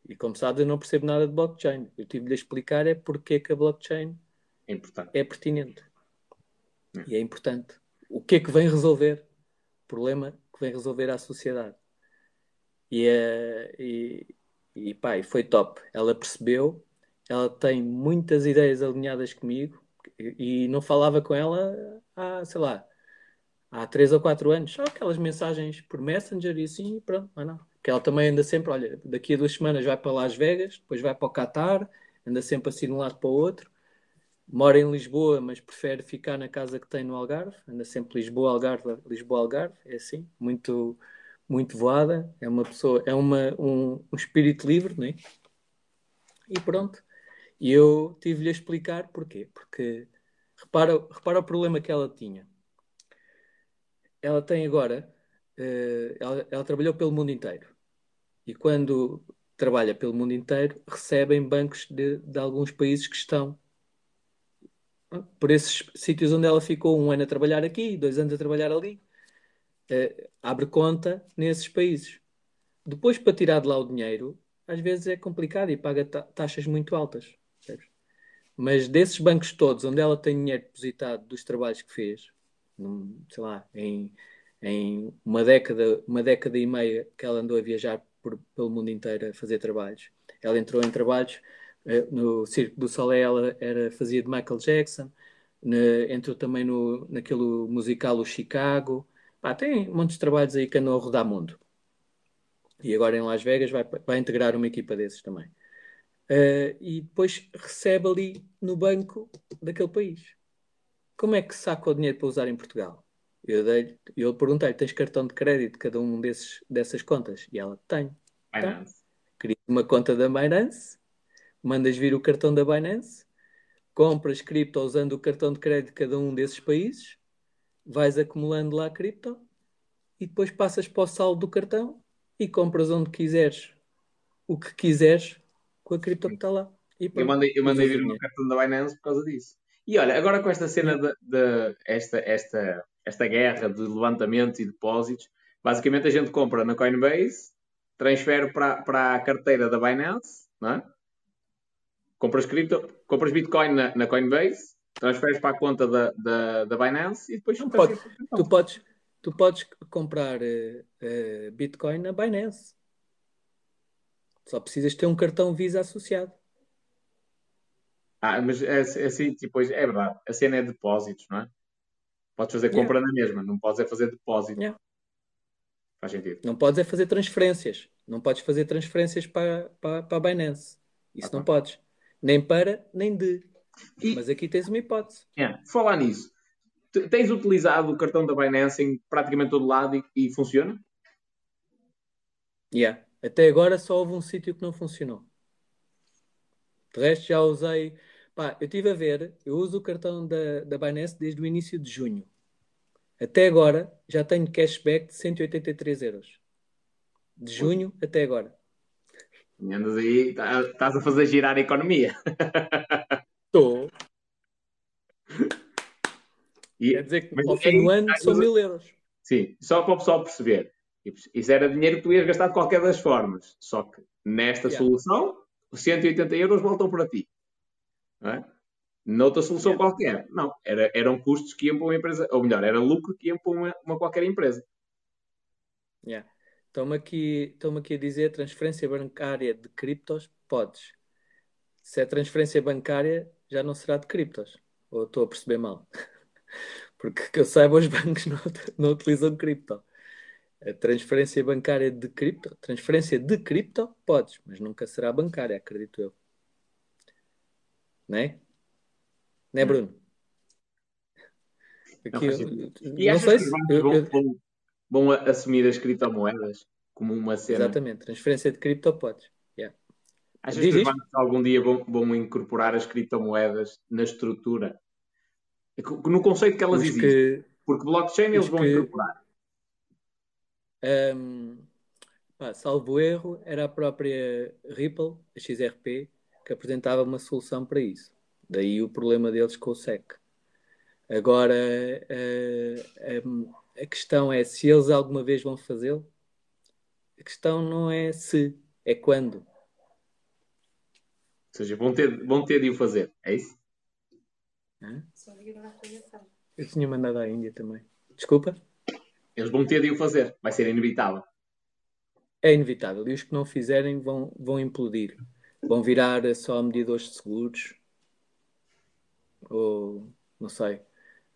e como sabes, eu não percebo nada de blockchain. Eu tive de lhe explicar é porque é que a blockchain é, importante. é pertinente. É. E é importante. O que é que vem resolver? O problema que vem resolver à sociedade. E, é, e, e pá, foi top. Ela percebeu, ela tem muitas ideias alinhadas comigo e, e não falava com ela há, sei lá, há três ou quatro anos. Só aquelas mensagens por Messenger e assim, pronto, mas não que ela também anda sempre, olha, daqui a duas semanas vai para Las Vegas, depois vai para o Qatar, anda sempre assim de um lado para o outro. Mora em Lisboa, mas prefere ficar na casa que tem no Algarve, anda sempre Lisboa, Algarve, Lisboa, Algarve, é assim, muito, muito voada, é uma pessoa, é uma, um, um espírito livre, não é? E pronto. E eu tive-lhe a explicar porquê. Porque repara, repara o problema que ela tinha. Ela tem agora, uh, ela, ela trabalhou pelo mundo inteiro e quando trabalha pelo mundo inteiro, recebem bancos de, de alguns países que estão por esses sítios onde ela ficou um ano a trabalhar aqui, dois anos a trabalhar ali, uh, abre conta nesses países. Depois, para tirar de lá o dinheiro, às vezes é complicado e paga ta taxas muito altas. Mas desses bancos todos, onde ela tem dinheiro depositado dos trabalhos que fez, num, sei lá, em, em uma década, uma década e meia que ela andou a viajar por, pelo mundo inteiro a fazer trabalhos. Ela entrou em trabalhos uh, no Circo do Soleil, ela era, fazia de Michael Jackson, ne, entrou também no, naquele musical O Chicago. Pá, tem muitos trabalhos aí que andam a rodar mundo. E agora em Las Vegas vai, vai integrar uma equipa desses também. Uh, e depois recebe ali no banco daquele país. Como é que saca o dinheiro para usar em Portugal? Eu, dei, eu perguntei tens cartão de crédito de cada um desses, dessas contas? E ela, tem. Binance. Tá. Cria uma conta da Binance, mandas vir o cartão da Binance, compras cripto usando o cartão de crédito de cada um desses países, vais acumulando lá cripto e depois passas para o saldo do cartão e compras onde quiseres o que quiseres com a cripto que está lá. eu mandei, eu mandei vir o meu cartão da Binance por causa disso. E olha, agora com esta cena de, de esta, esta esta guerra de levantamentos e depósitos. Basicamente, a gente compra na Coinbase, transfere para, para a carteira da Binance, não é? compras, cripto, compras Bitcoin na, na Coinbase, transferes para a conta da, da, da Binance e depois. Não pode, tu, podes, tu podes comprar uh, uh, Bitcoin na Binance. Só precisas ter um cartão Visa associado. Ah, mas é, é assim, tipo, é verdade. A cena é depósitos, não é? Podes fazer compra yeah. na mesma, não podes é fazer depósito. Yeah. Faz sentido. Não podes é fazer transferências. Não podes fazer transferências para, para, para a Binance. Isso não podes. Nem para, nem de. E... Mas aqui tens uma hipótese. Yeah. Falar nisso. Tens utilizado o cartão da Binance em praticamente todo lado e, e funciona? Yeah. Até agora só houve um sítio que não funcionou. De resto já usei Pá, eu estive a ver, eu uso o cartão da, da Binance desde o início de junho. Até agora já tenho cashback de 183 euros. De junho até agora. Andas aí, tá, estás a fazer girar a economia. Estou. Quer dizer que ao fim do ano são mil euros. Sim, só para o pessoal perceber. Isso era dinheiro que tu ias gastar de qualquer das formas. Só que nesta yeah. solução, os 180 euros voltam para ti. Não é? Noutra solução yeah. qualquer. Não, era, eram custos que iam para uma empresa, ou melhor, era lucro que iam para uma, uma qualquer empresa. Yeah. Estão-me aqui, estão aqui a dizer transferência bancária de criptos, podes. Se é transferência bancária, já não será de criptos. Ou estou a perceber mal? Porque que eu saiba, os bancos não, não utilizam cripto. A transferência bancária de cripto, transferência de cripto, podes, mas nunca será bancária, acredito eu. Não é? Não é, Bruno? Aqui, não, e não sei se. Eu, vão, vão, vão, assumir as criptomoedas como uma cena. Exatamente, transferência de cripto podes. Achas Diz que os bancos algum dia vão, vão incorporar as criptomoedas na estrutura no conceito que elas os existem. Que, porque blockchain eles vão que, incorporar. Um, pá, salvo erro, era a própria Ripple, a XRP, que apresentava uma solução para isso. Daí o problema deles com o SEC. Agora, uh, a questão é se eles alguma vez vão fazê-lo. A questão não é se, é quando. Ou seja, vão ter, vão ter de o fazer, é isso? Eu tinha mandado à Índia também. Desculpa? Eles vão ter de o fazer. Vai ser inevitável. É inevitável. E os que não fizerem vão, vão implodir. Vão virar só medidores de seguros. Ou, não sei,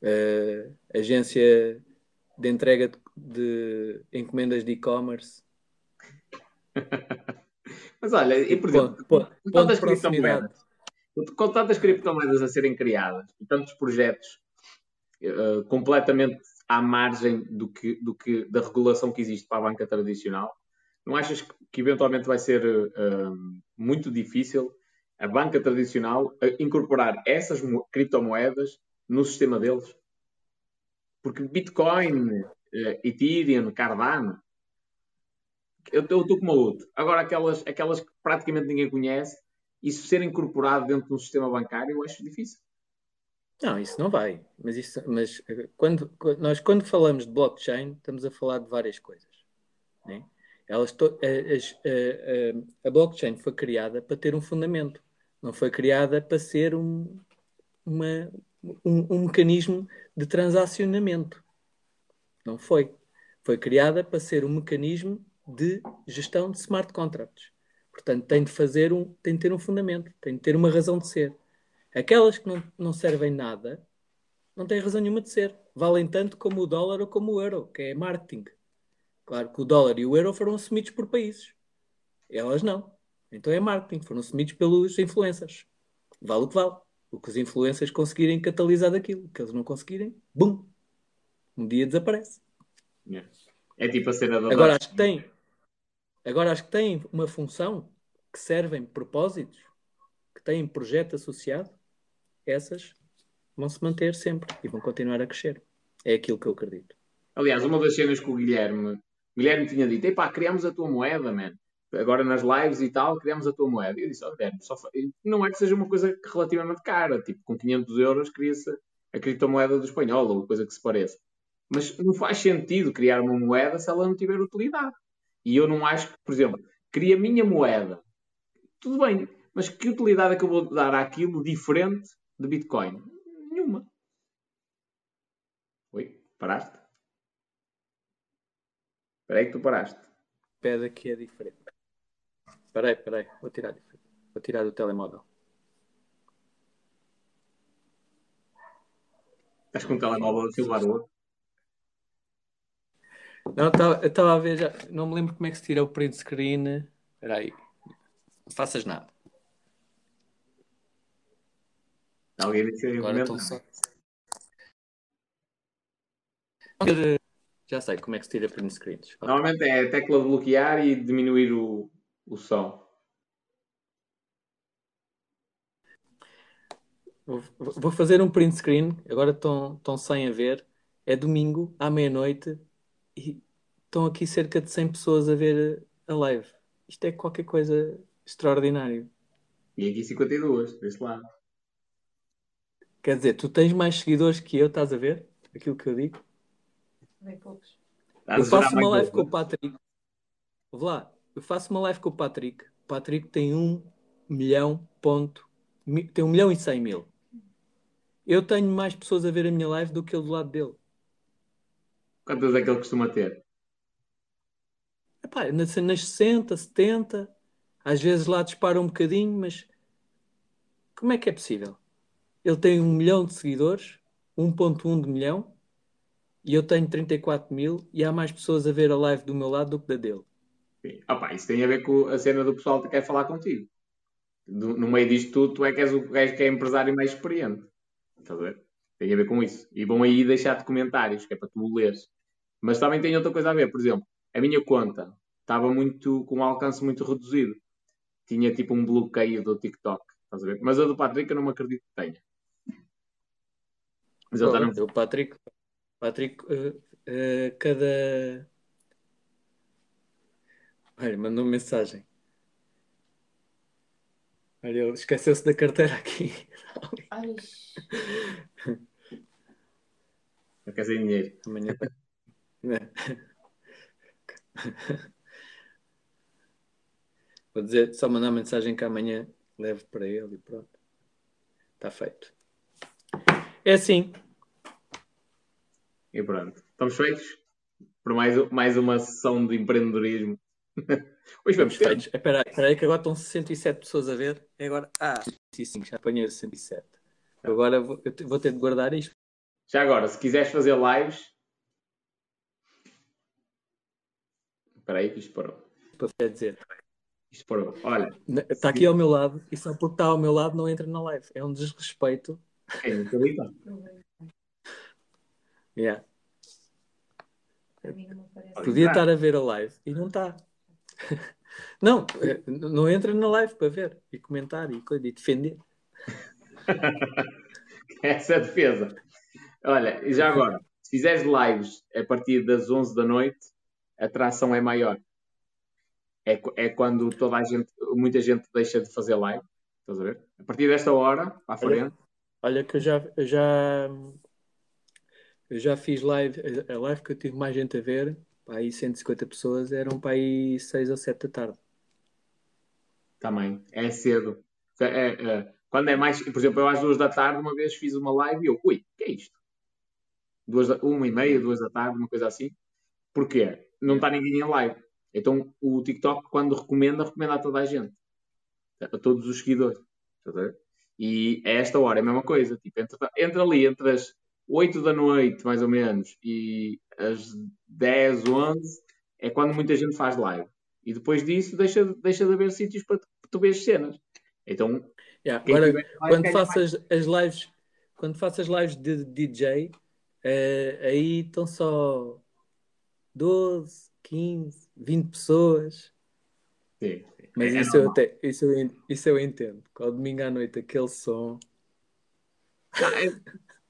uh, agência de entrega de, de encomendas de e-commerce. Mas olha, e por exemplo, ponto, proximidade com tantas criptomoedas a serem criadas e tantos projetos uh, completamente à margem do que, do que, da regulação que existe para a banca tradicional, não achas que, que eventualmente vai ser uh, muito difícil a banca tradicional incorporar essas criptomoedas no sistema deles? Porque Bitcoin, uh, Ethereum, Cardano, eu estou como outro. Agora, aquelas, aquelas que praticamente ninguém conhece, isso ser incorporado dentro do sistema bancário, eu acho difícil. Não, isso não vai. Mas, isso, mas eh, quando, nós, quando falamos de blockchain, estamos a falar de várias coisas. Né? Elas to, eh, a, eh, a, a, blockchain foi criada para ter um fundamento, não foi criada para ser um, uma, um, um mecanismo de transacionamento. Não foi. Foi criada para ser um mecanismo de gestão de smart contracts. Portanto, tem de fazer um, tem de ter um fundamento, tem de ter uma razão de ser. Aquelas que não, não servem nada, não têm razão nenhuma de ser. Valem tanto como o dólar ou como o euro, que é marketing. Claro que o dólar e o euro foram assumidos por países. Elas não. Então é marketing, foram assumidos pelos influencers. Vale o que vale. O que os influencers conseguirem catalisar daquilo. O que eles não conseguirem, bum! Um dia desaparece. É tipo a cena da Agora acho que tem, Agora, as que têm uma função, que servem propósitos, que têm projeto associado, essas vão se manter sempre e vão continuar a crescer. É aquilo que eu acredito. Aliás, uma das cenas que o Guilherme, Guilherme tinha dito, epá, criamos a tua moeda, man. Agora nas lives e tal, criamos a tua moeda. Eu disse, oh, Guilherme, só não é que seja uma coisa relativamente cara. Tipo, com 500 euros cria-se a criptomoeda do espanhol ou coisa que se pareça. Mas não faz sentido criar uma moeda se ela não tiver utilidade. E eu não acho que, por exemplo, cria a minha moeda. Tudo bem, mas que utilidade é que eu vou dar àquilo diferente de Bitcoin? Nenhuma. Oi? Paraste? Espera aí que tu paraste. Pede que é diferente. Espera aí, espera aí. Vou tirar, vou tirar do telemóvel. Estás com o telemóvel a filmar o outro? Não, eu estava a ver já. Não me lembro como é que se tira o print screen. Espera aí. Não faças nada. Alguém disse Agora estou só. Já sei como é que se tira print screens. Normalmente é a tecla de bloquear e diminuir o, o som. Vou fazer um print screen. Agora estão sem a ver. É domingo, à meia-noite, e estão aqui cerca de 100 pessoas a ver a live. Isto é qualquer coisa extraordinário. E aqui 52, deste lado. Quer dizer, tu tens mais seguidores que eu, estás a ver? Aquilo que eu digo. Bem poucos. Eu faço uma live com o Patrick. Vou lá. Eu faço uma live com o Patrick. O Patrick tem um milhão ponto. Tem um milhão e cem mil. Eu tenho mais pessoas a ver a minha live do que ele do lado dele. Quantas é que ele costuma ter? Epá, nas, nas 60, 70, às vezes lá dispara um bocadinho, mas como é que é possível? Ele tem um milhão de seguidores, 1.1 de milhão, e eu tenho 34 mil, e há mais pessoas a ver a live do meu lado do que da dele. Opa, isso tem a ver com a cena do pessoal que quer falar contigo. no meio disto tudo, tu é que és o gajo que é empresário mais experiente. Estás a ver? Tem a ver com isso. E vão aí deixar-te comentários, que é para tu leres. Mas também tem outra coisa a ver. Por exemplo, a minha conta estava muito com um alcance muito reduzido. Tinha tipo um bloqueio do TikTok. Estás a ver? Mas a do Patrick eu não me acredito que tenha. Mas ele está no... O Patrick, Patrick uh, uh, cada. Olha, mandou uma mensagem. Olha, ele esqueceu-se da carteira aqui. Ai. Não quer dinheiro. Amanhã. Vou dizer, só mandar mensagem que amanhã levo para ele e pronto. Está feito. É assim. E pronto. Estamos feitos por mais, mais uma sessão de empreendedorismo. Hoje vamos feitos. Espera aí, que agora estão 107 pessoas a ver. E agora. Ah, sim, sim, já apanhei 107. Agora vou, eu vou ter de guardar isto. Já agora, se quiseres fazer lives. Espera aí que isto parou. Para dizer. Isto parou. Olha. Está aqui ao meu lado e só porque está ao meu lado não entra na live. É um desrespeito. É, então. yeah. Podia estar a ver a live e não está. Não, eh, não entra na live para ver e comentar e, e defender. Essa é a defesa. Olha, e já agora, se fizeres lives a partir das 11 da noite, a atração é maior. É, é quando toda a gente, muita gente deixa de fazer live. Estás a ver? A partir desta hora, para a frente. Olha, olha que eu já, eu já, eu já fiz live, a live que eu tive mais gente a ver, para aí 150 pessoas, eram para aí 6 ou 7 da tarde. Também, é cedo. É, é, quando é mais, por exemplo, eu às duas da tarde uma vez fiz uma live e eu, ui, que é isto? Duas, uma e meia, duas da tarde, uma coisa assim. Porquê? Não está ninguém em live. Então o TikTok, quando recomenda, recomenda a toda a gente. A todos os seguidores. E a esta hora é a mesma coisa. Tipo, entra, ali entre as 8 da noite, mais ou menos, e as 10, 11, é quando muita gente faz live. E depois disso, deixa, deixa de haver sítios para tu, ver cenas. Então, Yeah. Agora, quando faças as, as lives, quando faças lives de DJ, uh, aí estão só 12, 15, 20 pessoas. Sim. Mas é, isso, eu até, isso, eu, isso eu entendo. Ao domingo à noite, aquele som. Não, é,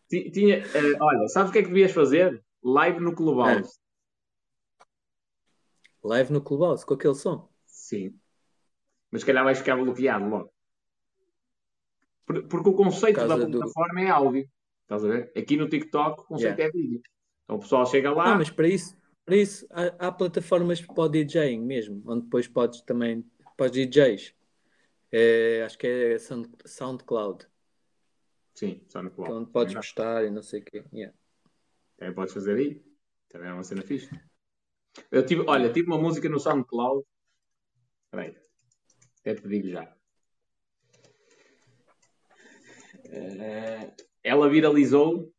tinha, uh, olha, sabes o que é que devias fazer? Live no Clubhouse. É. Live no Clubhouse, com aquele som? Sim. Mas se calhar vais ficar bloqueado logo. Porque o conceito da plataforma do... é áudio. Estás a ver? Aqui no TikTok o conceito yeah. é vídeo. Então o pessoal chega lá. Não, mas para isso, para isso há, há plataformas para o DJing mesmo, onde depois podes também, para os DJs. É, acho que é SoundCloud. Sim, SoundCloud. Onde podes é gostar e não sei o quê. Yeah. Também podes fazer aí. Também é uma cena fixe. Eu tive, olha, tive uma música no SoundCloud. Espera aí. Até te digo já. Uh, ela viralizou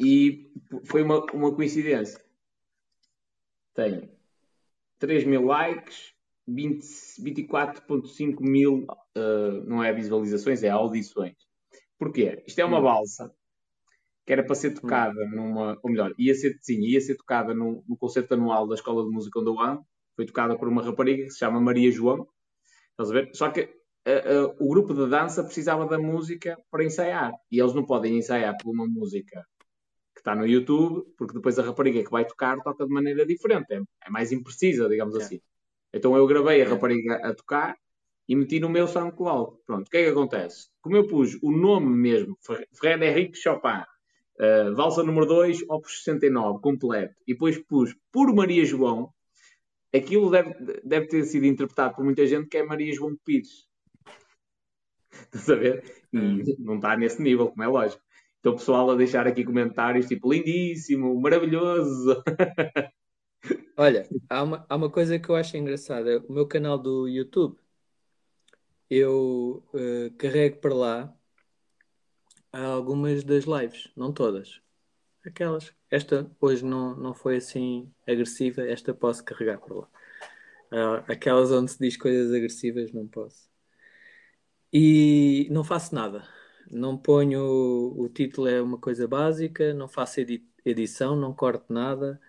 e foi uma, uma coincidência. Tem 3 mil likes, 24.5 mil, uh, não é visualizações, é audições. Porquê? Isto é uma hum. balsa que era para ser hum. tocada numa, ou melhor, ia ser, sim, ia ser tocada no, no concerto anual da Escola de Música onde eu ando. Foi tocada por uma rapariga que se chama Maria João. Estás a ver? Só que uh, uh, o grupo de dança precisava da música para ensaiar. E eles não podem ensaiar por uma música está no YouTube, porque depois a rapariga que vai tocar toca de maneira diferente. É, é mais imprecisa, digamos assim. Então eu gravei a rapariga a tocar e meti no meu SoundCloud. Pronto, o que é que acontece? Como eu pus o nome mesmo, Ferreira Henrique Chopin, uh, valsa número 2, Opus 69, completo, e depois pus por Maria João, aquilo deve, deve ter sido interpretado por muita gente que é Maria João Pires. Estás a ver? E hum. não está nesse nível, como é lógico. Então pessoal a deixar aqui comentários tipo lindíssimo, maravilhoso. Olha, há uma, há uma coisa que eu acho engraçada. O meu canal do YouTube, eu uh, carrego para lá algumas das lives, não todas. Aquelas. Esta hoje não, não foi assim agressiva, esta posso carregar para lá. Uh, aquelas onde se diz coisas agressivas, não posso. E não faço nada. Não ponho. O título é uma coisa básica, não faço edi edição, não corto nada,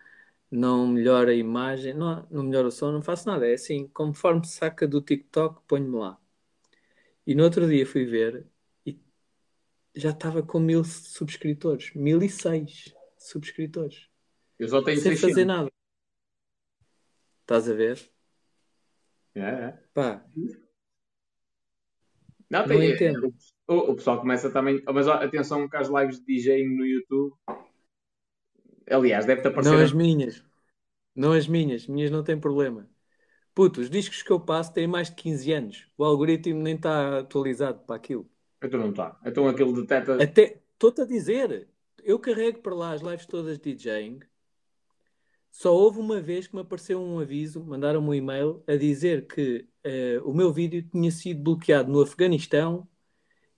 não melhoro a imagem, não, não melhoro o som, não faço nada. É assim, conforme saca do TikTok, ponho-me lá. E no outro dia fui ver e já estava com mil subscritores. Mil e seis subscritores. Eu só tenho Sem 600. fazer nada. Estás a ver? É, é. Pá. Não, tem, não entendo. O, o, pessoal começa também. Mas atenção que as lives de DJ no YouTube. Aliás, deve-te aparecer. Não as minhas. Não as minhas. Minhas não tem problema. Puto, os discos que eu passo têm mais de 15 anos. O algoritmo nem está atualizado para aquilo. Então não está. Então aquilo detecta. Até, estou-te a dizer, eu carrego para lá as lives todas de DJing. Só houve uma vez que me apareceu um aviso, mandaram-me um e-mail a dizer que uh, o meu vídeo tinha sido bloqueado no Afeganistão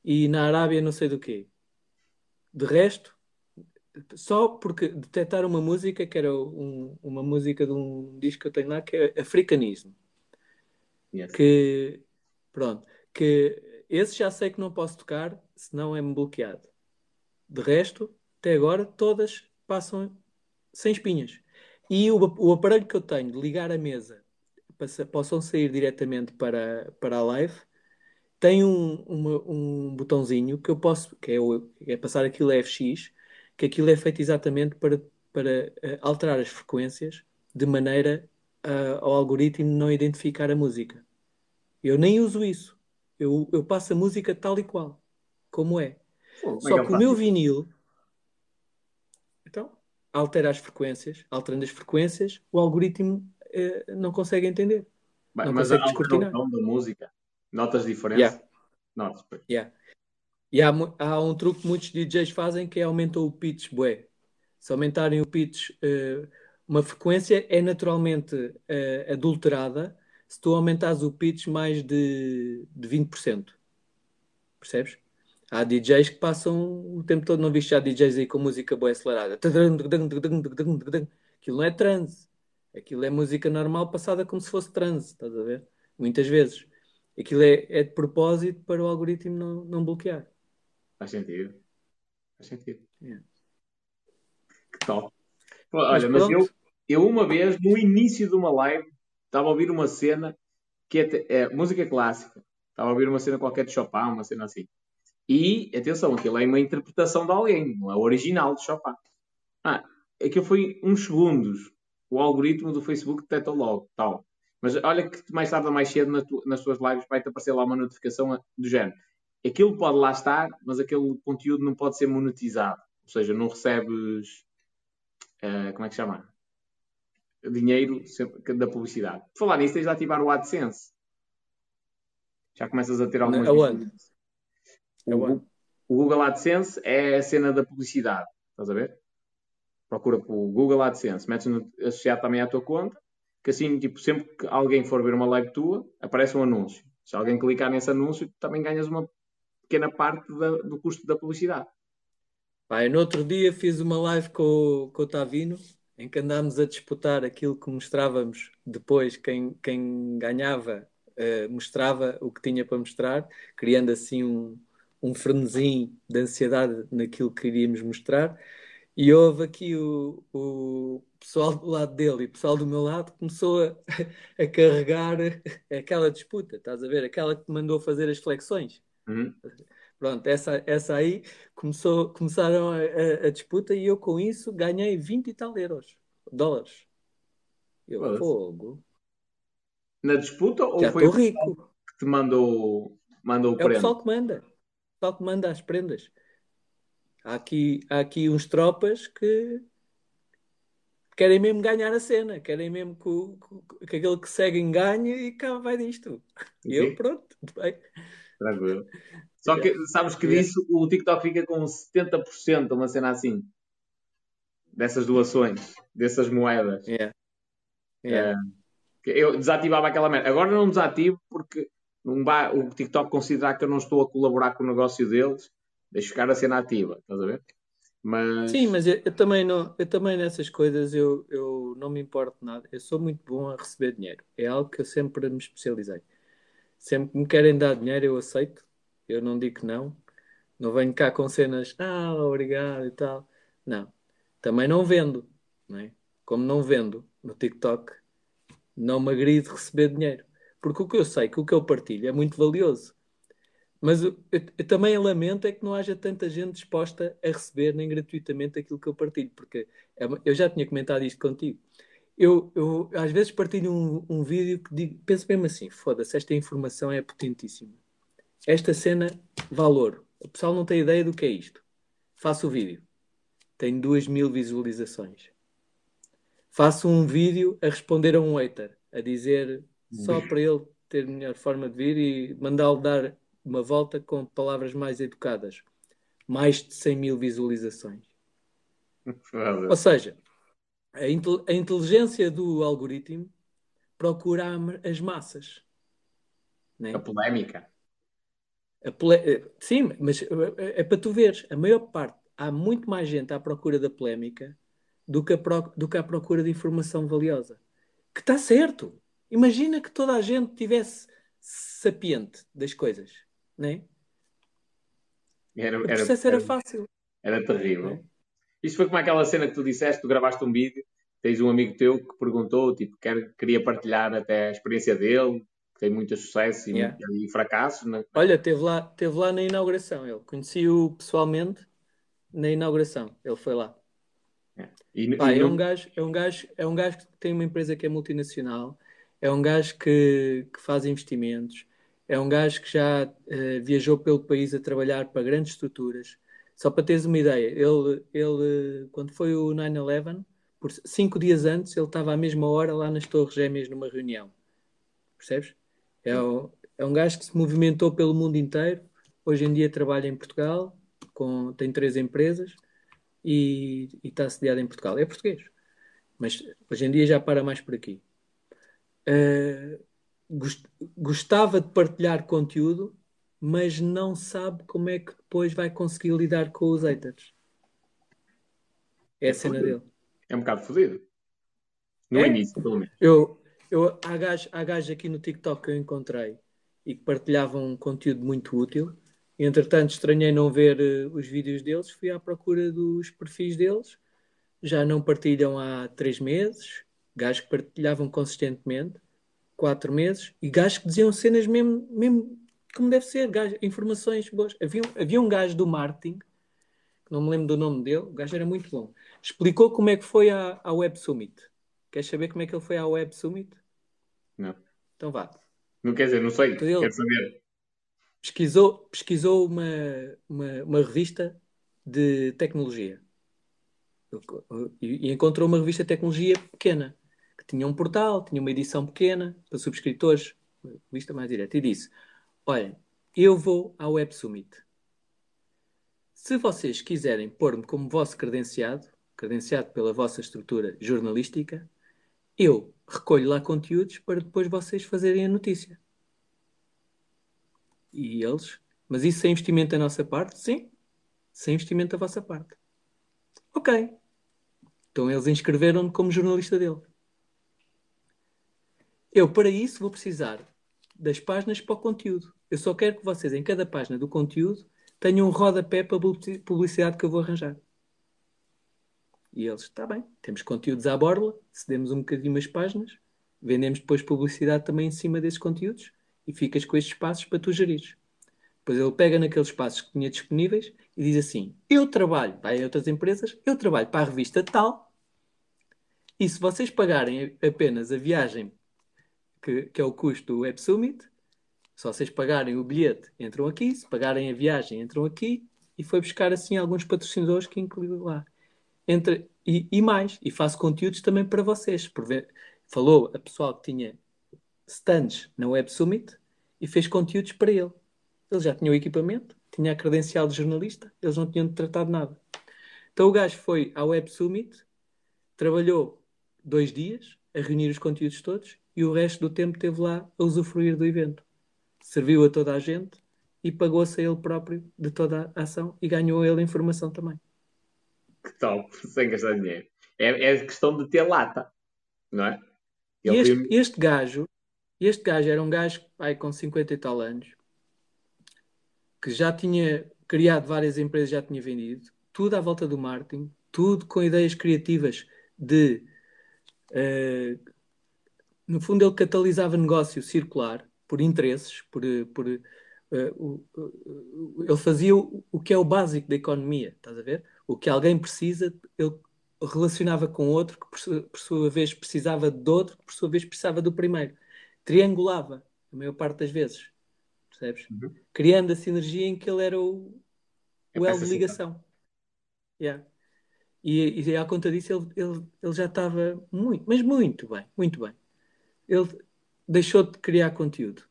e na Arábia não sei do quê. De resto, só porque detectaram uma música que era um, uma música de um disco que eu tenho lá que é Africanismo. Yes. Que pronto, que esse já sei que não posso tocar, senão é-me bloqueado. De resto, até agora, todas passam sem espinhas. E o, o aparelho que eu tenho de ligar a mesa possam sair diretamente para, para a live tem um, uma, um botãozinho que eu posso, que é, o, é passar aquilo a FX, que aquilo é feito exatamente para, para uh, alterar as frequências de maneira uh, ao algoritmo não identificar a música. Eu nem uso isso. Eu, eu passo a música tal e qual, como é. Pô, Só que o meu vinil, altera as frequências, alterando as frequências, o algoritmo uh, não consegue entender. Bem, não mas consegue a alteração da música, notas diferentes? Yeah. Notas, yeah. E há, há um truque que muitos DJs fazem que é aumentar o pitch, bué. Se aumentarem o pitch, uh, uma frequência é naturalmente uh, adulterada se tu aumentares o pitch mais de, de 20%. Percebes? Há DJs que passam o tempo todo, não viste já DJs aí com música boa acelerada. Aquilo não é transe. Aquilo é música normal passada como se fosse transe, estás a ver? Muitas vezes. Aquilo é, é de propósito para o algoritmo não, não bloquear. Faz sentido. Faz sentido. Yeah. Que top. olha, mas, mas eu, eu uma vez, no início de uma live, estava a ouvir uma cena que é, é, música clássica. Estava a ouvir uma cena qualquer de Chopin, uma cena assim. E, atenção, aquilo é uma interpretação de alguém, não é o original de Chopin. Ah, aquilo foi uns segundos. O algoritmo do Facebook detectou logo, tal. Mas olha que mais tarde ou mais cedo na tu, nas tuas lives vai-te aparecer lá uma notificação do género aquilo pode lá estar, mas aquele conteúdo não pode ser monetizado. Ou seja, não recebes. Uh, como é que chama? Dinheiro da publicidade. Por falar nisso, tens de ativar o AdSense. Já começas a ter algumas. Aonde? O, o Google AdSense é a cena da publicidade. Estás a ver? Procura o Google AdSense, metes no, associado também à tua conta, que assim, tipo, sempre que alguém for ver uma live tua, aparece um anúncio. Se alguém clicar nesse anúncio, também ganhas uma pequena parte da, do custo da publicidade. Pai, no outro dia fiz uma live com, com o Tavino, em que andámos a disputar aquilo que mostrávamos depois, quem, quem ganhava uh, mostrava o que tinha para mostrar, criando assim um, um frenesim de ansiedade naquilo que iríamos mostrar. E houve aqui o, o pessoal do lado dele e o pessoal do meu lado começou a, a carregar aquela disputa, estás a ver? Aquela que mandou fazer as flexões. Uhum. Pronto, essa, essa aí começou, começaram a, a, a, disputa e eu com isso ganhei 20 e tal euros, dólares. Eu, fogo. na disputa ou Já foi o rico. que te mandou, mandou o É o prêmio? pessoal que manda. Pessoal que manda as prendas. Há aqui, há aqui uns tropas que querem mesmo ganhar a cena, querem mesmo que, o- que- que aquele que seguem ganhe e cá vai disto. E eu, pronto, tudo bem. tranquilo. Só que sabes que disso o TikTok fica com 70%, uma cena assim, dessas doações, dessas moedas. Yeah. Yeah. Que Eu desativava aquela merda. Agora não desativo porque não vai, o TikTok considerar que eu não estou a colaborar com o negócio deles, deixo ficar a cena ativa, estás a ver? Mas, Sim, mas eu, eu também não, eu também nessas coisas eu, eu não me importo nada. Eu sou muito bom a receber dinheiro. É algo que eu sempre me especializei. Sempre que me querem dar dinheiro, eu aceito. Eu não digo não. Não venho cá com cenas, ah, obrigado e tal. Não. Também não vendo, não é? Como não vendo no TikTok, não me agride receber dinheiro. Porque o que eu sei, que o que eu partilho é muito valioso. Mas eu, eu- eu também lamento é que não haja tanta gente disposta a receber nem gratuitamente aquilo que eu partilho, porque é eu já tinha comentado isto contigo. Eu, eu às vezes partilho um, um vídeo que digo, penso mesmo assim, foda-se, esta informação é potentíssima. Esta cena, valor. O pessoal não tem ideia do que é isto. Faço o vídeo. Tem duas mil visualizações. Faço um vídeo a responder a um hater, a dizer só para ele ter melhor forma de vir e mandá-lo dar uma volta com palavras mais educadas. Mais de 100 mil visualizações. Ou seja, a, intel- a inteligência do algoritmo procura as massas. né? a polémica. A pole- eh, Sim, mas eh, é para tu veres, a maior parte, há muito mais gente à procura da polémica do que, a pro- do que à procura de informação valiosa. Que está certo. Imagina que toda a gente tivesse sapiente das coisas, né? Era, O processo era era, fácil. era terrível. né? Isto foi como aquela cena que tu disseste, tu gravaste um vídeo, tens um amigo teu que perguntou, tipo, quer, queria partilhar até a experiência dele, que tem muito sucesso e, Yeah. e fracassos, né? Olha, teve lá, teve lá na inauguração. Ele conheci-o pessoalmente na inauguração. Ele foi lá. E, Pá, e é não- um gajo, é um gajo, é um gajo que tem uma empresa que é multinacional, é um gajo que, que faz investimentos, é um gajo que já eh, viajou pelo país a trabalhar para grandes estruturas. Só para teres uma ideia, ele, ele quando foi o 9-11, por cinco dias antes, ele estava à mesma hora lá nas Torres Gêmeas numa reunião. Percebes? É, um- é um gajo que se movimentou pelo mundo inteiro. Hoje em dia trabalha em Portugal, com, tem três empresas e, e está sediado em Portugal. É português, mas hoje em dia já para mais por aqui. Uh, gost- gostava de partilhar conteúdo, mas não sabe como é que depois vai conseguir lidar com os haters. É a cena dele. é um bocado fodido. No É? início, pelo menos. Eu, eu, há gajos há gajos aqui no TikTok que eu encontrei e que partilhavam um conteúdo muito útil. Entretanto, estranhei não ver eh, os vídeos deles, fui à procura dos perfis deles. Já não partilham há três meses, gajos que partilhavam consistentemente, quatro meses, e gajos que diziam cenas mesmo, mesmo como deve ser, gajos, informações boas. Havia, um- havia um gajo do marketing, que não me lembro do nome dele, o gajo era muito bom. Explicou como é que foi à, à Web Summit. Queres saber como é que ele foi à Web Summit? Não. Então vá. Não quer dizer, não sei, Porque ele- quero saber. Pesquisou, pesquisou uma, uma, uma revista de tecnologia. E, encontrou uma revista de tecnologia pequena, que tinha um portal, tinha uma edição pequena para subscritores, revista mais direta, e disse: Olha, eu vou à Web Summit. Se vocês quiserem pôr-me como vosso credenciado, credenciado pela vossa estrutura jornalística, eu recolho lá conteúdos para depois vocês fazerem a notícia. E eles, mas isso sem investimento da nossa parte? Sim, sem investimento da vossa parte. Ok. Então eles inscreveram-me como jornalista dele. Eu, para isso, vou precisar das páginas para o conteúdo. Eu só quero que vocês, em cada página do conteúdo, tenham um rodapé para a publici- publicidade que eu vou arranjar. E eles, está bem, temos conteúdos à borla, cedemos um bocadinho as páginas, vendemos depois publicidade também em cima desses conteúdos e ficas com estes espaços para tu gerires. Depois ele pega naqueles espaços que tinha disponíveis e diz assim: Eu trabalho, vai a outras empresas, eu trabalho para a revista tal, e se vocês pagarem apenas a viagem que, que é o custo do Web Summit. Se vocês pagarem o bilhete, entram aqui. Se pagarem a viagem, entram aqui. E foi buscar assim alguns patrocinadores que incluiu lá. Entre, e, e mais, e faço conteúdos também para vocês. Falou a pessoal que tinha stands na Web Summit e fez conteúdos para ele. Ele já tinha o equipamento, tinha a credencial de jornalista, eles não tinham tratado nada. Então o gajo foi à Web Summit, trabalhou dois dias a reunir os conteúdos todos e o resto do tempo teve lá a usufruir do evento. Serviu a toda a gente e pagou-se a ele próprio de toda a ação e ganhou ele informação também. Que top, sem gastar dinheiro. É, é questão de ter lata, não é? E este, este gajo, este gajo era um gajo ai, com 50 e tal anos que já tinha criado várias empresas, já tinha vendido, tudo à volta do marketing, tudo com ideias criativas de. Uh, no fundo, ele catalisava negócio circular por interesses, por. por uh, uh, ele fazia o, o, que é o básico da economia, estás a ver? O que alguém precisa, ele relacionava com outro que, por, por sua vez, precisava de outro, que, por sua vez, precisava do primeiro. Triangulava, a maior parte das vezes percebes? Uhum. Criando a sinergia em que ele era o, o elo de ligação. Yeah. E, e à conta disso ele, ele, ele já estava muito, mas muito bem, muito bem. Ele deixou de criar conteúdo.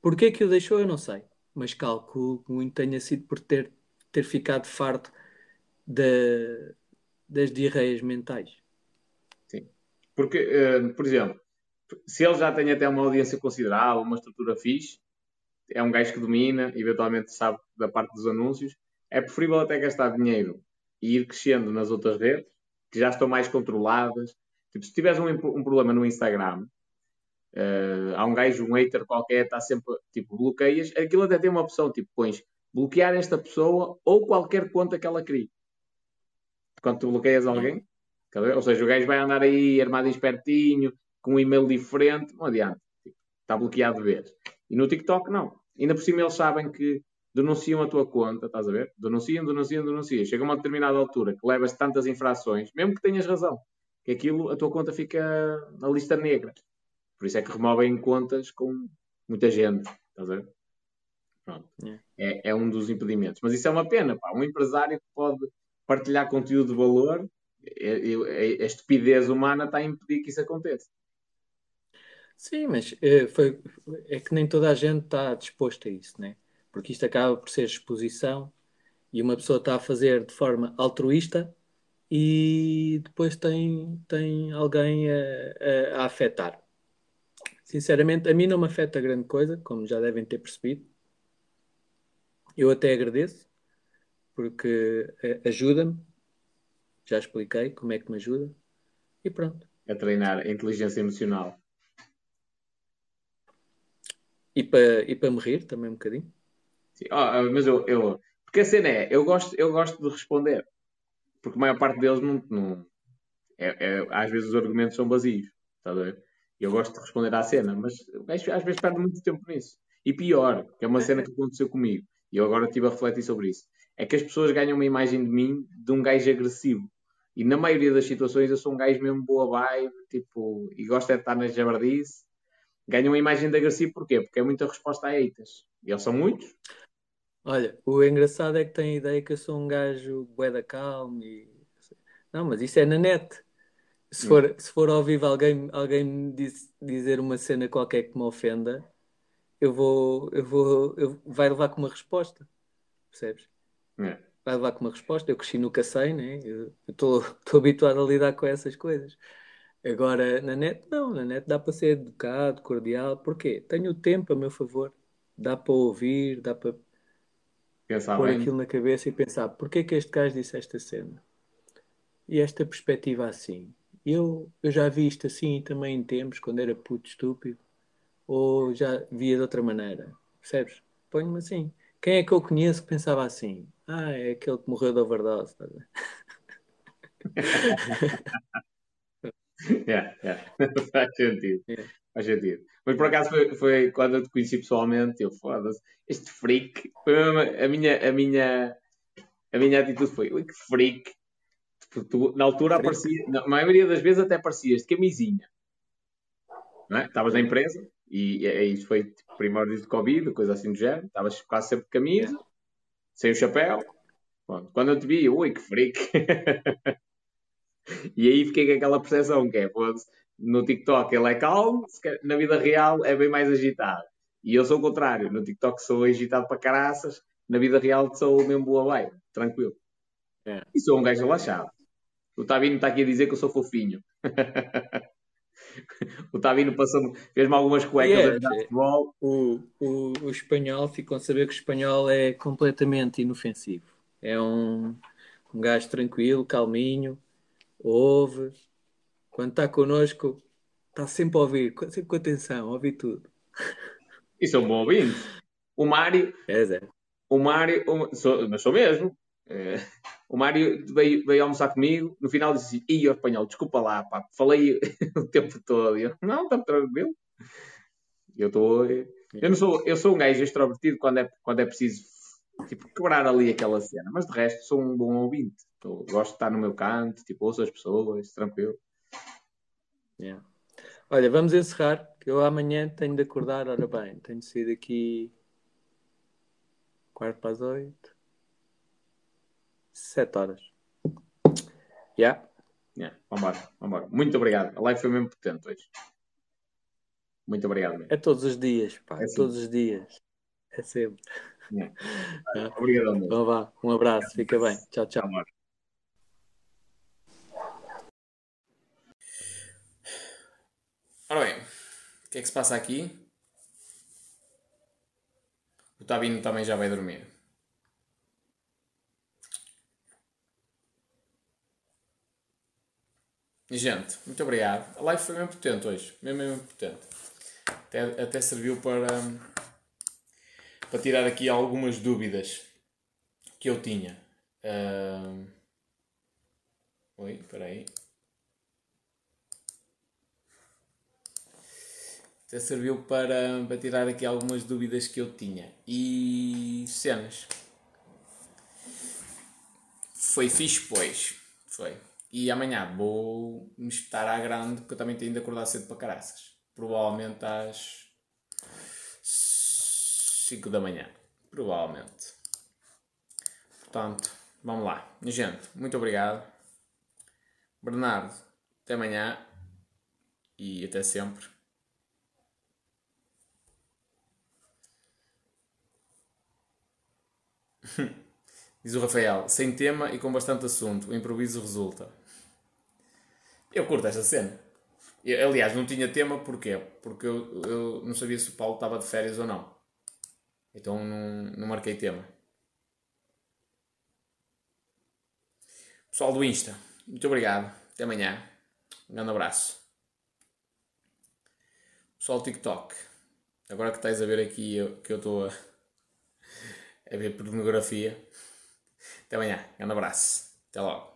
Porquê que o deixou, eu não sei. Mas calculo que muito tenha sido por ter, ter ficado farto de, das diarreias mentais. Sim. Porque, uh, por exemplo, se ele já tem até uma audiência considerável, uma estrutura fixe, é um gajo que domina, eventualmente sabe da parte dos anúncios, é preferível até gastar dinheiro e ir crescendo nas outras redes, que já estão mais controladas. Tipo, se tiveres um, um problema no Instagram, uh, há um gajo, um hater qualquer, está sempre, tipo, bloqueias, aquilo até tem uma opção, tipo, pões bloquear esta pessoa ou qualquer conta que ela crie. Quando tu bloqueias alguém, ou seja, o gajo vai andar aí armado espertinho, com um e-mail diferente, não adianta. Tipo, está bloqueado de vez. E no TikTok não. Ainda por cima eles sabem que denunciam a tua conta, estás a ver? Denunciam, denunciam, denunciam. Chega a uma determinada altura que levas tantas infrações, mesmo que tenhas razão, que aquilo, a tua conta fica na lista negra. Por isso é que removem contas com muita gente, estás a ver? Pronto. É, é um dos impedimentos. Mas isso é uma pena, pá. Um empresário que pode partilhar conteúdo de valor, é, é, a estupidez humana está a impedir que isso aconteça. Sim, mas é, foi, é que nem toda a gente está disposta a isso, né? Porque isto acaba por ser exposição e uma pessoa está a fazer de forma altruísta e depois tem, tem alguém a, a, a afetar. Sinceramente, a mim não me afeta grande coisa, como já devem ter percebido. Eu até agradeço, porque eh, ajuda-me. Já expliquei como é que me ajuda. E pronto. A treinar a inteligência emocional. E para e para me rir também um bocadinho. Sim, oh, mas eu, eu. Porque a cena é, eu gosto, eu gosto de responder. Porque a maior parte deles não. não é, é, às vezes os argumentos são vazios. Está a ver? Eu gosto de responder à cena, mas às vezes perde muito tempo nisso. E pior, que é uma cena que aconteceu comigo, e eu agora estive a refletir sobre isso, é que as pessoas ganham uma imagem de mim de um gajo agressivo. E na maioria das situações eu sou um gajo mesmo boa vibe, tipo, e gosto de estar na jabardice, ganham uma imagem de agressivo porquê? Porque é muita resposta a haters. E eles são muitos. Olha, o engraçado é que tem a ideia que eu sou um gajo bué da calma e... Não, mas isso é na net. Se for, se for ao vivo alguém, alguém me diz, dizer uma cena qualquer que me ofenda, eu vou, eu vou, eu, vai levar com uma resposta. Percebes? É. Vai levar com uma resposta. Eu cresci no cacei, né? Eu estou habituado a lidar com essas coisas. Agora, na net, não, na net dá para ser educado, cordial. Porquê? Tenho o tempo a meu favor. Dá para ouvir, dá para pensar pôr bem. aquilo na cabeça e pensar: porquê que este gajo disse esta cena? E esta perspectiva assim. Eu, eu já vi isto assim também em tempos, quando era puto estúpido, ou já via de outra maneira. Percebes? Ponho-me assim. Quem é que eu conheço que pensava assim? Ah, é aquele que morreu de overdose. Tá yeah, yeah. Faz sentido. Yeah. Faz sentido. Mas por acaso foi, foi quando eu te conheci pessoalmente, eu foda-se, este freak, foi a minha, a minha, a minha atitude foi, ui, que freak. Tu, tu, na altura aparecia, na maioria das vezes até aparecias de camisinha. Não é? Estavas na empresa E é, isso foi tipo, primórdios de Covid, coisa assim do género. Estavas quase sempre de camisa, sem o chapéu. Pronto. Quando eu te vi, ui, que freak. e aí fiquei com aquela percepção que é, no TikTok ele é calmo, na vida real é bem mais agitado. E eu sou o contrário, no TikTok sou agitado para caraças, na vida real sou mesmo boa vai, tranquilo. É. E sou um gajo relaxado. O Tavino está aqui a dizer que eu sou fofinho. o Tavino passou fez-me algumas cuecas yeah, de futebol. O, o, o espanhol ficam a saber que o espanhol é completamente inofensivo. É um, um gajo tranquilo, calminho, ouve. Quando está connosco, está sempre a ouvir, sempre com atenção, a ouvir tudo. Isso é um bom ouvinte. O Mário. É, é. O Mário, o, sou, mas sou mesmo. É, o Mário veio, veio almoçar comigo, no final disse assim: Ih, espanhol, desculpa lá, pá, falei o tempo todo. Eu, não, está tranquilo. Eu estou. Eu não sou, eu sou um gajo extrovertido quando é, quando é preciso tipo, quebrar ali aquela cena, mas de resto sou um bom ouvinte. Tô, gosto de estar no meu canto, tipo, ouço as pessoas, tranquilo. Yeah. Olha, vamos encerrar, que eu amanhã tenho de acordar, ora bem, tenho de sair daqui quarto para as oito. Sete horas. Yeah? Yeah. Vambora, vambora. Muito obrigado. A live foi mesmo potente hoje. Muito obrigado. Mesmo. É todos os dias, pá. É todos os dias. É sempre. Yeah. Obrigado, Então vá. Um abraço. Fica bem. Tchau, tchau. Ora bem, o que é que se passa aqui? O Tabino também já vai dormir. Gente, muito obrigado. A live foi mesmo potente hoje. Mesmo, mesmo potente. Até, até serviu para, para tirar aqui algumas dúvidas que eu tinha. Uh... Oi, espera aí. Até serviu para, para tirar aqui algumas dúvidas que eu tinha. E cenas. Foi fixe, pois. Foi. E amanhã vou me espetar à grande, porque eu também tenho de acordar cedo para caraças. Provavelmente às 5 da manhã. Provavelmente. Portanto, vamos lá. Gente, muito obrigado. Bernardo, até amanhã. E até sempre. Diz o Rafael, sem tema e com bastante assunto, o improviso resulta. Eu curto esta cena. Eu, aliás, não tinha tema, porquê? Porque eu, eu não sabia se o Paulo estava de férias ou não. Então não, não marquei tema. Pessoal do Insta, muito obrigado. Até amanhã. Um grande abraço. Pessoal do TikTok, agora que estás a ver aqui eu, que eu estou a, a ver pornografia. Até amanhã. Um grande abraço. Até logo.